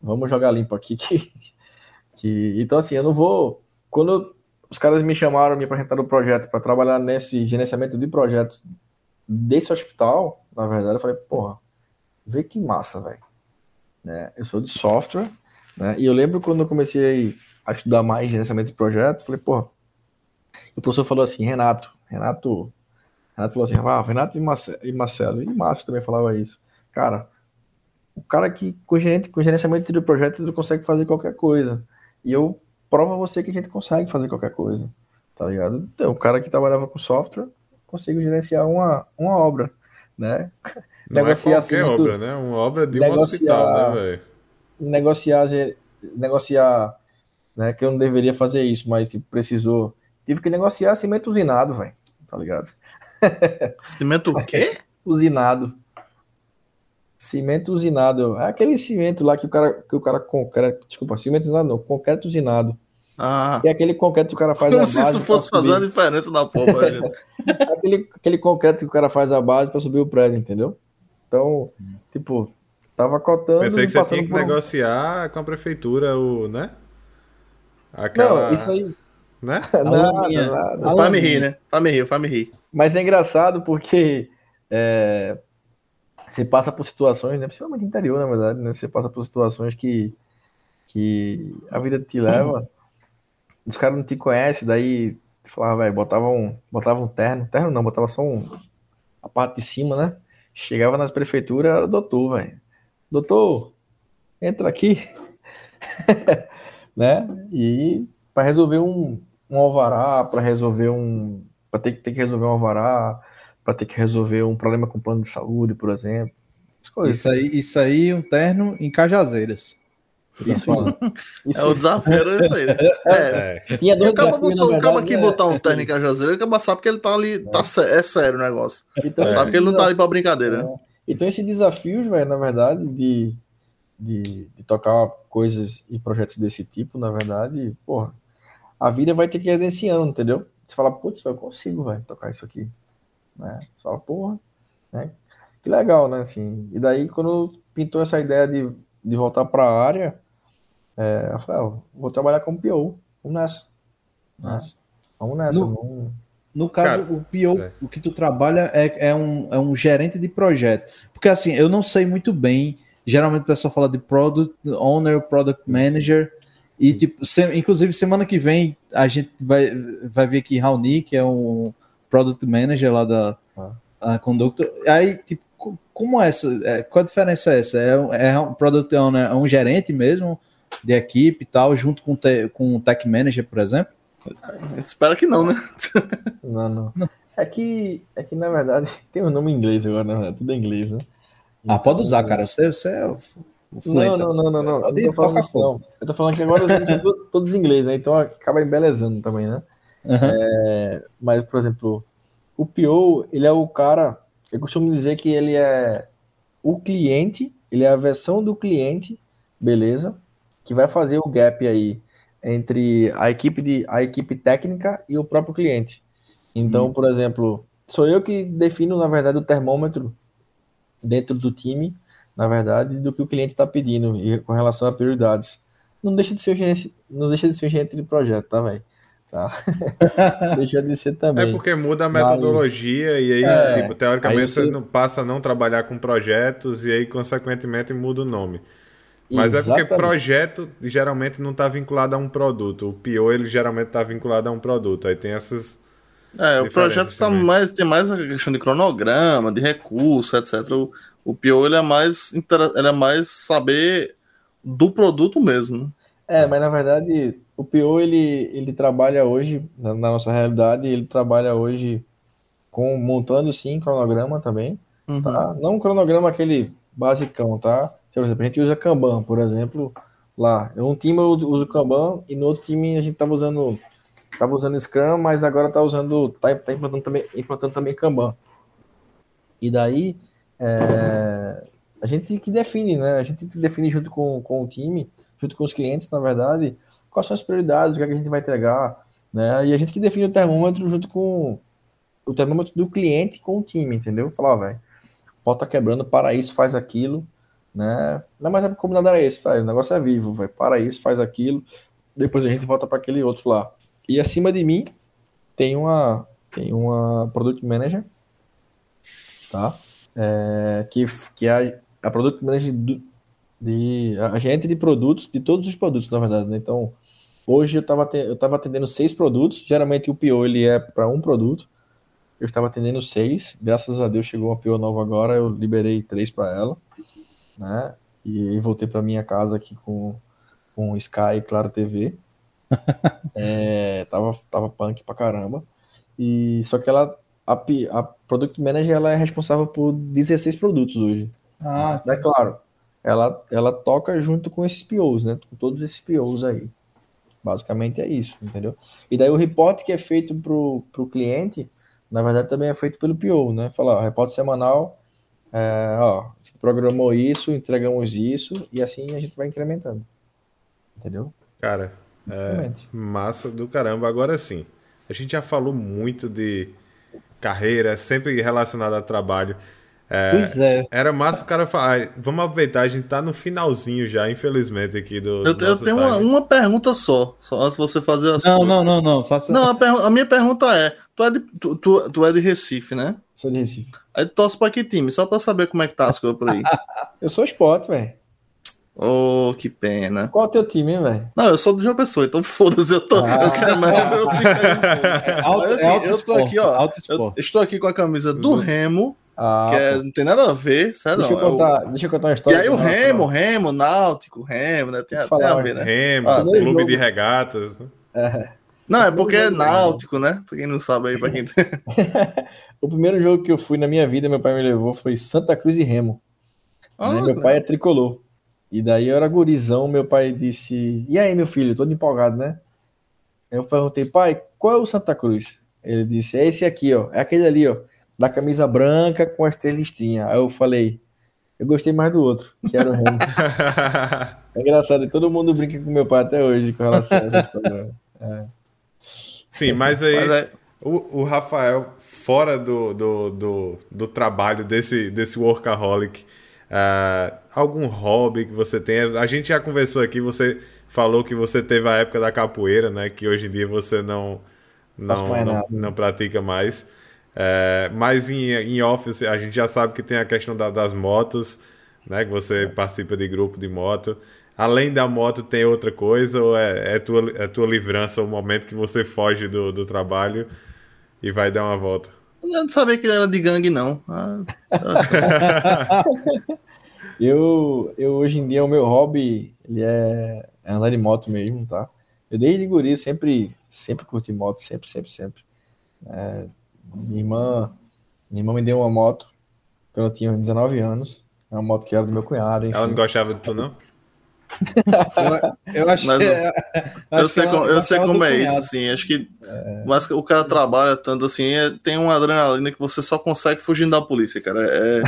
vamos jogar limpo aqui que, que então assim, eu não vou, quando os caras me chamaram, me apresentaram o projeto para trabalhar nesse gerenciamento de projetos desse hospital, na verdade, eu falei, porra, vê que massa, velho. Né? Eu sou de software, né? E eu lembro quando eu comecei a estudar mais gerenciamento de projetos, falei, porra, o professor falou assim, Renato, Renato, Renato falou assim, ah, Renato e Marcelo, e Marcelo, e Márcio também falava isso. Cara, o cara que com, gerente, com gerenciamento de projetos ele consegue fazer qualquer coisa. E eu provo a você que a gente consegue fazer qualquer coisa, tá ligado? Então, o cara que trabalhava com software consigo gerenciar uma, uma obra, né? Não negociar, é qualquer obra, né? Uma obra de um hospital, né, velho? Negociar, negociar, né? Que eu não deveria fazer isso, mas tipo, precisou. Tive que negociar cimento usinado, velho. Tá ligado? Cimento o quê? usinado. Cimento usinado. É aquele cimento lá que o cara, que o cara concreto. Desculpa, cimento usinado não, concreto usinado. Ah. E aquele concreto que o cara faz Como se isso fosse fazer uma diferença na porra. aquele, aquele concreto que o cara faz a base para subir o prédio, entendeu? Então, tipo, tava cotando. Pensei que você tinha que por... negociar com a prefeitura, o, né? Aquela... Não, isso aí. Né? Nada. Faz me rir, né? Faz me rir, faz me rir. Mas é engraçado porque é, você passa por situações, né? Principalmente interior, na verdade, né? Você passa por situações que, que a vida te leva os caras não te conhecem, daí falava, velho, botava um, botava um terno, terno não, botava só um, a parte de cima, né? Chegava nas prefeituras, era o doutor, velho. Doutor, entra aqui, né? E para resolver um, um alvará, para resolver um, para ter, ter que resolver um alvará, para ter que resolver um problema com plano de saúde, por exemplo. Isso aí, isso aí, um terno em Cajazeiras. Isso, isso. É o desafio era isso aí. Né? É. é. E acaba, botou, acaba aqui é, botar um terno em Cajazeiro, acaba sabe que ele tá ali, tá, é sério o negócio. Então, sabe que ele não tá ali pra brincadeira. É. Então, esses desafios, velho, na verdade, de, de, de, tocar coisas e projetos desse tipo, na verdade, porra, a vida vai ter que ir ano, entendeu? Você fala, putz, eu consigo, velho, tocar isso aqui. Né? Você fala, porra, né? Que legal, né? Assim, e daí, quando pintou essa ideia de, de voltar para a área, é, eu falei, ah, vou trabalhar como PO, vamos nessa. Nossa. Vamos nessa. No, vamos... no caso, Cara, o PO, é. o que tu trabalha é, é, um, é um gerente de projeto. Porque assim, eu não sei muito bem, geralmente o pessoal fala de Product Owner, Product Manager, e tipo, se, inclusive semana que vem a gente vai, vai ver aqui Raoni, que é um Product Manager lá da ah. Conductor. Aí, tipo, como é essa? É, qual a diferença é essa? É, é um Product Owner, é um gerente mesmo? de equipe e tal, junto com, te, com o Tech Manager, por exemplo? Espero que não, né? Não, não, não. É que, é que, na verdade, tem um nome em inglês agora, né? Tudo em inglês, né? Ah, pode usar, cara. Você, você é o não, não, não, não, não. Eu tô falando isso, não. Eu tô falando que agora os todos em inglês, né? Então acaba embelezando também, né? Uhum. É, mas, por exemplo, o PO, ele é o cara. Eu costumo dizer que ele é o cliente, ele é a versão do cliente, beleza? que vai fazer o gap aí entre a equipe, de, a equipe técnica e o próprio cliente. Então, hum. por exemplo, sou eu que defino, na verdade, o termômetro dentro do time, na verdade, do que o cliente está pedindo e com relação a prioridades. Não deixa de ser gerente, não deixa de ser gerente de projeto, tá, velho? Tá. deixa de ser também. É porque muda a metodologia Mas, e aí, é, tipo, teoricamente, aí você... você não passa a não trabalhar com projetos e aí, consequentemente, muda o nome. Mas Exatamente. é porque projeto geralmente não está vinculado a um produto. O PO ele geralmente está vinculado a um produto. Aí tem essas. É, o projeto tá mais, tem mais a questão de cronograma, de recurso, etc. O, o PO ele é mais ele é mais saber do produto mesmo. Né? É, mas na verdade o PO ele, ele trabalha hoje, na, na nossa realidade, ele trabalha hoje com montando sim cronograma também. Uhum. Tá? Não um cronograma aquele basicão, tá? Por exemplo, a gente usa Kanban, por exemplo, lá. Um time eu uso Kanban e no outro time a gente tava usando tava usando Scrum, mas agora tá usando tá, tá implantando também implantando também Kanban. E daí é, a gente que define, né? A gente define junto com, com o time, junto com os clientes, na verdade, quais são as prioridades, o que, é que a gente vai entregar, né? E a gente que define o termômetro junto com o termômetro do cliente com o time, entendeu? Falar, velho, o tá quebrando, para isso, faz aquilo, né? Não, mas é como nada era esse, o negócio é vivo, vai para isso, faz aquilo, depois a gente volta para aquele outro lá. E acima de mim tem uma tem uma product manager, tá? É, que que é a product manager do, de agente de produtos de todos os produtos, na verdade. Né? Então hoje eu estava eu tava atendendo seis produtos. Geralmente o PO ele é para um produto. Eu estava atendendo seis. Graças a Deus chegou uma PO nova agora. Eu liberei três para ela né? E voltei para minha casa aqui com, com Sky e Claro TV. é, tava, tava punk pra caramba. E só que ela, a, a Product Manager, ela é responsável por 16 produtos hoje. Ah, é claro. Ela, ela toca junto com esses POs, né? Com todos esses POs aí. Basicamente é isso, entendeu? E daí o report que é feito pro, pro cliente, na verdade também é feito pelo PO, né? Falar, ó, repórter semanal, é, ó, a gente programou isso, entregamos isso, e assim a gente vai incrementando. Entendeu? Cara, é massa do caramba. Agora sim, a gente já falou muito de carreira, sempre relacionado a trabalho. É, pois é. Era massa o cara falar. Vamos aproveitar, a gente tá no finalzinho já, infelizmente, aqui do. Eu, eu tenho uma, uma, pergunta só, só antes de você fazer a não, sua. Não, não, não, não. Faça... Não, a, a minha pergunta é: tu é, de, tu, tu, tu, é de Recife, né? Sou de Recife. Aí tu torce pra que time? Só pra saber como é que tá as coisas por aí. eu sou esporte, velho. Oh, que pena. Qual é o teu time, velho? Não, eu sou do João Pessoa, então foda-se, eu, tô, ah, eu quero mais ver o Cinco é, alto, assim, é alto Eu tô aqui, ó. Eu estou aqui com a camisa do uhum. Remo, ah, que é, não tem nada a ver, certo? Deixa, eu contar, deixa eu contar uma história. E aí o Remo, Remo, Náutico, Remo, né? Tem, tem a ver, né? Remo, ah, clube jogo. de regatas. Né? É. Não, é porque é náutico, né? Pra quem não sabe aí, pra quem. o primeiro jogo que eu fui na minha vida, meu pai me levou, foi Santa Cruz e Remo. Ah, meu né? pai é tricolor. E daí eu era gurizão, meu pai disse: E aí, meu filho, todo empolgado, né? Eu perguntei, pai, qual é o Santa Cruz? Ele disse: É esse aqui, ó. É aquele ali, ó da camisa branca com as três listrinhas. Aí eu falei, eu gostei mais do outro, que era o Remo. é engraçado, e todo mundo brinca com meu pai até hoje com relação a essa história. É. Sim, mas aí mas é... o, o, Rafael, fora do, do, do, do, trabalho desse, desse workaholic, uh, algum hobby que você tem? A gente já conversou aqui, você falou que você teve a época da capoeira, né? Que hoje em dia você não, não, não, não pratica mais. É, mas em, em Office a gente já sabe que tem a questão da, das motos, né? Que você participa de grupo de moto. Além da moto, tem outra coisa? Ou é, é, tua, é tua livrança o momento que você foge do, do trabalho e vai dar uma volta? Eu não sabia que ele era de gangue, não. Ah, eu, eu, hoje em dia, o meu hobby ele é, é andar de moto mesmo, tá? Eu desde guri sempre, sempre curti moto, sempre, sempre, sempre. É, minha irmã, minha irmã me deu uma moto quando eu tinha 19 anos. É uma moto que era do meu cunhado. Enfim. Ela não gostava de tu, não? Eu, eu acho mas, eu, eu sei, como, eu sei como é cunhado. isso, assim. Acho que é... mas o cara trabalha tanto assim, é, tem uma adrenalina que você só consegue fugindo da polícia, cara. É,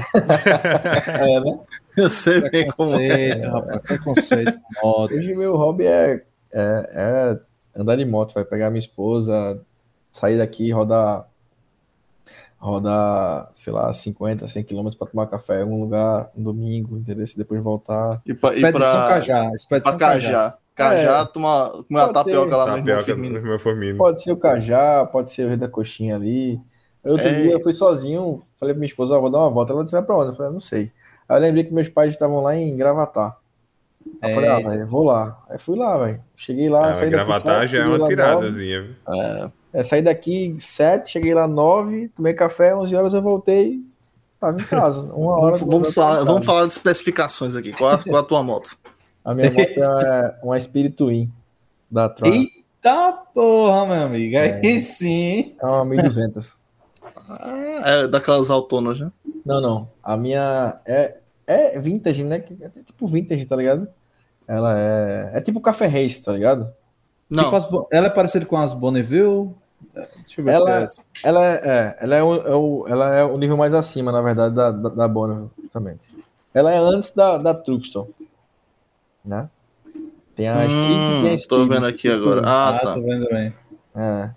é né? Eu sei bem como é. Rapaz, preconceito, moto. Hoje meu hobby é, é, é andar de moto, vai pegar minha esposa, sair daqui, rodar rodar, sei lá, 50, 100 quilômetros para tomar café em algum lugar um domingo, entendeu? Se depois voltar. E para Cajá. Expedição Cajá. Cajá, é, tomar, comer uma tapioca lá tapioca no meu. Pode ser o Cajá, pode ser o Rei da Coxinha ali. Outro é. dia eu fui sozinho, falei pra minha esposa, oh, vou dar uma volta. Ela disse, vai pra onde? Eu falei, não sei. Aí eu lembrei que meus pais estavam lá em Gravatar. Aí eu falei, ah, velho, vou lá. Aí fui lá, velho. Cheguei lá, é, saí Gravatar já é uma tiradazinha. É, é, saí daqui sete, cheguei lá nove, tomei café, onze horas eu voltei, tava em casa. Uma hora. vamos, vamos falar, vamos falar de especificações aqui. Qual a, qual a tua moto? A minha moto é uma Spirit Twin da Tron. Eita porra, meu amigo. Aí é, sim. É uma 1200. Ah, é daquelas autônomas, né? Não, não. A minha é, é vintage, né? É tipo vintage, tá ligado? Ela é. É tipo Café Reis, tá ligado? Não, Tipo as ela é parecida com as Bonneville? Deixa eu ver Ela- se é essa. Ela é, é, ela é, o, é o- ela é o nível mais acima, na verdade, da, da, da Bonneville, justamente. Ela é antes da, da Truxton. Né? Tem a Street e tem a hum, tô vendo aqui agora. Ah, tá. tô vendo bem. É.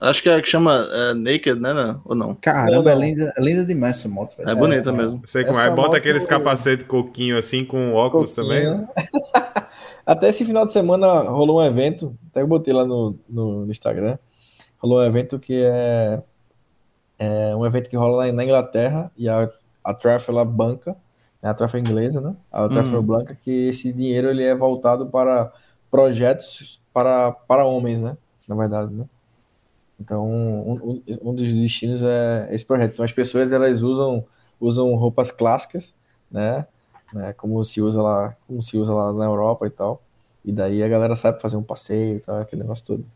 Acho que é a que chama é, Naked, né? né? Ou não? Caramba, Não, não. é linda, é linda demais essa moto, velho. É bonita mesmo. Sei como é. Bota moto- aqueles capacete coquinho assim com óculos também. né? Até esse final de semana rolou um evento, até eu botei lá no, no, no Instagram. Rolou um evento que é, é um evento que rola lá na Inglaterra e a, a Traffic ela banca, né, a Traffic inglesa, né? A Traffic Uhum. Blanca, que esse dinheiro ele é voltado para projetos para, para homens, né? Na verdade, né? Então, um, um, um dos destinos é esse projeto. Então, as pessoas elas usam, usam roupas clássicas, né? né, como se usa lá, como se usa lá na Europa e tal. E daí a galera sabe fazer um passeio e tal, aquele negócio todo.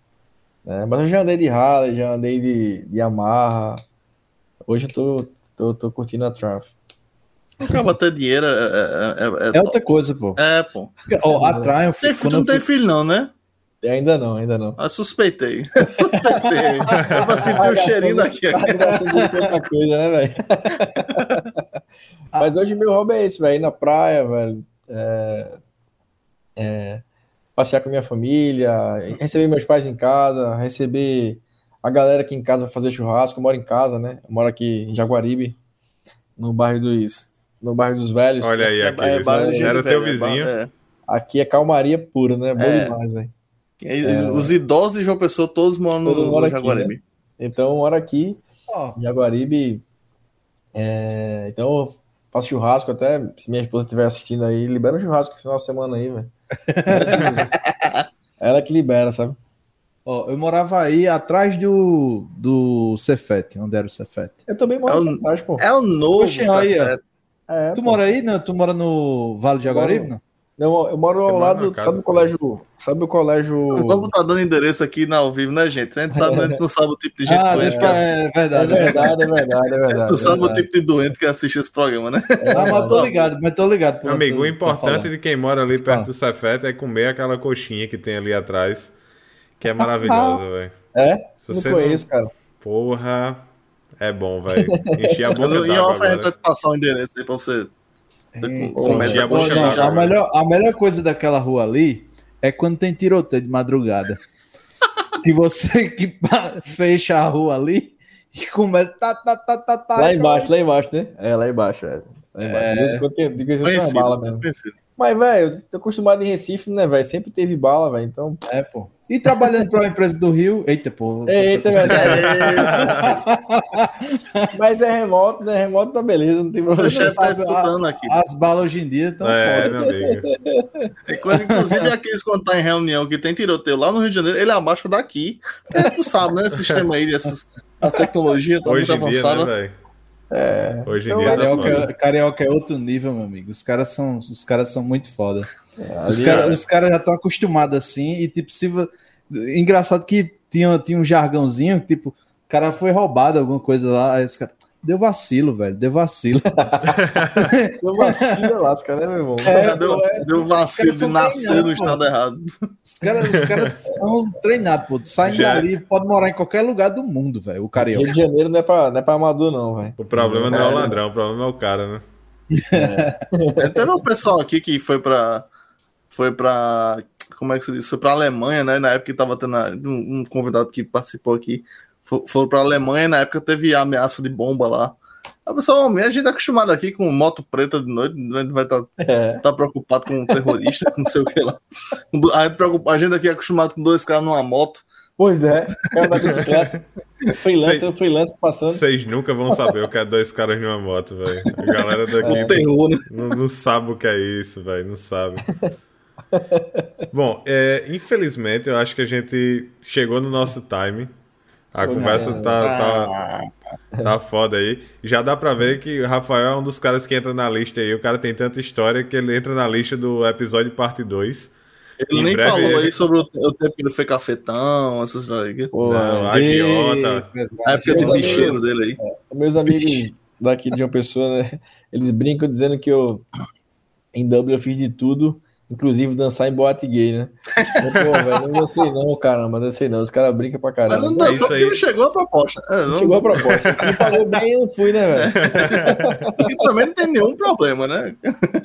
Né? mas eu já andei de Harley, já andei de, de Yamaha. Hoje eu tô, tô, tô curtindo a Traf. Acaba ter dinheiro. É, é, é, É outra coisa, pô. é, pô. Ó, a Triumph, Tem, tu não tem fui- filho, não, né? Ainda não, ainda não. Ah, suspeitei. suspeitei. Eu pra sentir o cheirinho daqui. Tá outra coisa, né, velho? Mas hoje meu hobby é esse, velho. Ir na praia, velho. É, é, passear com a minha família, receber meus pais em casa, receber a galera aqui em casa pra fazer churrasco. Eu moro em casa, né? Eu moro aqui em Jaguaribe, no bairro dos, no bairro dos velhos. Olha aí, É, aqueles. barra de gente Era teu é vizinho. barra- Aqui é calmaria pura, né? Bom É. demais, velho. é. Os idosos de João Pessoa todos moram Todos no, moram no aqui, Jaguaribe. Então eu moro aqui em Jaguaribe. É, então eu faço churrasco até. Se minha esposa estiver assistindo aí, libera um churrasco no final de semana aí, velho. Ela que libera, sabe? ó, eu morava aí atrás do, do Cefete, onde era o Cefete. Eu também moro É atrás, pô. É o novo aí. É, Tu pô. mora aí? Não, tu mora no Vale de Jaguaribe? Não? Não, eu moro Eu ao moro lado, sabe do colégio, sabe o colégio... Vamos estar dando endereço aqui na ao vivo, né, gente? A gente sabe, a gente não sabe o tipo de gente Ah, doente é É verdade. é verdade. é verdade, é verdade. Tu é sabe o tipo de doente que assiste esse programa, né? Ah, mas tô ligado, mas tô ligado. Meu amigo, o tá importante de quem mora ali perto Ah. do Cefete é comer aquela coxinha que tem ali atrás, que é maravilhosa, velho. É? Se Não você conheço, cara. Porra, é bom, velho. Encher a boca Em d'água off a gente vai passar o endereço aí pra você. Eita, Começa a boca não, a, melhor, a melhor coisa daquela rua ali é quando tem tiroteio de madrugada. que você que fecha a rua ali e começa. Tá, tá, tá, tá, tá, Lá embaixo, lá embaixo, né? É, lá embaixo, é. Lá embaixo. É. Conhecido, bala mesmo. conhecido. Mas, velho, eu tô acostumado em Recife, né, velho? Sempre teve bala, velho. Então. É, pô. E trabalhando para uma empresa do Rio. Eita, pô. Eita, é verdade. Mas é remoto, né? Remoto tá beleza, não tem O problema. chefe tá escutando aqui. As balas hoje em dia estão É, foda. meu amigo. É quando, inclusive, aqueles quando tá em reunião que tem tiroteio lá no Rio de Janeiro, ele abaixa daqui. É, tu sabe, né? Esse sistema aí, essas, a tecnologia tá Hoje muito em dia, né, avançada. velho? É. Hoje em Então, dia tá. Carioca, carioca é outro nível, meu amigo. Os caras são, os caras são muito foda. Os ali, caras os cara já estão acostumados assim, e tipo, se. Engraçado que tinha, tinha um jargãozinho, que, tipo, o cara foi roubado, alguma coisa lá, aí os caras. Deu vacilo, velho, deu vacilo. Eu vacilo lasca, né, meu irmão? É, deu, é. deu vacilo de nascer no estado errado. Os caras os caras são treinados, pô. Saem Já. dali, pode morar em qualquer lugar do mundo, velho, o carioca. Rio de Janeiro não é pra, não é pra amador, não, velho. O problema não é o ladrão, o problema é o cara, né? É, Teve um pessoal aqui que foi pra. Foi pra. Como é que se diz? Foi pra Alemanha, né? Na época que tava tendo. Um, um convidado que participou aqui. Fo- Foram pra Alemanha, na época teve a ameaça de bomba lá. A pessoa, homem, a gente é acostumado aqui com moto preta de noite, a gente vai estar É. tá preocupado com um terrorista, com não sei o que lá. A gente, preocupa- a gente aqui é acostumado com dois caras numa moto. Pois é, cara da bicicleta. Freelancer, Sei. freelancer passando. Vocês nunca vão saber o que é dois caras numa moto, velho. A galera Um daqui terror, né? não, não sabe o que é isso, velho. Não sabe. Bom, é, infelizmente eu acho que a gente chegou no nosso time. A conversa tá, tá, tá foda aí. Já dá pra ver que o Rafael é um dos caras que entra na lista aí. O cara tem tanta história que ele entra na lista do episódio parte 2. Ele Em nem breve falou aí sobre o, tempo que ele foi cafetão, essas coisas. Pô, Não, é. agiota. A época Meus bicheiro amigos- dele aí. Meus amigos daqui de uma pessoa, né? Eles brincam dizendo que eu em Dublin eu fiz de tudo, inclusive dançar em boate gay, né? Pô, velho, não dancei não, caramba, não dancei não. Os caras brincam pra caramba. Mas não dançou porque não chegou a proposta. É, não... Chegou a proposta. Se pagou bem, eu não fui, né, velho? e também não tem nenhum problema, né?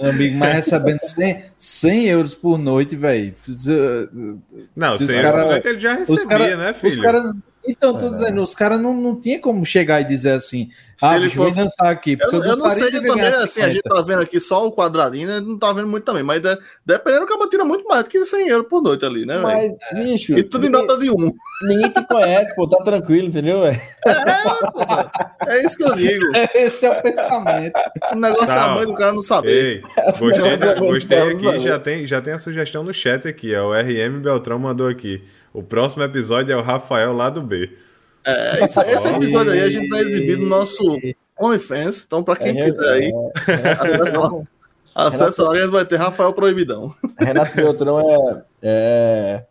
Amigo, mas recebendo 100, 100 euros por noite, velho. Não, 100 euros por noite ele já recebia, cara, né, filho? Os caras então, tô é. dizendo, os caras não, não tinha como chegar e dizer assim, Se ah, ele fosse... dançar aqui. Porque eu, eu, eu não sei também, assim, a gente tá vendo aqui só o quadradinho, né? Não tá vendo muito também, mas de, dependendo, o cara tira muito mais do que 100 euros por noite ali, né? Mas, véio? bicho... E tudo em data de um. Ninguém te conhece, pô, tá tranquilo, entendeu, velho? É, é isso que eu digo. Esse é o pensamento. O negócio é a mãe do cara não saber. Ei, gostei, gostei aqui, já tem, já tem a sugestão no chat aqui, ó, o RM Beltrão mandou aqui. O próximo episódio é o Rafael lá do B. É, esse, esse, episódio aí a gente vai exibir no nosso OnlyFans. Então, para quem é, quiser aí, é, acessa lá. Acessa lá, a gente vai ter Rafael Proibidão. Renato Beltrão é, é,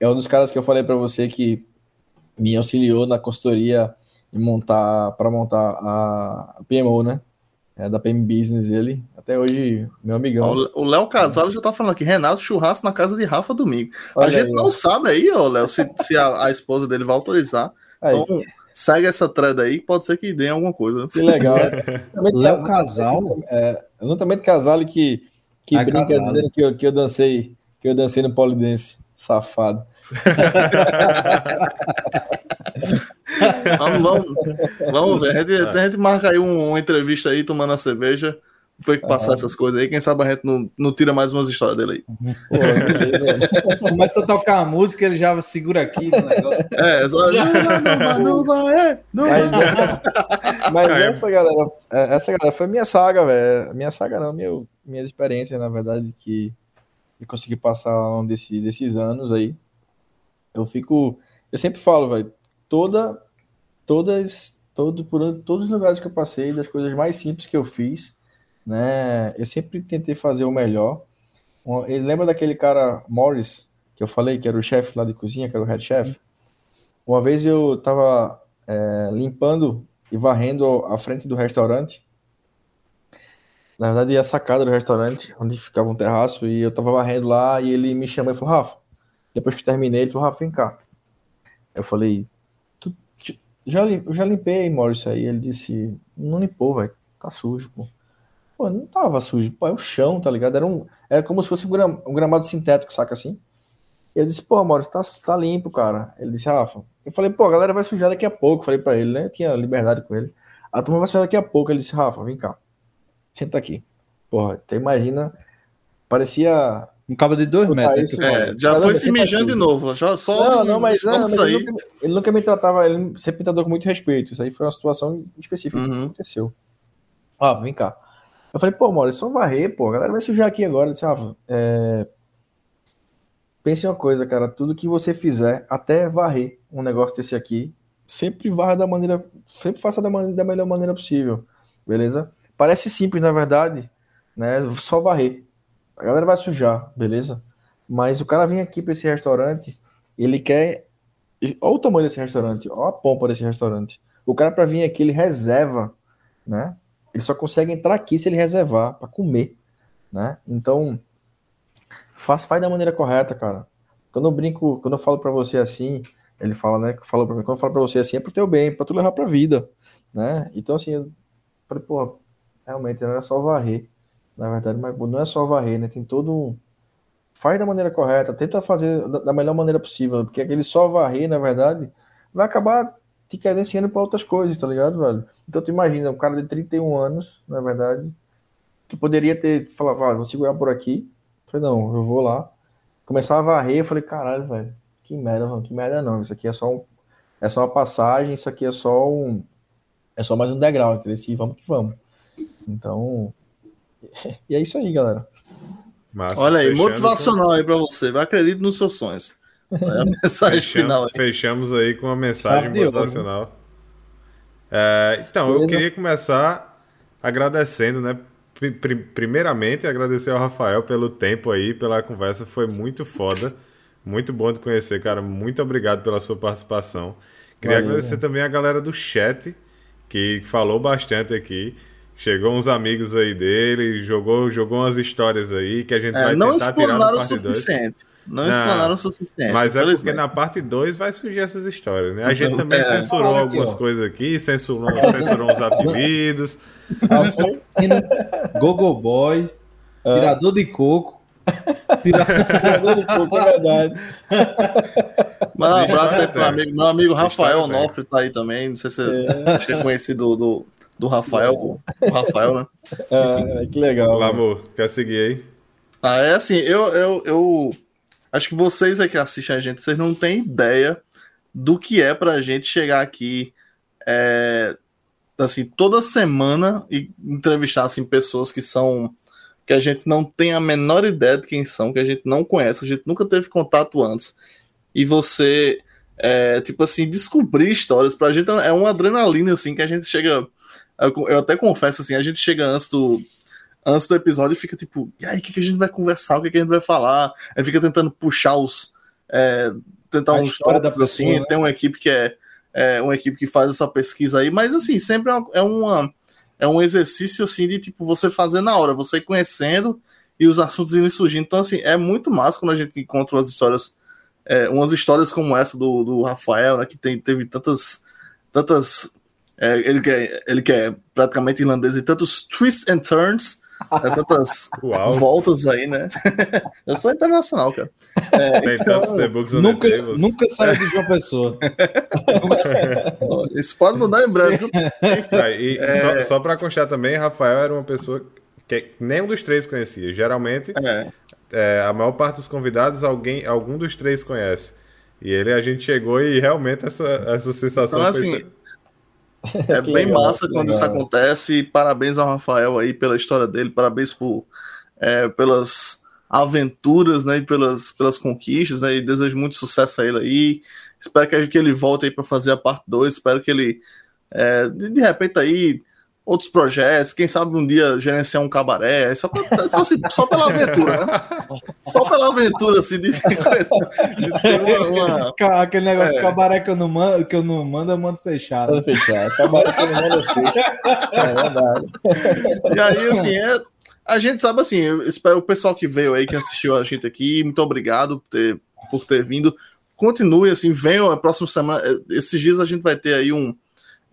é um dos caras que eu falei para você que me auxiliou na consultoria em montar para montar a PMO, né? É da PM Business ele. Até hoje, meu amigão. O Léo Casalo já tá falando aqui, Renato churrasco na casa de Rafa domingo. Olha a gente aí, não ó. sabe aí, ó, Léo, se, se a, a, esposa dele vai autorizar. Aí. Então, segue essa thread aí, pode ser que dê alguma coisa. Que legal. Léo Casal. É, Juntamente Casal que, que é brinca casado. dizendo que eu, que eu dancei, que eu dancei no polidense. Safado. vamos, vamos, vamos ver. A gente, a gente marca aí um, uma entrevista aí, tomando a cerveja. Depois que passar essas coisas aí, quem sabe a gente não, não tira mais umas histórias dele aí. Pô, Começa a tocar a música, ele já segura aqui no negócio. É, só... não, vai, não vai. Mas, mas essa galera, é, essa galera foi minha saga, velho. Minha saga não, meu, minhas experiências, na verdade, que eu consegui passar um desse, desses anos aí. Eu fico. Eu sempre falo, velho, toda, todas, todo, por todos os lugares que eu passei, das coisas mais simples que eu fiz né? Eu sempre tentei fazer o melhor. Ele lembra daquele cara Morris que eu falei que era o chefe lá de cozinha, que era o head chef. Uma vez eu estava é, limpando e varrendo a frente do restaurante. Na verdade, a sacada do restaurante, onde ficava um terraço, e eu estava varrendo lá e ele me chamou e falou: Rafa, depois que terminei, ele falou: Rafa, vem cá. Eu falei: tu, já, já limpei, Morris, aí. Ele disse: Não limpou, velho, tá sujo, pô. Pô, não tava sujo, pô, é o chão, tá ligado? Era, um, era como se fosse um, gram, um gramado sintético, saca assim? E eu disse, pô, Maurício, tá, tá limpo, cara. Ele disse, Rafa. Eu falei, pô, a galera vai sujar daqui a pouco. Falei pra ele, né? Eu tinha liberdade com ele. A turma vai sujar daqui a pouco. Ele disse, Rafa, vem cá. Senta aqui. Porra, você imagina. Parecia. Um cabo de dois metros. É, já foi se mijando de novo. Já, só não, não, mas, não, mas ele, nunca, ele, nunca, me tratava, ele sempre me tratou com muito respeito. Isso aí foi uma situação específica uhum. que aconteceu. Ah, vem cá. Eu falei, pô, Maurício, só varrer, pô, a galera vai sujar aqui agora. Eu disse, ah, é... Pense uma coisa, cara, tudo que você fizer, até varrer um negócio desse aqui, sempre varra da maneira, sempre faça da, maneira, da melhor maneira possível, beleza? Parece simples, na verdade, né? Só varrer. A galera vai sujar, beleza? Mas o cara vem aqui para esse restaurante, ele quer. Olha o tamanho desse restaurante, olha a pompa desse restaurante. O cara, para vir aqui, ele reserva, né? Ele só consegue entrar aqui se ele reservar para comer, né? Então, faz, faz da maneira correta, cara. Quando eu brinco, quando eu falo para você assim, ele fala, né? Falou para mim, quando eu falo para você assim, é pro teu bem, para tu levar para vida, né? Então, assim, eu falei, realmente não é só varrer, na verdade, mas não é só varrer, né? Tem todo um. Faz da maneira correta, tenta fazer da melhor maneira possível, porque aquele só varrer, na verdade, vai acabar te credenciando para outras coisas, tá ligado, velho? Então tu imagina, um cara de 31 anos, na verdade, que poderia ter falado, ah, vou segurar por aqui. Eu falei, não, eu vou lá. Começava a varrer, eu falei, caralho, velho, que merda, mano, que merda não. Isso aqui é só um, é só uma passagem, isso aqui é só um. É só mais um degrau, entendeu? E vamos que vamos. Então. E é isso aí, galera. Massa, Olha aí, motivacional com... aí pra você. Vai acredito nos seus sonhos. É a mensagem fechamos, final. Aí. Fechamos aí com uma mensagem motivacional. É, então, eu queria começar agradecendo, né? Primeiramente, agradecer ao Rafael pelo tempo aí, pela conversa, foi muito foda. Muito bom de conhecer, cara. Muito obrigado pela sua participação. Queria Valeu, agradecer né? também a galera do chat, que falou bastante aqui. Chegou uns amigos aí dele, jogou, jogou umas histórias aí que a gente É, vai não tentar tirar na explanaram o parte 2. suficiente. Não, Não, explanaram o suficiente. Mas é porque na parte 2 vai surgir essas histórias, né? A gente também É. censurou aqui, algumas ó. coisas aqui, censurou, censurou uns apelidos. Gogo Boy, Tirador de Coco. Tirador de Coco, é verdade. Mas um abraço aí eu pro amigo, meu amigo Rafael eu ver. Onofre tá aí também. Não sei se que é conhecido do, do Rafael, o Rafael, né? Ah, que legal. Lá, mano. amor, quer seguir aí? Ah, é assim, eu, eu, eu acho que vocês aí que assistem a gente, vocês não têm ideia do que é pra gente chegar aqui é, assim, toda semana e entrevistar assim, pessoas que são que a gente não tem a menor ideia de quem são, que a gente não conhece, a gente nunca teve contato antes. E você é, tipo assim, descobrir histórias pra gente é uma adrenalina assim que a gente chega eu até confesso assim, a gente chega antes do antes do episódio fica tipo, e aí, o que, que a gente vai conversar, o que, que a gente vai falar? Aí fica tentando puxar os. é, tentar A uns história da tópicos pessoa, assim. né? Tem uma equipe que é, é uma equipe que faz essa pesquisa aí, mas assim, sempre é uma, é é um exercício assim de tipo você fazer na hora, você ir conhecendo e os assuntos indo surgindo. Então, assim, é muito massa quando a gente encontra umas histórias, é, umas histórias como essa do, do Rafael, né? Que tem, teve tantas. tantas é, ele, que é, ele que é praticamente irlandês e tantos twists and turns, é, tantas Uau, voltas aí, né? Eu sou internacional, cara. É, tem então, tantos The Books on the Nunca, nunca saiu de João Pessoa. isso pode mudar em breve, viu? Tá, e É. só, só pra constar também, Rafael era uma pessoa que nenhum dos três conhecia. Geralmente, É, é, a maior parte dos convidados, alguém, algum dos três conhece. E ele, a gente chegou e realmente essa, essa sensação Então, foi... é bem legal, massa quando isso legal. acontece. Parabéns ao Rafael aí pela história dele, parabéns por, é, pelas aventuras, né, e pelas, pelas conquistas, né, e desejo muito sucesso a ele aí. Espero que, que ele volte aí para fazer a parte 2, espero que ele, é, de, de repente aí, outros projetos, quem sabe um dia gerenciar um cabaré, só, pra- só, assim, só pela aventura, né? Só pela aventura, assim, de, de uma- uma, Aquele negócio É. cabaré que eu não mando, que eu não mando, eu mando fechado. Que não fechar. É verdade. E aí, assim, é, a gente sabe assim, eu espero o pessoal que veio aí, que assistiu a gente aqui, muito obrigado por ter, por ter vindo. Continue assim, venham a próxima semana. eh, Esses dias a gente vai ter aí um.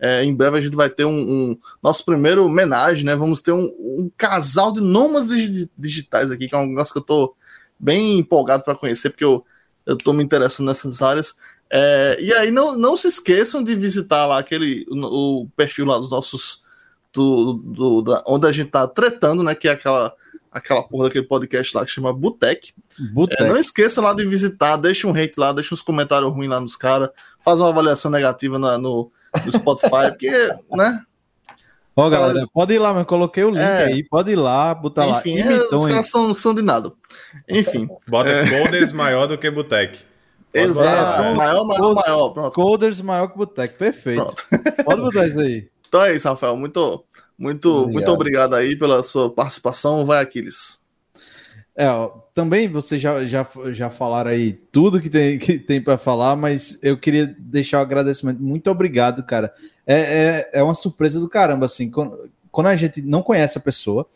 Eh, em breve a gente vai ter um, um- nosso primeiro homenagem, né? Vamos ter um, um casal de nômades digi- digitais aqui, que é um negócio que eu tô bem empolgado para conhecer, porque eu, eu tô me interessando nessas áreas. Eh, e aí não, não se esqueçam de visitar lá aquele o, o perfil lá dos nossos do, do- da- onde a gente tá tretando, né? Que é aquela, aquela porra daquele podcast lá que chama Butec. É, não esqueça lá de visitar, deixa um hate lá, deixa uns comentários ruins lá nos caras, faz uma avaliação negativa na- no, no Spotify, porque, né? Ó, Os galera, pode ir lá, mas coloquei o link É. aí. Pode ir lá, botar Enfim, lá. é, os caras são, são de nada. Enfim, Bota É. Colders maior do que Botec. Exato. é. Maior, maior, maior. Pronto. Coders maior que Boteco. Perfeito. Pronto. Pode botar isso aí. Então é isso, Rafael. Muito, muito, Obrigado. muito obrigado aí pela sua participação. Vai, Aquiles. É, também vocês já, já, já falaram aí tudo que tem, que tem para falar, mas eu queria deixar o agradecimento. Muito obrigado, cara. É, é, é uma surpresa do caramba, assim, quando, quando a gente não conhece a pessoa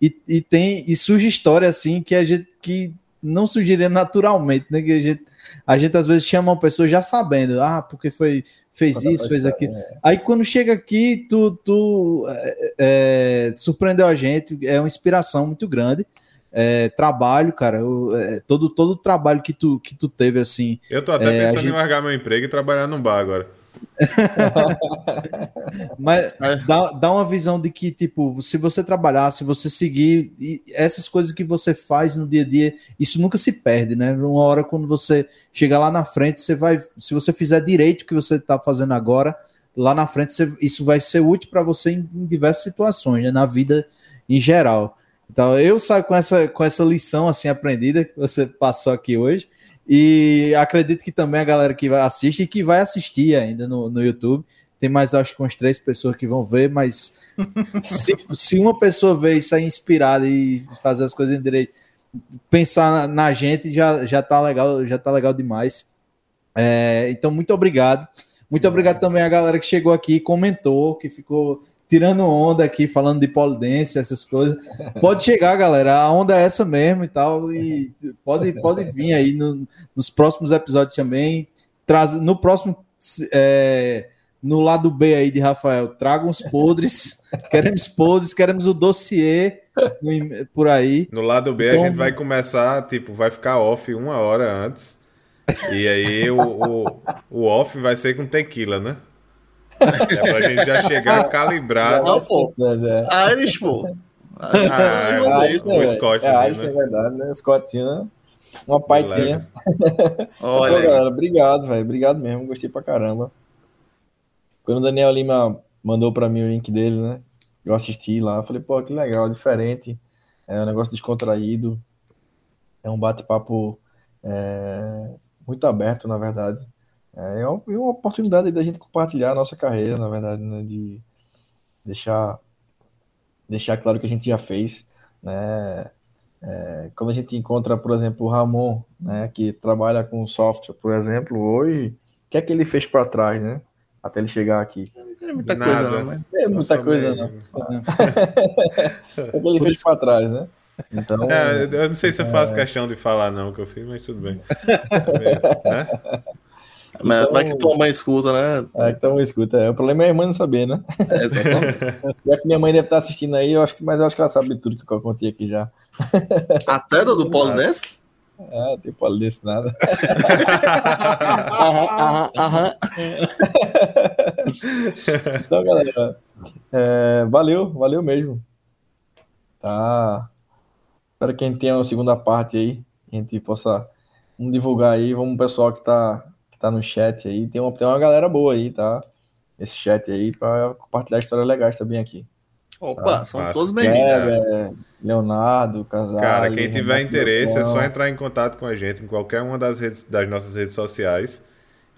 e, e tem e surge história assim que a gente que não surgiria naturalmente, né? Que a gente, a gente às vezes chama uma pessoa já sabendo, ah, porque foi fez Conta isso, fez história, aquilo. Aí quando chega aqui, tu, tu é, é, surpreendeu a gente, é uma inspiração muito grande. É, trabalho, cara, o- é, todo, todo o trabalho que tu, que tu teve, assim, Eu tô até É, pensando gente- em largar meu emprego e trabalhar num bar agora. mas É. dá, dá uma visão de que, tipo, se você trabalhar, se você seguir, e essas coisas que você faz no dia a dia, isso nunca se perde, né? Uma hora quando você chegar lá na frente, você vai, se você fizer direito o que você tá fazendo agora, lá na frente você- isso vai ser útil para você em, em diversas situações, né? na vida em geral. Então, eu saio com essa, com essa lição assim aprendida que você passou aqui hoje. E acredito que também a galera que vai assistir e que vai assistir ainda no, no YouTube. Tem mais, acho que umas três pessoas que vão ver, mas se, se uma pessoa ver e sair inspirada e fazer as coisas em direito, pensar na, na gente já, já tá legal, já tá legal demais. É, então, muito obrigado. Muito obrigado também a galera que chegou aqui e comentou, que ficou tirando onda aqui, falando de polidense, essas coisas. Pode chegar, galera. A onda é essa mesmo e tal. E pode, pode vir aí no, nos próximos episódios também. Traz, no próximo. É, no lado B aí de Rafael, traga uns podres. queremos podres, queremos o dossiê por aí. No lado B então, a gente vai começar, tipo, vai ficar off uma hora antes. E aí o, o, o off vai ser com tequila, né? É pra gente já chegar calibrado. Não, pô. Irish, pô. Ah, ah, é, o Scott. É, Irish, né? é verdade, né? Scottinho, uma paitinha. Olha, então, galera, obrigado, velho. Obrigado mesmo, gostei pra caramba. Quando o Daniel Lima mandou pra mim o link dele, né? Eu assisti lá, falei, pô, que legal, diferente. É um negócio descontraído. É um bate-papo é, muito aberto, na verdade. É, é uma, é uma oportunidade da gente compartilhar a nossa carreira, na verdade, né? De deixar, deixar claro que a gente já fez, né? É, quando a gente encontra, por exemplo, o Ramon, né, que trabalha com software, por exemplo, hoje, o que é que ele fez para trás, né? Até ele chegar aqui. É muita Nada. coisa, não, mas... É muita coisa, não. o que ele fez para trás, né? Então, é, eu não sei se eu faço é... questão de falar não que eu fiz, mas tudo bem. né? Mas então, vai que tua mãe escuta, né? É que tua mãe escuta. É. O problema é a irmã não saber, né? É, exatamente. já que minha mãe deve estar assistindo aí, eu acho que, mas eu acho que ela sabe tudo que eu contei aqui já. Até do Polo Dance? Ah, tem Polo Dance nada. aham, aham, Então, galera, é, valeu, valeu mesmo. Tá. Espero que a gente tenha uma segunda parte aí. A gente possa vamos divulgar aí. Vamos, pessoal que tá tá no chat aí. Tem uma, tem uma galera boa aí, tá? Esse chat aí para compartilhar histórias legais também aqui. Opa, tá? são todos bem-vindos. Leonardo, Casal. Cara, quem tiver interesse é só entrar em contato com a gente em qualquer uma das, redes, das nossas redes sociais.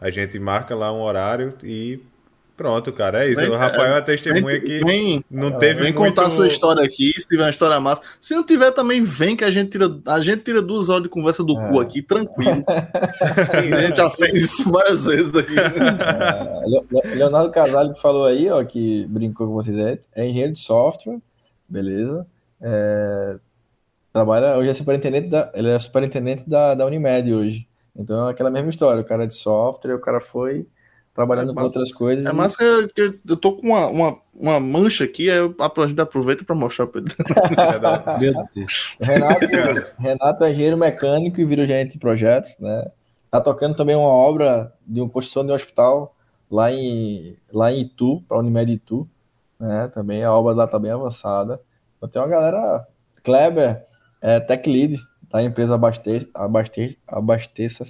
A gente marca lá um horário e Pronto, cara, é isso. Vem, o Rafael é, é testemunha que vem, não teve Vem muito... contar a sua história aqui, se tiver uma história massa. Se não tiver, também vem que a gente tira, a gente tira duas horas de conversa do é. cu aqui, tranquilo. a gente já fez isso várias vezes aqui. É, Leonardo Casalho que falou aí, ó, que brincou com vocês, é, é engenheiro de software, beleza. É, trabalha, hoje é superintendente da, ele é superintendente da, da Unimed hoje. Então é aquela mesma história, o cara é de software, o cara foi trabalhando é com outras coisas. É massa que, que eu tô com uma, uma, uma mancha aqui, aí eu, a gente aproveita para mostrar para ele. Renato, Renato é engenheiro mecânico e vira gerente de projetos, né? Tá tocando também uma obra de uma construção de um hospital lá em, lá em Itu, para a Unimed Itu, né? Também a obra lá tá bem avançada. Então tem uma galera, Kleber, é tech lead da empresa Abasteça-se, abasteça, abasteça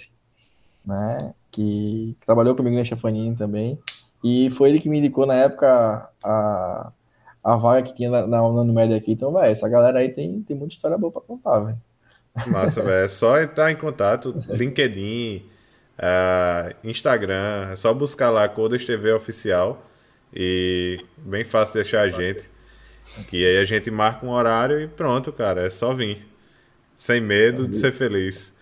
né? que, que trabalhou comigo na Chafaninho também. E foi ele que me indicou na época a, a vaga que tinha na, na Unimed aqui. Então, velho, essa galera aí tem, tem muita história boa pra contar, velho. Massa, velho. É só entrar em contato, LinkedIn, uh, Instagram, é só buscar lá Codas TV Oficial e bem fácil deixar a gente. Que aí a gente marca um horário e pronto, cara. É só vir. Sem medo de ser feliz.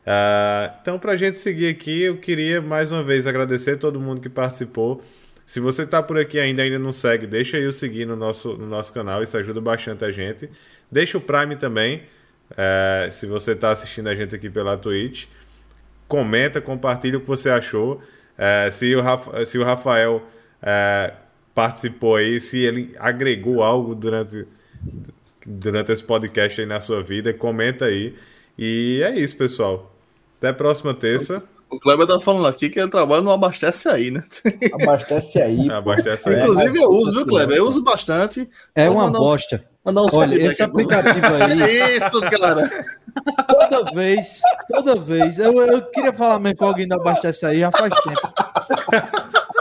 Uh, então, para a gente seguir aqui, eu queria mais uma vez agradecer a todo mundo que participou. Se você está por aqui ainda ainda não segue, deixa aí o seguir no nosso, no nosso canal, isso ajuda bastante a gente. Deixa o Prime também, uh, se você está assistindo a gente aqui pela Twitch. Comenta, compartilha o que você achou. Uh, se, o Rafa, se o Rafael participou aí, se ele agregou algo durante, durante esse podcast aí na sua vida, comenta aí. E é isso, pessoal. Até a próxima terça. O Kleber tá falando aqui que ele trabalha no Abastece Aí, né? Abastece Aí. Abastece aí. Inclusive eu uso, viu, Kleber? Eu uso bastante. É uma bosta. mandar uns Olha, esse aplicativo aí. Isso, cara. Toda vez, toda vez. Eu, eu queria falar mesmo com alguém do Abastece Aí já faz tempo.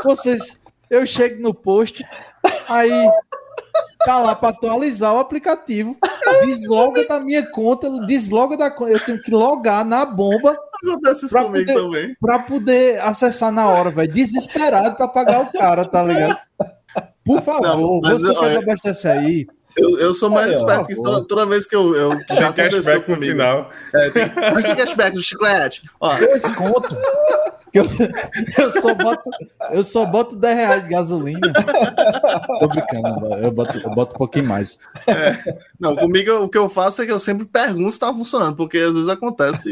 Vocês, eu chego no post, aí tá lá para atualizar o aplicativo, desloga da minha conta, desloga da conta, eu tenho que logar na bomba para poder, pra poder acessar na hora, velho. Desesperado para pagar o cara, tá ligado? Por favor, Não, você pode abastecer aí. Eu, eu sou mais esperto que toda, toda, vez que eu, eu já aconteceu comigo. No final. É, tem, mas tem cashback do chiclete. Ó. Dois contos. Eu, eu, só boto, eu só boto 10 reais de gasolina. Tô brincando, eu boto, eu boto um pouquinho mais. É, não, comigo o que eu faço é que eu sempre pergunto se tá funcionando, porque às vezes acontece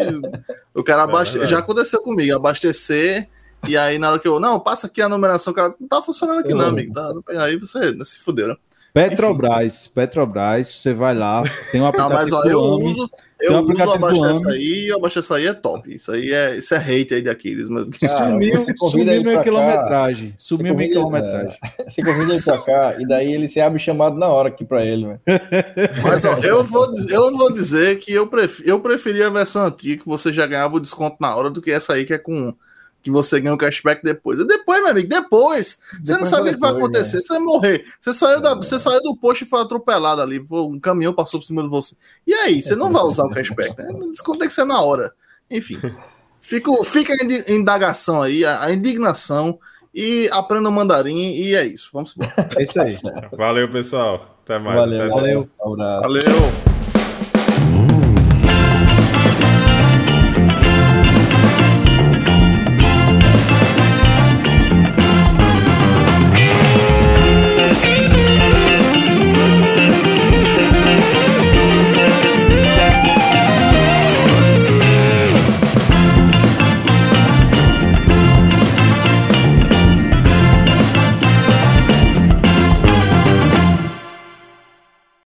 o cara abaste... É já aconteceu comigo, abastecer e aí na hora que eu, não, passa aqui a numeração, cara, não tá funcionando aqui não, amigo. Tá, aí você se fudeu, né? Petrobras, Enfim. Petrobras, você vai lá, tem um aplicativo Não, mas ó, eu AMI, uso, eu um uso o Abastece aí e o Abastece aí é top. Isso aí é, isso é hate aí daqueles. Mas... sumiu sumiu minha quilometragem. Sumiu minha quilometragem. Você convida ele pra cá e daí ele se abre chamado na hora aqui pra ele. Véio. Mas ó, eu vou, eu vou dizer que eu, pref, eu preferia a versão antiga, que você já ganhava o desconto na hora, do que essa aí que é com que você ganha o cashback depois. E depois, meu amigo, depois. Depois você não sabe o que vai acontecer, né? você vai morrer. Você saiu, da, é. você saiu do posto e foi atropelado ali, um caminhão passou por cima de você. E aí, você não vai usar o cashback, né? Desconto tem que ser na hora. Enfim. Fico, fica a indagação aí, a indignação e aprenda o mandarim e é isso. Vamos embora. É isso aí. Valeu, pessoal. Até mais. Valeu. Até valeu. Um abraço. Valeu.